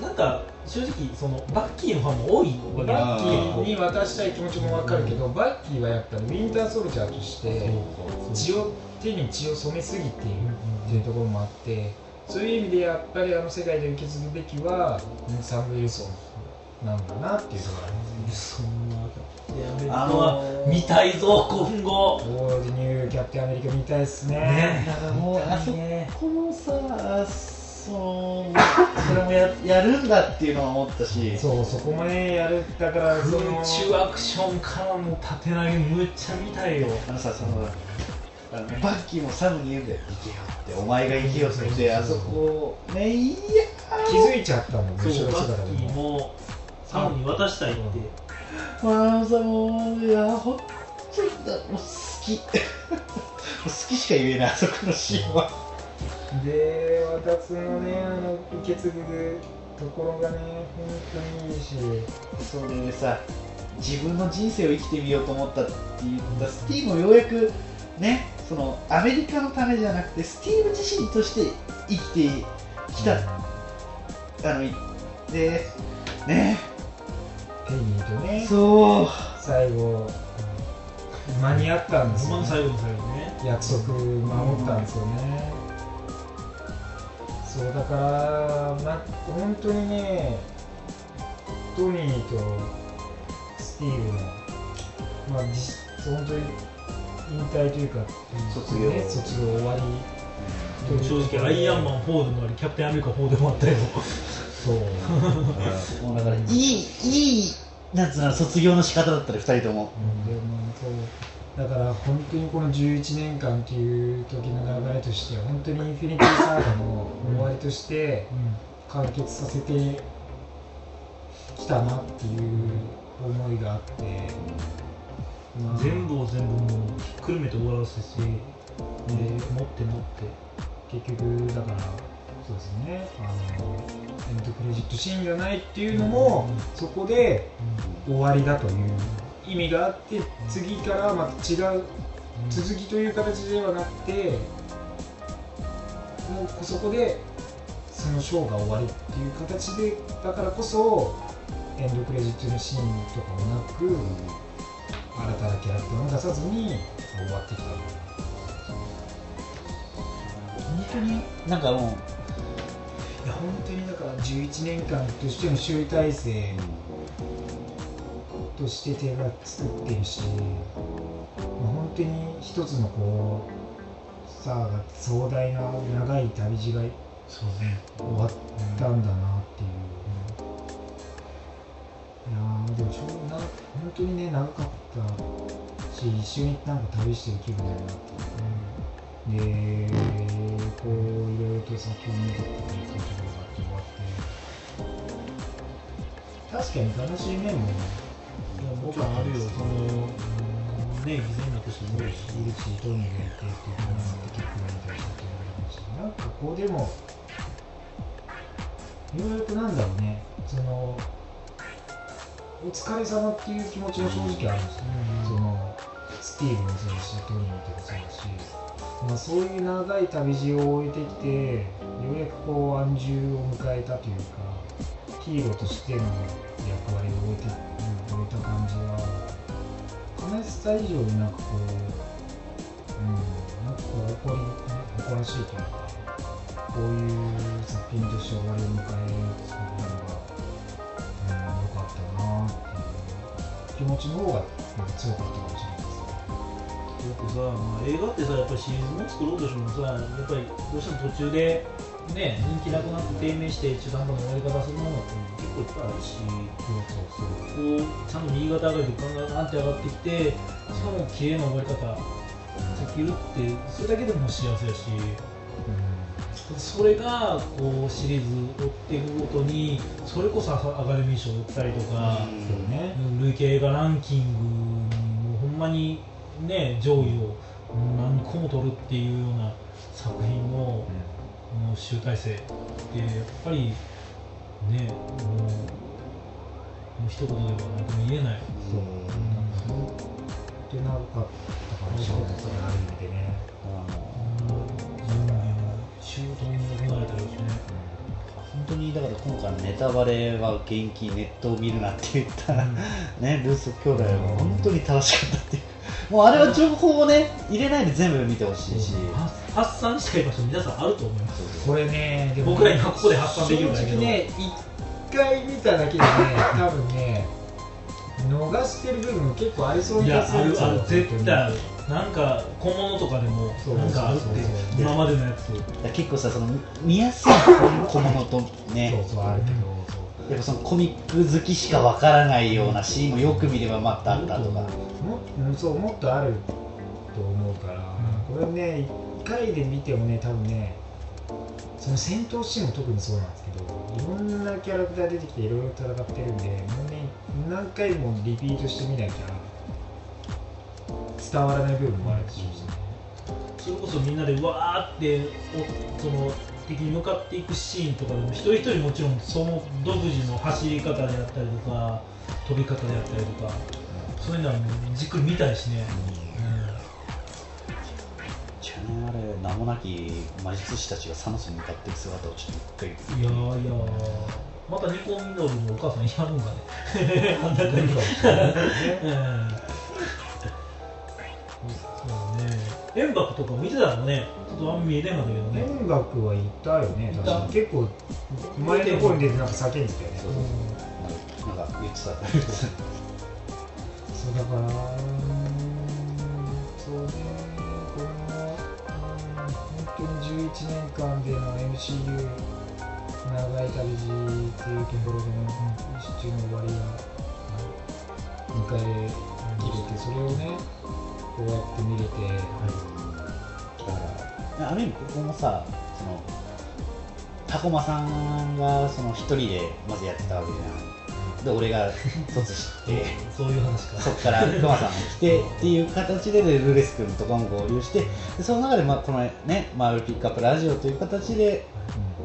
Speaker 5: なんか正直そのバッキーのファンも多いわけ
Speaker 3: バッキーに
Speaker 5: 結
Speaker 3: 渡したい気持ちもわかるけど、バッキーはやっぱりウィンターソルジャーとして
Speaker 5: 構
Speaker 3: 血を手に血を染めすぎているっていうところもあってそういう意味でやっぱりあの世界で受け継ぐべきはサム・ウィルソンなんだなっていうところあります
Speaker 5: そんなキャプテンアメリカ
Speaker 4: あの
Speaker 5: 見たいぞ今後。
Speaker 3: オールニューキャプテンアメリカ見たいですね。
Speaker 5: ね。
Speaker 4: だからもうあそ
Speaker 5: ね
Speaker 4: このさそのそれもややるんだっていうのは思ったし。
Speaker 3: そうそこもねやるだからその
Speaker 5: 空中アクションからの縦投げむっちゃ見たいよ。
Speaker 4: あのさそのあのバッキーもサムに言うんだよ行けよってお前が行けよって。言ってあそこねいや
Speaker 3: 気づいちゃったもん後ろ
Speaker 5: そうバッキーもサムに渡したいって。
Speaker 4: まあさもういやほんとだもう好き。もう好きしか言えないあそこのシーンは。
Speaker 3: で私のねあの受け継ぐところがね本当にいいし。
Speaker 4: それでさ自分の人生を生きてみようと思ったって言ったスティーブもようやくねそのアメリカのためじゃなくてスティーブ自身として生きてきた、あのいでね。
Speaker 3: ペニーとね。
Speaker 4: そう。
Speaker 3: 最後間に合ったんですよ、ね、
Speaker 5: 最後の最後ね。
Speaker 3: 約束守ったんですよね。そうだからま本当にねトニーとスティーブのまあ実本当に引退というか
Speaker 4: 卒業。
Speaker 3: ね、卒業終わりう
Speaker 5: 正直アイアンマン4でもありキャプテンアメリカ4でもあったよ。
Speaker 3: そう。
Speaker 4: もうだからいいいいなんつうの卒業の仕方だったり2人とも。
Speaker 3: でもそうだから本当にこの11年間という時の流れとしては本当にインフィニティサーガの終わりとして完結させてきたなっていう思いがあって、まあ
Speaker 5: 全部を全部もうひっくるめて終わらせてで持って持って
Speaker 3: 結局だからそうですね。あのエンドクレジットシーンがないっていうのも、そこで終わりだという意味があって次からまた違う続きという形ではなくてもうそこでそのショーが終わりっていう形でだからこそエンドクレジットのシーンとかもなく新たなキャラクターも出さずに終わってきた
Speaker 4: 本当になんかもう
Speaker 3: いや本当にだから11年間としての集大成として手が作ってるし、まあ、本当に一つのこうさあ壮大な長い旅路が
Speaker 5: そうね
Speaker 3: 終わったんだなっていう、やでもちょうな本当にね長かったし一緒になんか旅してる気分だよなっていう、でこういろいろと先を見てっていうところがあって終わって確かに悲しい面も
Speaker 5: もちろんあるよそのね犠牲になった人もいるし
Speaker 3: いるしどうにかやってっていうのがあって結構こうでもようやくなんだろうねそのお疲れ様っていう気持ちが正直あるんですよ、そのスティーブもそうだしトニーもそうだし、まあ、そういう長い旅路を終えてきてようやくこう安住を迎えたというかヒーローとしての役割を終えて、うん、終えた感じは悲しさ以上になんかこう、うん、なんかこう誇り誇らしいというかこういう作品として終わりを迎えるっていう気持ちの方がなんか強かったかもしれないですね。
Speaker 5: よくさ、まあ、映画ってさやっぱりシリーズも作ろうとしてもさやっぱりどうしても途中でね人気なくなって低迷して中途半端な終わり方するものって結構いっぱいあるし、こうちゃんと右肩上がりでガンガンガンって上がってきてしかも綺麗な終わり方できるってそれだけでも幸せやし、それがこうシリーズ追っていくごとにそれこそアカデミー賞を追ったりとか、
Speaker 3: そうね
Speaker 5: 累計映画ランキングもほんまにね上位を何個も取るっていうような作品のもう集大成ってやっぱりねもうもう一言では何とも言えない。
Speaker 3: そう。ってなかったかもしれない。ですねある意味でね。
Speaker 5: 準備も周到に行われてるしね。
Speaker 4: 本当にだから今回のネタバレは元気ネットを見るなって言った、[laughs] ねルース兄弟は本当に正しかったっていう。もうあれは情報をね入れないで全部見てほしいし、
Speaker 5: 発発散したい場所皆さんあると思います。
Speaker 3: これね、
Speaker 5: 僕ら今ここで発散できるんだけど。
Speaker 3: 正直ね、一回見ただけでね、[laughs] 多分ね、逃してる部分結構ありそう
Speaker 5: いや
Speaker 3: な気がするんですよ。
Speaker 5: あるある。絶対あるなんか小物とかでも
Speaker 3: そう。
Speaker 5: なんかあるって今までのやつ。
Speaker 4: 結構さその見やすい小物とね。
Speaker 3: そうそうあるけど、
Speaker 4: やっぱそのコミック好きしかわからないようなシーンもよく見ればまたあったとか。
Speaker 3: もうんそうもっとあると思うから、これね、一回で見てもね、多分ね、その戦闘シーンも特にそうなんですけど、いろんなキャラクター出てきていろいろ戦ってるんで、もうね、何回もリピートしてみなきゃ伝わらない部分もあるでしょうしね。
Speaker 5: それこそみんなでわーっておその敵に向かっていくシーンとかでも一人一人もちろんその独自の走り方であったりとか飛び方であったりとかそういうのはもうじっくり見たいしね、
Speaker 4: じゃあねあれ名もなき魔術師たちがサノスに向かっていく姿をちょっと一回。
Speaker 5: うんいやーいやーまたニコミノルのお母さんやるんかね。[laughs] あんな感じ。[laughs] うんそう円幕とか見てたのねちょっとあんま見えてなかったけどね、
Speaker 3: 音楽はいたよね、確かに。結構前の方に出てなんか叫んでたよね。
Speaker 4: なんか言ってた。
Speaker 3: そうだから、そうね、この、うん、本当に11年間での MCU 長い旅路っていうところでの一中の終わりが迎え切れて、それをね、こうやって見れて、
Speaker 4: だからある意味ここもさそのタコマさんがその一人でまずやってたわけじゃん。で俺が卒して。[laughs]
Speaker 5: そういう話か。
Speaker 4: そこからクマさんも来てっていう形でルレス君とかも合流してでその中でまあこのねマールピックアップラジオという形で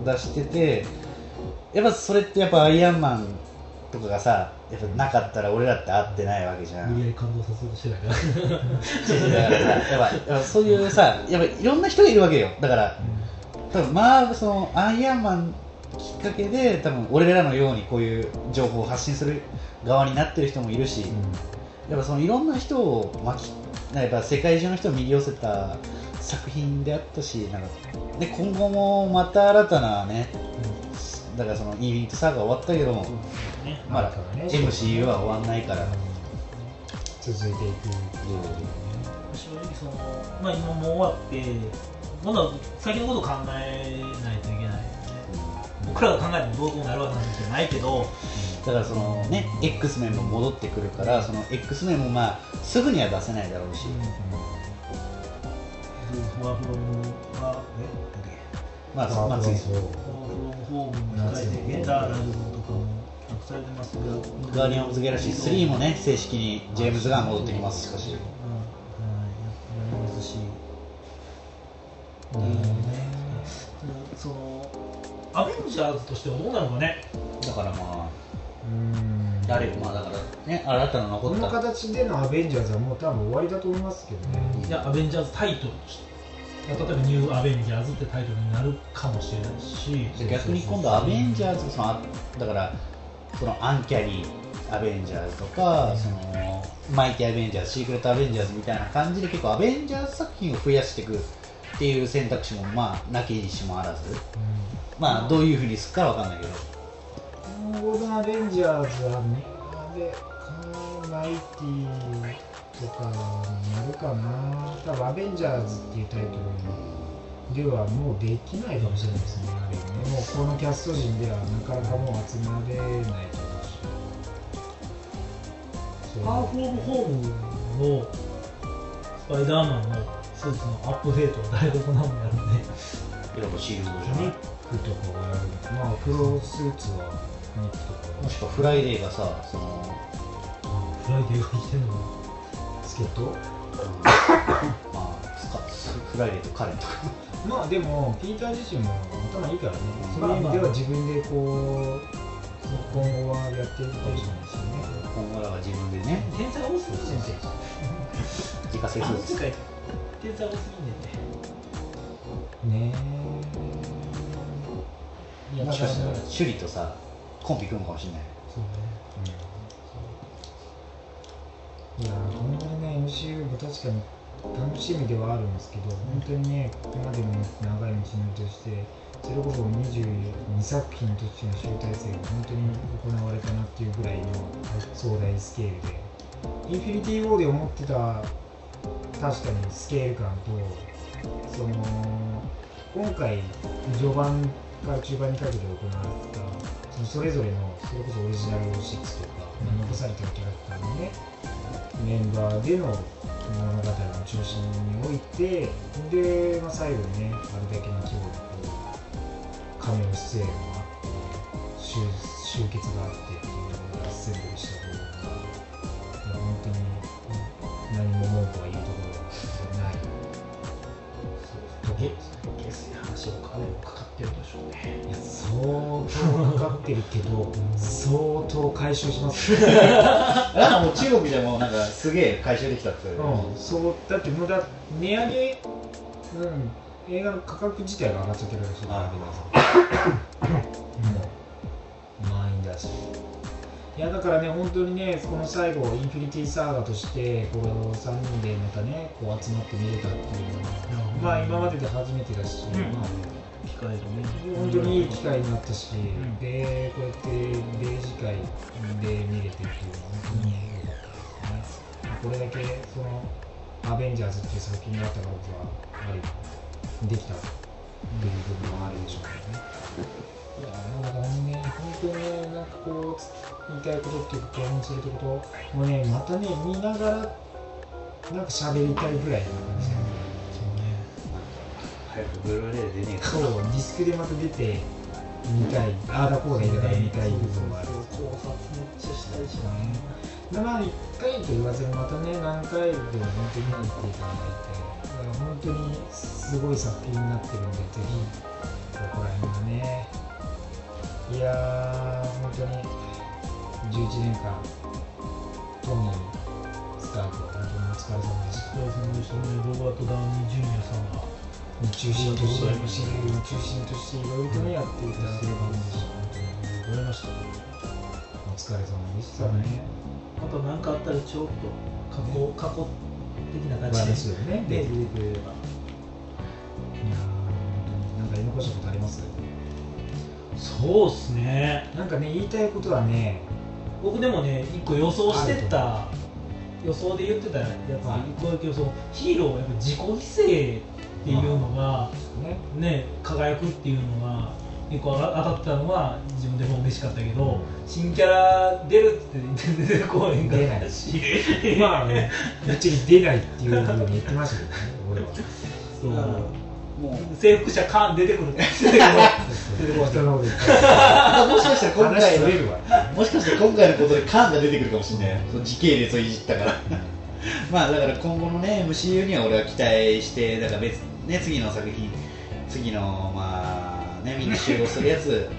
Speaker 4: 出しててやっぱそれってやっぱアイアンマンとかがさやっぱなかったら俺らって会ってないわけじゃん。
Speaker 5: 無理やり感動させようとしてないから。
Speaker 4: だからさやっぱやっぱそういうさやっぱいろんな人がいるわけよ。だから多分まあそのアイアンマンきっかけで多分俺らのようにこういう情報を発信する側になってる人もいるし、やっぱそのいろんな人を巻きやっぱ世界中の人を魅了せた作品であったしなんかで今後もまた新たなね、だからそのイービントサーが終わったけども、
Speaker 5: ね。
Speaker 4: まだ MCU は終わんないから、
Speaker 3: 続いていく。
Speaker 5: 正直そのまあ今もう終わってまだ先のことを考えないといけないよね。僕らが考えてもどうこうなるわけじゃないけど。
Speaker 4: だからそのね X メンも戻ってくるからその X メンもまあすぐには出せないだろうし、
Speaker 5: フォアフロムが
Speaker 4: まあまあ次
Speaker 3: そう
Speaker 5: フォアフロムホームに控えてエターナルズとかも隠されてますけど
Speaker 4: ガーディアン・オブ・ザ・ギャラクシー3もね正式にジェームズ・ガン戻ってきますしかし
Speaker 5: うん。はいやりますし、
Speaker 3: うん。
Speaker 5: ねそのアベンジャーズとしてはどうなのかね
Speaker 4: だからまあ
Speaker 3: うん。
Speaker 4: 誰まあだからね新たな残ったこの
Speaker 3: 形でのアベンジャーズはもう多分終わりだと思いますけどね、
Speaker 5: いやアベンジャーズタイトルとして例えばニューアベンジャーズってタイトルになるかもしれないし。
Speaker 4: で逆に今度アベンジャーズそのあだからそのアンキャニィアベンジャーズとか、そのマイティアベンジャーズシークレットアベンジャーズみたいな感じで結構アベンジャーズ作品を増やしていくっていう選択肢もまあなきにしもあらず。まあどういうふうにするかは分かんないけど。
Speaker 3: 今後のアベンジャーズはねあれマイティとかになるかな多分アベンジャーズっていうタイトルではもうできないかもしれないですねあれねもうこのキャスト陣ではなかなかもう集まれないと思うしそう
Speaker 5: ファーフロムホームのスパイダーマンのスーツのアップデートは誰が行うんやろうね
Speaker 4: 色とシールドじゃない。
Speaker 3: ニックとかはやるまあ黒スーツはニックとか。は
Speaker 4: もしくはフライデーがさその、
Speaker 5: フライデーが生きてんの
Speaker 3: 助っ人
Speaker 4: うん [coughs] まあフライデーとカレンとか。
Speaker 3: まあでもピーター自身も頭いいからね、そういう意味では自分でこう今後はやっていくかもしれないですよね。
Speaker 4: 今後らは自分でね。
Speaker 5: 天才多すぎ先生
Speaker 4: 自家製
Speaker 5: 天才多すぎんねんね
Speaker 3: ねえ。
Speaker 4: もしかしたら
Speaker 3: シ
Speaker 4: ュリとさコンビ組むかもしれない
Speaker 3: いや本当にね MCU も確かに楽しみではあるんですけど本当にねここまでの長い道のりとしてそれこそ22作品としての集大成が本当に行われたなっていうぐらいの壮大スケールでインフィニティ・ウォーで思ってた確かにスケール感とその今回序盤から中盤にかけて行われてたそのそれぞれのそれこそオリジナル6とか、残されてるキャラクターのねメンバーでの物語の中心においてで、まあ、最後にねあれだけの規模のこうカメオ出演があって集集結があってっていうところでアッセンブルした部分がいや本当に何も文句は言うところがないそうですね
Speaker 5: ゲスに話を金もかかってるでしょうね
Speaker 3: 当かかってるけど相当回収します [laughs] よ
Speaker 4: あもう中国でもなんかすげえ回収できたって
Speaker 3: うん、そうだってもうだ値上げ、うん、映画の価格自体が上がっちゃってるらしいから [coughs] うん、満員だし。いやだからね本当にねこの最後インフィニティサーガとしてこの3人でまたねこう集まって見れたっていうのは、まあ今までで初めてだし、
Speaker 5: うん。
Speaker 3: まあ
Speaker 5: 機械でね
Speaker 3: 本当にいい機会になったし、
Speaker 5: ん。
Speaker 3: でこうやって0時会で見れてっていうのは本当に良かったですね、これだけそのアベンジャーズっていう作品があったから僕はある意味できたっていう部分もあるでしょうけどね。いやーだからね本当にねなんかこう言いたいことっていうか興奮するってこともうねまたね見ながらなんか喋りたいぐらいな感じで、
Speaker 4: 早くブルーレイで出ねえか
Speaker 3: そう、ディスクでまた出て見たい、ああだこうだ言いながら見たい部分もある。
Speaker 5: 考察めっちゃしたいしな
Speaker 3: ねでまあ、1回と言わずにまたね、何回でも本当に見に行っていただいて、だから本当にすごい作品になってるんで、ぜひ、ここら辺がね、いやー、本当に11年間、トミー、スタート、本当にお疲れ様でした。
Speaker 5: お疲れ様でしたねロバート・ダウニー・ジュニアさんが
Speaker 3: 中心として、
Speaker 5: ありがとうございます
Speaker 3: MCU の中心としていろいろとね、やっていただければ本当に
Speaker 5: ございました
Speaker 3: お疲れ様でしたね。
Speaker 5: また何かあったらちょっと過去過去的な感じで
Speaker 3: よね。
Speaker 5: で、
Speaker 3: いや
Speaker 5: 出てくれれば
Speaker 3: ー、本当になんか言い残したことあります
Speaker 5: そうっすね
Speaker 3: なんかね、言いたいことはね、
Speaker 5: 僕でもね一個予想してた予想で言ってたやつ一個だけ予想ヒーローはやっぱ自己犠牲っていうのが
Speaker 3: ね、
Speaker 5: ね輝くっていうのが結構当たってたのは自分でも嬉しかったけど新キャラ出るって言って出てこへんかったし。
Speaker 3: まあね、ぶっちゃけ出ないっていうふうに言ってましたけどね、俺は。
Speaker 5: そう。
Speaker 4: も
Speaker 5: 征服者カーン出てくるって言ってたけど。出てこない
Speaker 3: 人のこと言った
Speaker 4: う。もしかしたら今
Speaker 3: 話
Speaker 4: 回の。もしかしたら今回のことでカーンが出てくるかもしれない。その時系列をいじったから。まあだから今後のね MCU には俺は期待してだから別ね次の作品次のまあねみんな集合するやつ。[laughs]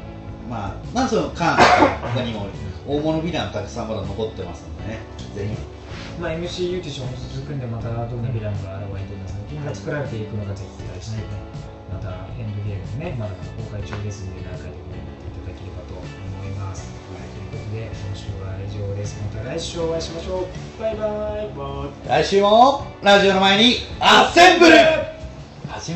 Speaker 4: まあまあそのカーンとか他にも大物ヴィランたくさんまだ残ってますのでね。ぜひ。
Speaker 3: まあ、MC ユーティションも続くんでまたどんなヴィランが現れてどんな作品が作られていくのかぜひ期待して、またエンドゲームねまだ公開中ですので何回でも見ていただければと思います、はい、ということで今週は以上ですまた来週お会いしましょう。バイバイ。バイ。
Speaker 4: 来週もラジオの前にアッセンブル初めて。